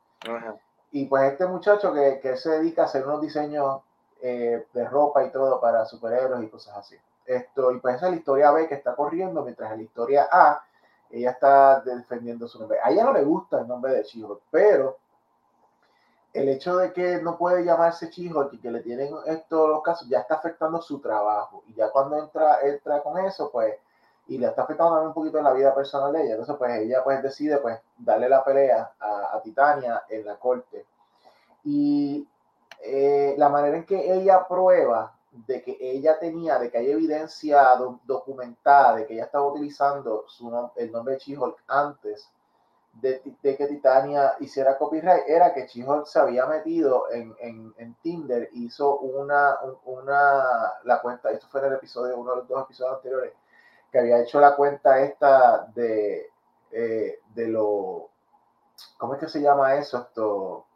Y pues este muchacho que, que, se dedica a hacer unos diseños eh, de ropa y todo para superhéroes y cosas así. Esto, y pues esa es la historia B que está corriendo, mientras en la historia A ella está defendiendo su nombre. A ella no le gusta el nombre de Chijo, pero el hecho de que no puede llamarse Chijo y que le tienen estos los casos ya está afectando su trabajo. Y ya cuando entra, entra con eso, pues, y le está afectando también un poquito en la vida personal de ella. Entonces, pues ella pues decide pues darle la pelea a, a Titania en la corte. Y eh, la manera en que ella prueba de que ella tenía, de que hay evidencia documentada de que ella estaba utilizando su el nombre de she antes de, que Titania hiciera copyright, era que she se había metido en, en, en, Tinder, hizo una, una, la cuenta, esto fue en el episodio, uno de los dos episodios anteriores, que había hecho la cuenta esta de, eh, de lo, ¿cómo es que se llama eso? Esto,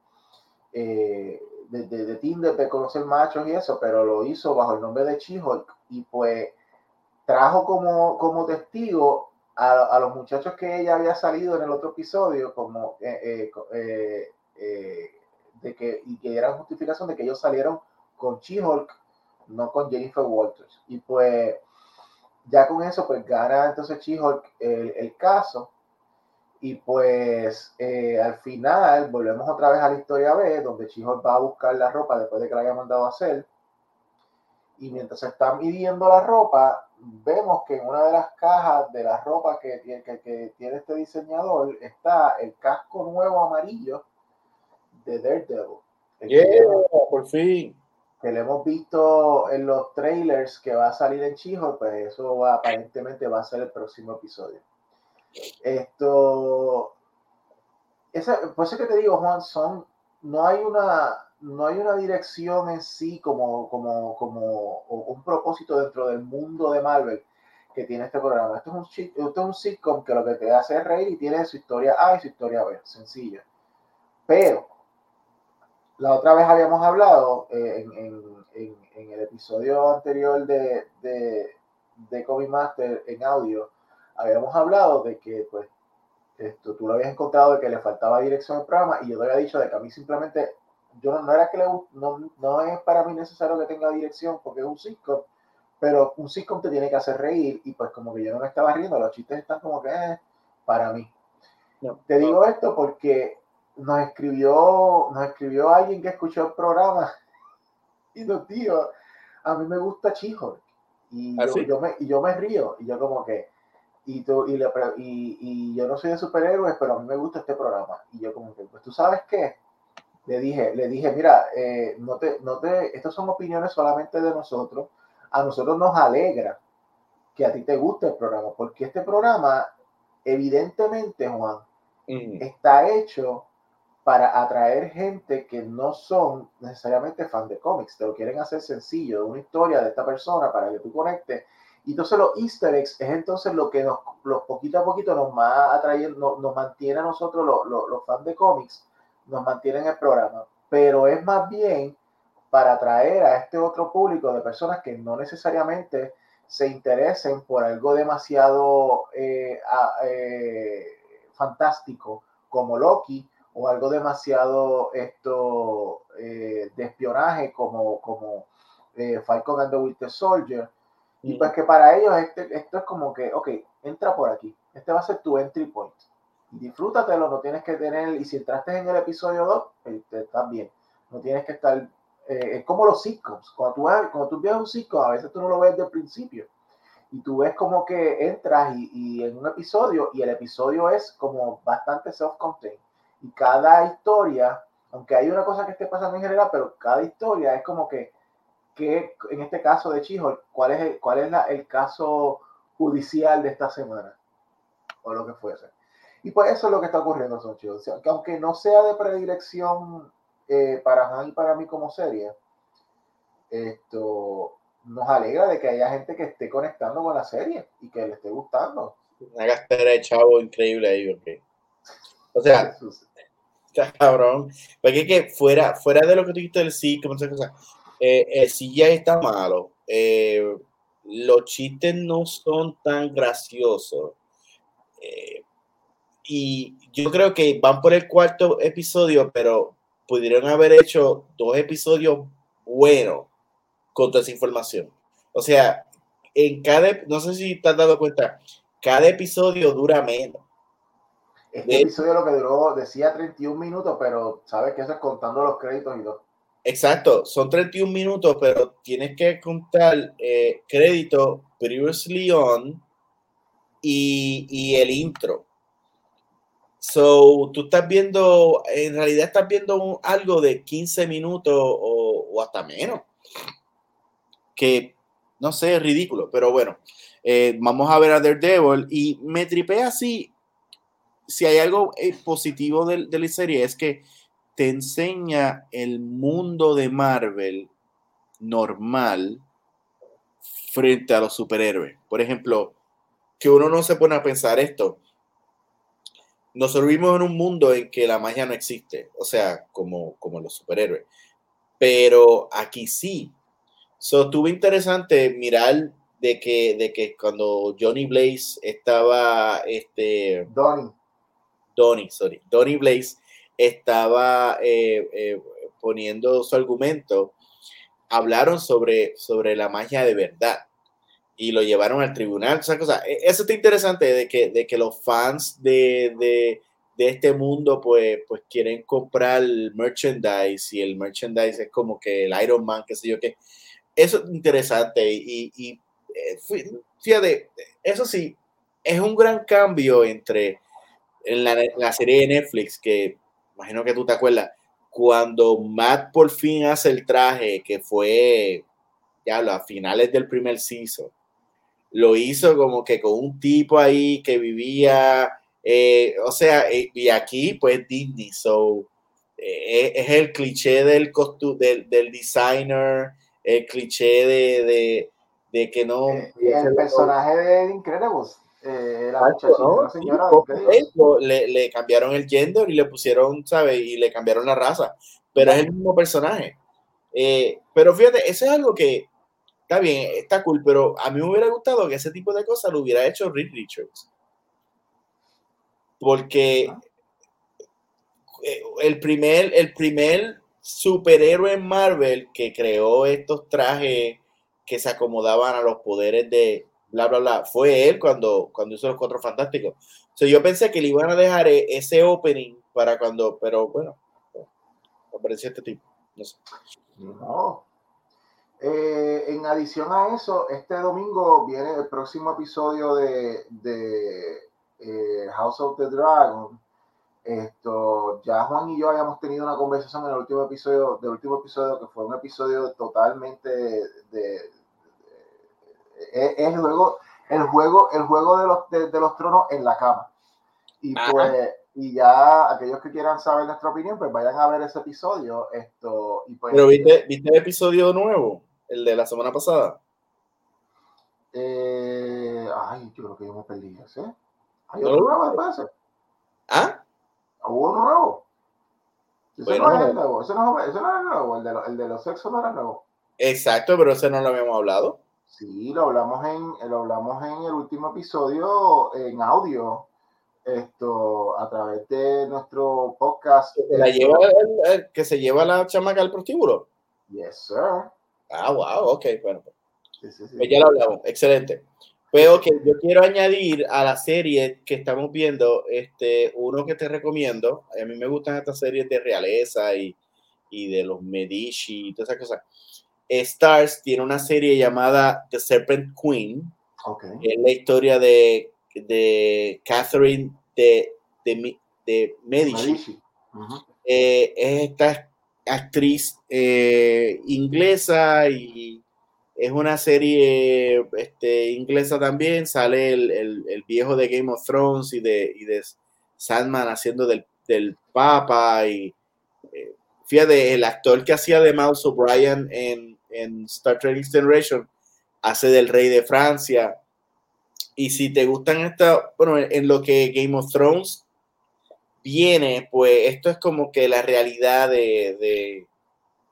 eh, de, de, de, Tinder, de conocer machos y eso, pero lo hizo bajo el nombre de She-Hulk y pues trajo como, como testigo a, a, los muchachos que ella había salido en el otro episodio, como eh, eh, eh, de que, y que era justificación de que ellos salieron con She-Hulk, no con Jennifer Walters. Y pues ya con eso, pues gana entonces She-Hulk el, el caso y pues eh, al final volvemos otra vez a la historia B, donde Chijo va a buscar la ropa después de que la haya mandado a hacer. Y mientras se está midiendo la ropa, vemos que en una de las cajas de la ropa que, que, tiene este diseñador está el casco nuevo amarillo de Daredevil. Yeah, por fin. Que le hemos visto en los trailers que va a salir en Chijo, pues eso va, aparentemente va a ser el próximo episodio. Esto, esa, por eso que te digo, Juan, son, no hay una, no hay una dirección en sí como, como, como un propósito dentro del mundo de Marvel que tiene este programa. Esto es, un, esto es un sitcom que lo que te hace es reír y tiene su historia A y su historia B, sencilla. Pero, la otra vez habíamos hablado eh, en, en, el episodio anterior de, de, de Comic Master en audio, habíamos hablado de que, pues, esto, tú lo habías encontrado de que le faltaba dirección al programa y yo te había dicho de que a mí simplemente, yo no, era que le, no, no es para mí necesario que tenga dirección porque es un sitcom, pero un sitcom te tiene que hacer reír y pues como que yo no me estaba riendo, los chistes están como que eh, para mí. te digo esto porque nos escribió, nos escribió alguien que escuchó el programa. (laughs) Y nos dijo, a mí me gusta Chijo y, ¿Ah, yo, me, y yo me río y yo como que y, tú, y, le, y, y, yo no soy de superhéroes, pero a mí me gusta este programa. Y yo como que, pues tú sabes qué, le dije, le dije, mira, eh, no te, no te, estas son opiniones solamente de nosotros. A nosotros nos alegra que a ti te guste el programa, porque este programa, evidentemente, Juan, está hecho para atraer gente que no son necesariamente fan de cómics, te lo quieren hacer sencillo, una historia de esta persona para que tú conectes y entonces los easter eggs es entonces lo que nos, los poquito a poquito nos va atrayendo, nos, mantiene a nosotros los, los, fans de cómics, nos mantiene en el programa. Pero es más bien para atraer a este otro público de personas que no necesariamente se interesen por algo demasiado eh, eh, fantástico como Loki o algo demasiado esto eh, de espionaje como, como Falcon and the Winter Soldier y pues que para ellos este, esto es como que, ok, entra por aquí. Este va a ser tu entry point. Disfrútatelo, no tienes que tener, y si entraste en el episodio 2, este, estás bien. No tienes que estar, eh, es como los sitcoms. Cuando tú, cuando tú un sitcom, a veces tú no lo ves desde el principio. y tú ves como que entras y, y, en un episodio y el episodio es como bastante self-contained y cada historia, aunque hay una cosa que esté pasando en general, pero cada historia es como que, que en este caso de Chijo, ¿cuál es, el, cuál es la, el caso judicial de esta semana? O lo que fuese. Y pues eso es lo que está ocurriendo, son chicos. que aunque no sea de predilección eh, para Juan y para mí como serie, esto nos alegra de que haya gente que esté conectando con la serie y que le esté gustando. Una gastera de chavo increíble ahí, ok. O sea, (laughs) cabrón. Porque fuera, fuera de lo que tú dijiste del sí, cosa, eh, el sí ya está malo. Eh, los chistes no son tan graciosos. Eh, y yo creo que van por el cuarto episodio, pero pudieron haber hecho dos episodios buenos con toda esa información. O sea, en cada, no sé si te has dado cuenta, cada episodio dura menos. Este episodio lo que duró, decía 31 minutos, pero sabes que eso es contando los créditos y todo. Exacto, son 31 minutos, pero tienes que contar eh, crédito previously on y, y el intro. So, tú estás viendo, en realidad estás viendo algo de 15 minutos o, o hasta menos que no sé, es ridículo, pero bueno, eh, vamos a ver a Daredevil y me tripea así. Si hay algo eh, positivo de, la serie es que te enseña el mundo de Marvel normal frente a los superhéroes. Por ejemplo, que uno no se pone a pensar esto. Nosotros vivimos en un mundo en que la magia no existe, o sea, como, los superhéroes. Pero aquí sí, So, tuvo interesante mirar de que, de que cuando Johnny Blaze estaba, este... Donnie. Donnie, sorry. Donnie Blaze estaba eh, eh, poniendo su argumento, hablaron sobre, sobre la magia de verdad y lo llevaron al tribunal. O sea, cosa, e, eso está interesante de que, de que los fans de, de, de, este mundo pues, pues quieren comprar merchandise y el merchandise es como que el Iron Man, qué sé yo qué eso es interesante y, y eh, fíjate, eso sí, es un gran cambio entre en la, la, serie de Netflix, que imagino que tú te acuerdas, cuando Matt por fin hace el traje, que fue ya a finales del primer season, lo hizo como que con un tipo ahí que vivía, eh, o sea, eh, y aquí pues Disney, so, es el cliché del, del, del designer, el cliché de, de, de que no. Eh, el personaje de Incredibles. La ¿no? señora le, le, cambiaron el gender y le pusieron, ¿sabes? Y le cambiaron la raza. Pero es el mismo personaje. Eh, pero fíjate, eso es algo que está bien, está cool, pero a mí me hubiera gustado que ese tipo de cosas lo hubiera hecho Rick Richards. Porque eh, el primer, el primer superhéroe en Marvel que creó estos trajes que se acomodaban a los poderes de bla, bla, bla. Fue él cuando, cuando hizo los Cuatro Fantásticos. So, yo pensé que le iban a dejar e, ese opening para cuando, pero bueno, apareció este tipo. No sé. No. Eh, en adición a eso, este domingo viene el próximo episodio de, de eh, House of the Dragon esto, ya Juan y yo habíamos tenido una conversación en el último episodio, del último episodio, que fue un episodio totalmente de, el juego, el juego, el juego de los, de, los tronos en la cama. Y pues, y ya aquellos que quieran saber nuestra opinión, pues vayan a ver ese episodio. Esto, y pues, Pero viste, viste el episodio nuevo, el de la semana pasada. Eh, ay, yo creo que yo me perdí ese. Hay otro nuevo después. ¿Ah? Hubo uno nuevo. Ese no es el nuevo, ese no, ese no era el nuevo, el de, el de los sexos no era nuevo. Exacto, pero ese no lo habíamos hablado. Sí, lo hablamos en, lo hablamos en el último episodio en audio, esto a través de nuestro podcast. ¿Que la lleva el, que se lleva la chamaca al prostíbulo? Yes, sir. Ah, wow, ok, bueno. Sí, sí, sí. Pues ya lo hablamos, excelente. Pero que yo quiero añadir a la serie que estamos viendo, este, uno que te recomiendo, a mí me gustan estas series de realeza y, y de los Medici y todas esas cosas. Stars tiene una serie llamada The Serpent Queen. Es la historia de, de Catherine de, de, Medici. Eh, es esta actriz eh, inglesa y es una serie este, inglesa también. Sale el, el, viejo de Game of Thrones y de, y de Sandman haciendo del, del Papa. Y eh, fíjate, el actor que hacía de Mouse O'Brien en, en Star Trek Generation hace del rey de Francia. Y si te gustan esta, bueno, en lo que Game of Thrones viene, pues esto es como que la realidad de,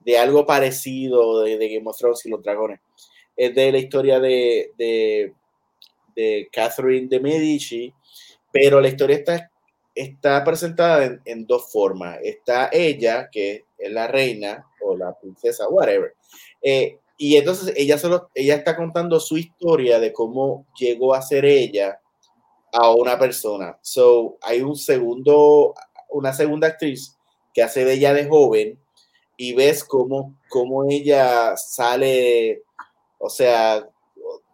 de, algo parecido de, Game of Thrones y los dragones. Es de la historia de, de, Catherine de Medici, pero la historia está, está presentada en, dos formas. Está ella, que es la reina o la princesa, whatever. Eh, y entonces ella solo, ella está contando su historia de cómo llegó a ser ella a una persona. So, hay un segundo, una segunda actriz que hace de ella de joven y ves cómo, cómo ella sale, o sea,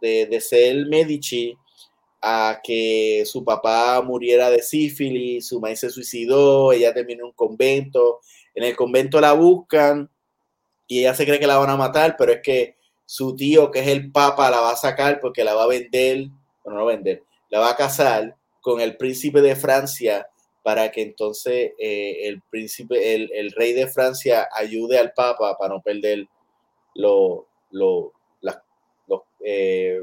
de, de ser Medici a que su papá muriera de sífilis, su madre se suicidó, ella terminó en un convento, en el convento la buscan y ella se cree que la van a matar, pero es que su tío, que es el papa, la va a sacar porque la va a vender, bueno, no vender, la va a casar con el príncipe de Francia para que entonces eh, el príncipe, el, rey de Francia ayude al papa para no perder lo, lo, eh,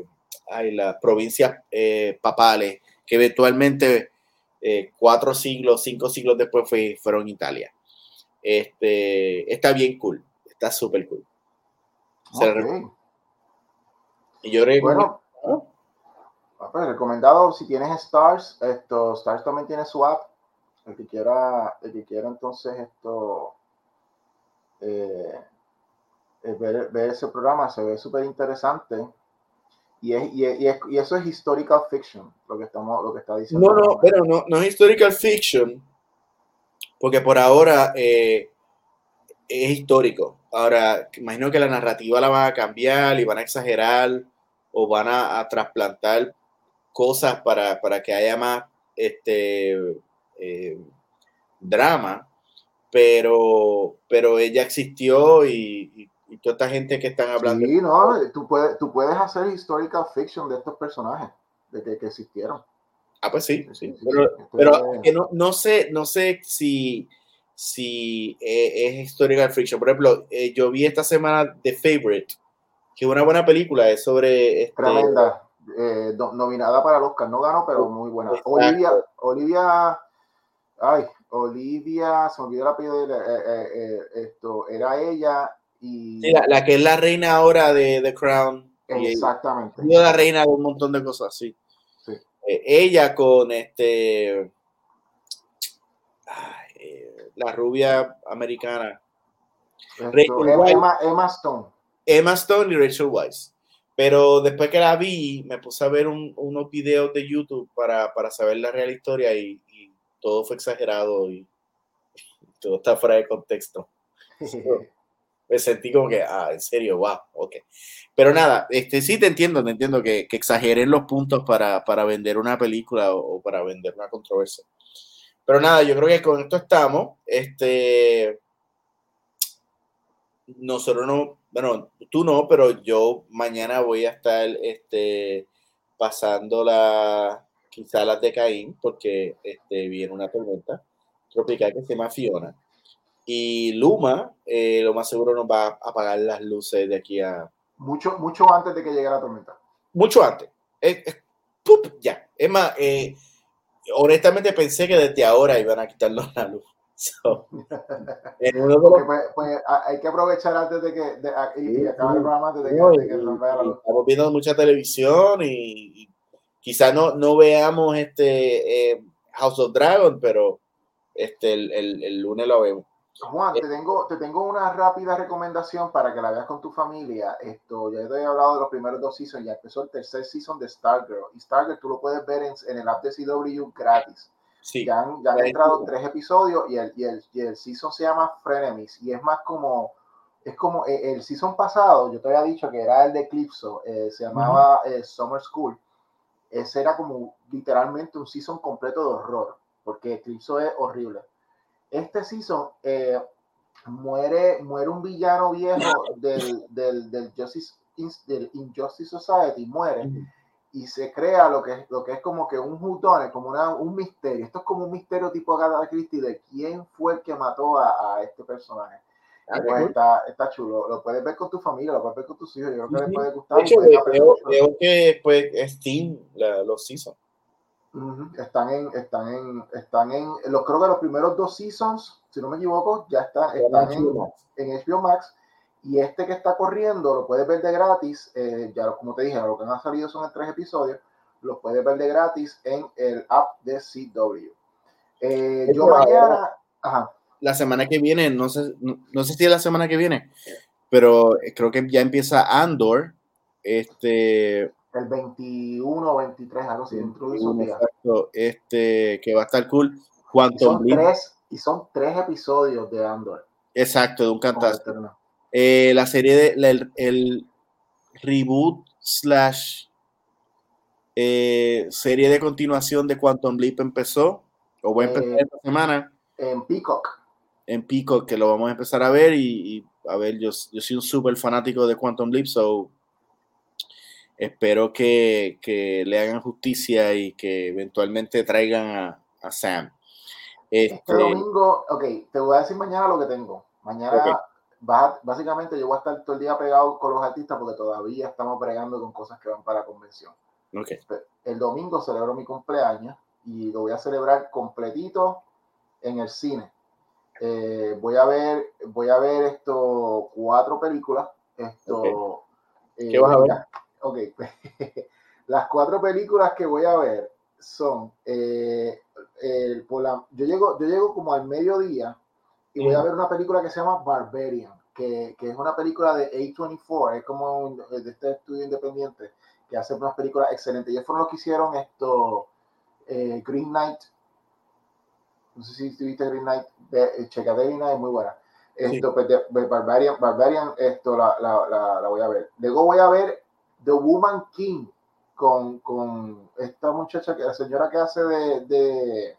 las provincias eh, papales que eventualmente cuatro siglos, cinco siglos después fue, fueron Italia. Este, está bien cool, está súper cool. Y yo bueno, ah, pues, recomendado si tienes Stars, esto, Stars también tiene su app. El que quiera, el que quiera entonces esto eh, eh, ver, ver, ese programa se ve súper interesante. Y, es, y, es, y, eso es historical fiction, lo que estamos, lo que está diciendo. No, no, pero no, no es historical fiction, porque por ahora eh, es histórico. Ahora, imagino que la narrativa la van a cambiar y van a exagerar o van a, trasplantar cosas para, que haya más este, eh, drama, pero, pero ella existió y, toda esta gente que están hablando. Sí, no, tú puedes, tú puedes hacer historical fiction de estos personajes, de que, existieron. Ah, pues sí, sí. Pero, no, no, sé, no sé si si eh, es historical fiction. Por ejemplo, eh, yo vi esta semana The Favorite, que es una buena película, es sobre... Este, Tremenda, eh, nominada para el Oscar, no ganó, pero muy buena. Olivia, Olivia, ay, Olivia, se me olvidó el apellido de esto, era ella y... la, que es la reina ahora de The Crown. Exactamente. Y, la reina de un montón de cosas, sí. sí. ella con este la rubia americana. Emma, Stone. Emma Stone y Rachel Weisz. Pero después que la vi, me puse a ver unos videos de YouTube para, saber la real historia y, todo fue exagerado y, (laughs) todo está fuera de contexto. (laughs) me sentí como que, ah, en serio, wow, ok. Pero nada, este, sí te entiendo, te entiendo que, que exageren los puntos para, vender una película o, para vender una controversia. Pero nada, yo creo que con esto estamos. Este, nosotros no, bueno, tú no, pero yo mañana voy a estar este, pasando la, quizá las de Caín, porque este, viene una tormenta tropical que se llama Fiona. Y Luma, eh, lo más seguro nos va a apagar las luces de aquí a... Mucho, mucho antes de que llegue la tormenta. Mucho antes. ya. Es más, eh, honestamente pensé que desde ahora iban a quitarnos la luz. (laughs) pues, (laughs) pues, hay que aprovechar antes de que de, y, acabar el programa antes de que, vaya la luz. Estamos viendo mucha televisión y, quizás no, no veamos este eh, House of Dragon, pero este el, el, el lunes lo vemos. Juan, te tengo, te tengo una rápida recomendación para que la veas con tu familia. Esto, ya te he hablado de los primeros dos seasons, ya empezó el tercer season de Stargirl. Y Stargirl tú lo puedes ver en, el app de CW gratis. Sí. Ya han, entrado tres episodios y el, y, el, y el season se llama Frenemies y es más como es como eh, el season pasado, yo te había dicho que era el de Eclipso, eh, se llamaba eh, Summer School. Ese era como literalmente un season completo de horror, porque Eclipso es horrible. Este season muere, muere un villano viejo del, del, del, Justice, del Injustice Society, muere. Y se crea lo que, es, lo que es como que un jutón, como una, un misterio. Esto es como un misterio tipo Agatha Christie de quién fue el que mató a, a este personaje pues está, está, chulo. Lo puedes ver con tu familia, lo puedes ver con tus hijos. Yo creo que les puede gustar. De hecho, veo, que pues, Steam los Están en, están en, están en, los creo que los primeros dos seasons, si no me equivoco, ya está, están en, en, HBO Max. Y este que está corriendo lo puedes ver de gratis. Eh, ya como te dije, lo que han salido son en tres episodios. Lo puedes ver de gratis en el app de CW. Eh, yo mañana. Ajá la semana que viene, no sé, no, sé si es la semana que viene, pero creo que ya empieza Andor. Este, el 21 o 23, algo así, dentro de esos días. este, que va a estar cool. Y son, tres, y son tres episodios de Andor. Exacto, de un cantazo. Eh, la serie de el, reboot slash eh, serie de continuación de Quantum Leap empezó, o voy a empezar eh, esta semana. En Peacock en Pico que lo vamos a empezar a ver y, a ver, yo, yo soy un súper fanático de Quantum Leap, so espero que, que, le hagan justicia y que eventualmente traigan a, a Sam. Este, este, domingo, ok, te voy a decir mañana lo que tengo. Mañana, básicamente, yo voy a estar todo el día pegado con los artistas porque todavía estamos bregando con cosas que van para la convención. Okay. El domingo celebro mi cumpleaños y lo voy a celebrar completito en el cine. Eh, voy a ver, voy a ver esto cuatro películas. Esto, eh, ¿Qué vas a ver? Ok, (laughs) las cuatro películas que voy a ver son eh, por la, yo llego, yo llego como al mediodía y voy a ver una película que se llama Barbarian, que, que es una película de A24, es como de este estudio independiente que hace unas películas excelentes. Y fueron los que hicieron esto, Green Knight, no sé si viste Green Knight, Checaderina es muy buena. Esto, pues, Barbarian, Barbarian, esto la, la, la, voy a ver. Luego voy a ver The Woman King con, con esta muchacha, que la señora que hace de, de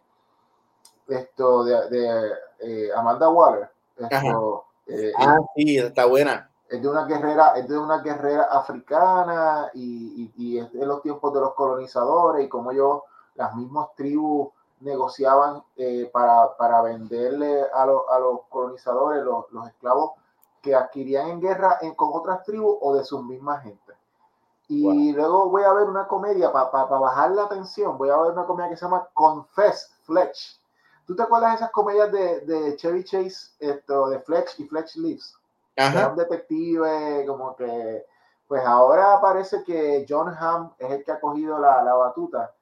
esto, de, de eh, Amanda Waller. Esto, eh, ah, sí, está buena. Es de una guerrera, es de una guerrera africana y, y, y es de los tiempos de los colonizadores y como yo, las mismas tribus negociaban eh, para, para, venderle a, a los colonizadores los, los, esclavos que adquirían en guerra en, con otras tribus o de sus mismas gente. Y luego voy a ver una comedia para bajar la tensión. Voy a ver una comedia que se llama Confess Fletch. ¿Tú te acuerdas de esas comedias de, de Chevy Chase, esto, de Fletch y Fletch Lives? Era un detective, como que. Pues ahora parece que John Hamm es el que ha cogido la, la batuta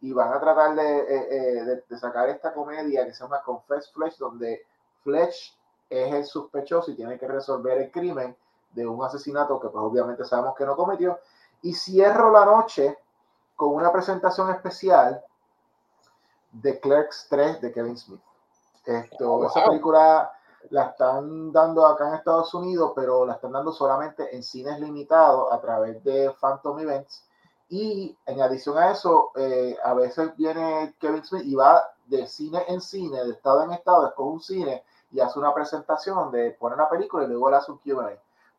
y van a tratar eh, eh, de, sacar esta comedia que se llama Confess Fletch, donde Fletch es el sospechoso y tiene que resolver el crimen de un asesinato que pues obviamente sabemos que no cometió. Y cierro la noche con una presentación especial de Clerks 3 de Kevin Smith. Esto, oh, Esa película la están dando acá en Estados Unidos, pero la están dando solamente en cines limitados a través de Phantom Events y en adición a eso, eh, a veces viene Kevin Smith y va de cine en cine, de estado en estado, después un cine y hace una presentación donde pone una película y luego le hace un QA.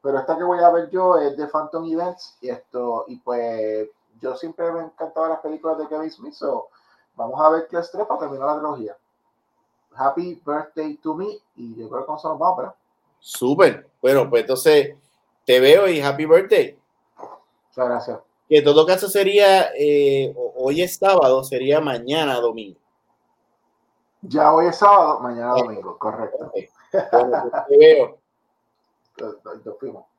Pero esta que voy a ver yo es de Phantom Events y esto, y pues yo siempre me encantado las películas de Kevin Smith, so vamos a ver qué estrés para terminar la trilogía. Happy birthday to me y yo creo que con eso nos vamos, ¿verdad? Súper. Bueno, pues entonces te veo y happy birthday. Muchas gracias. Que en todo caso sería, eh, hoy es sábado, sería mañana domingo. Ya hoy es sábado, mañana domingo, correcto. Okay. Bueno, pues te veo. Nos fuimos.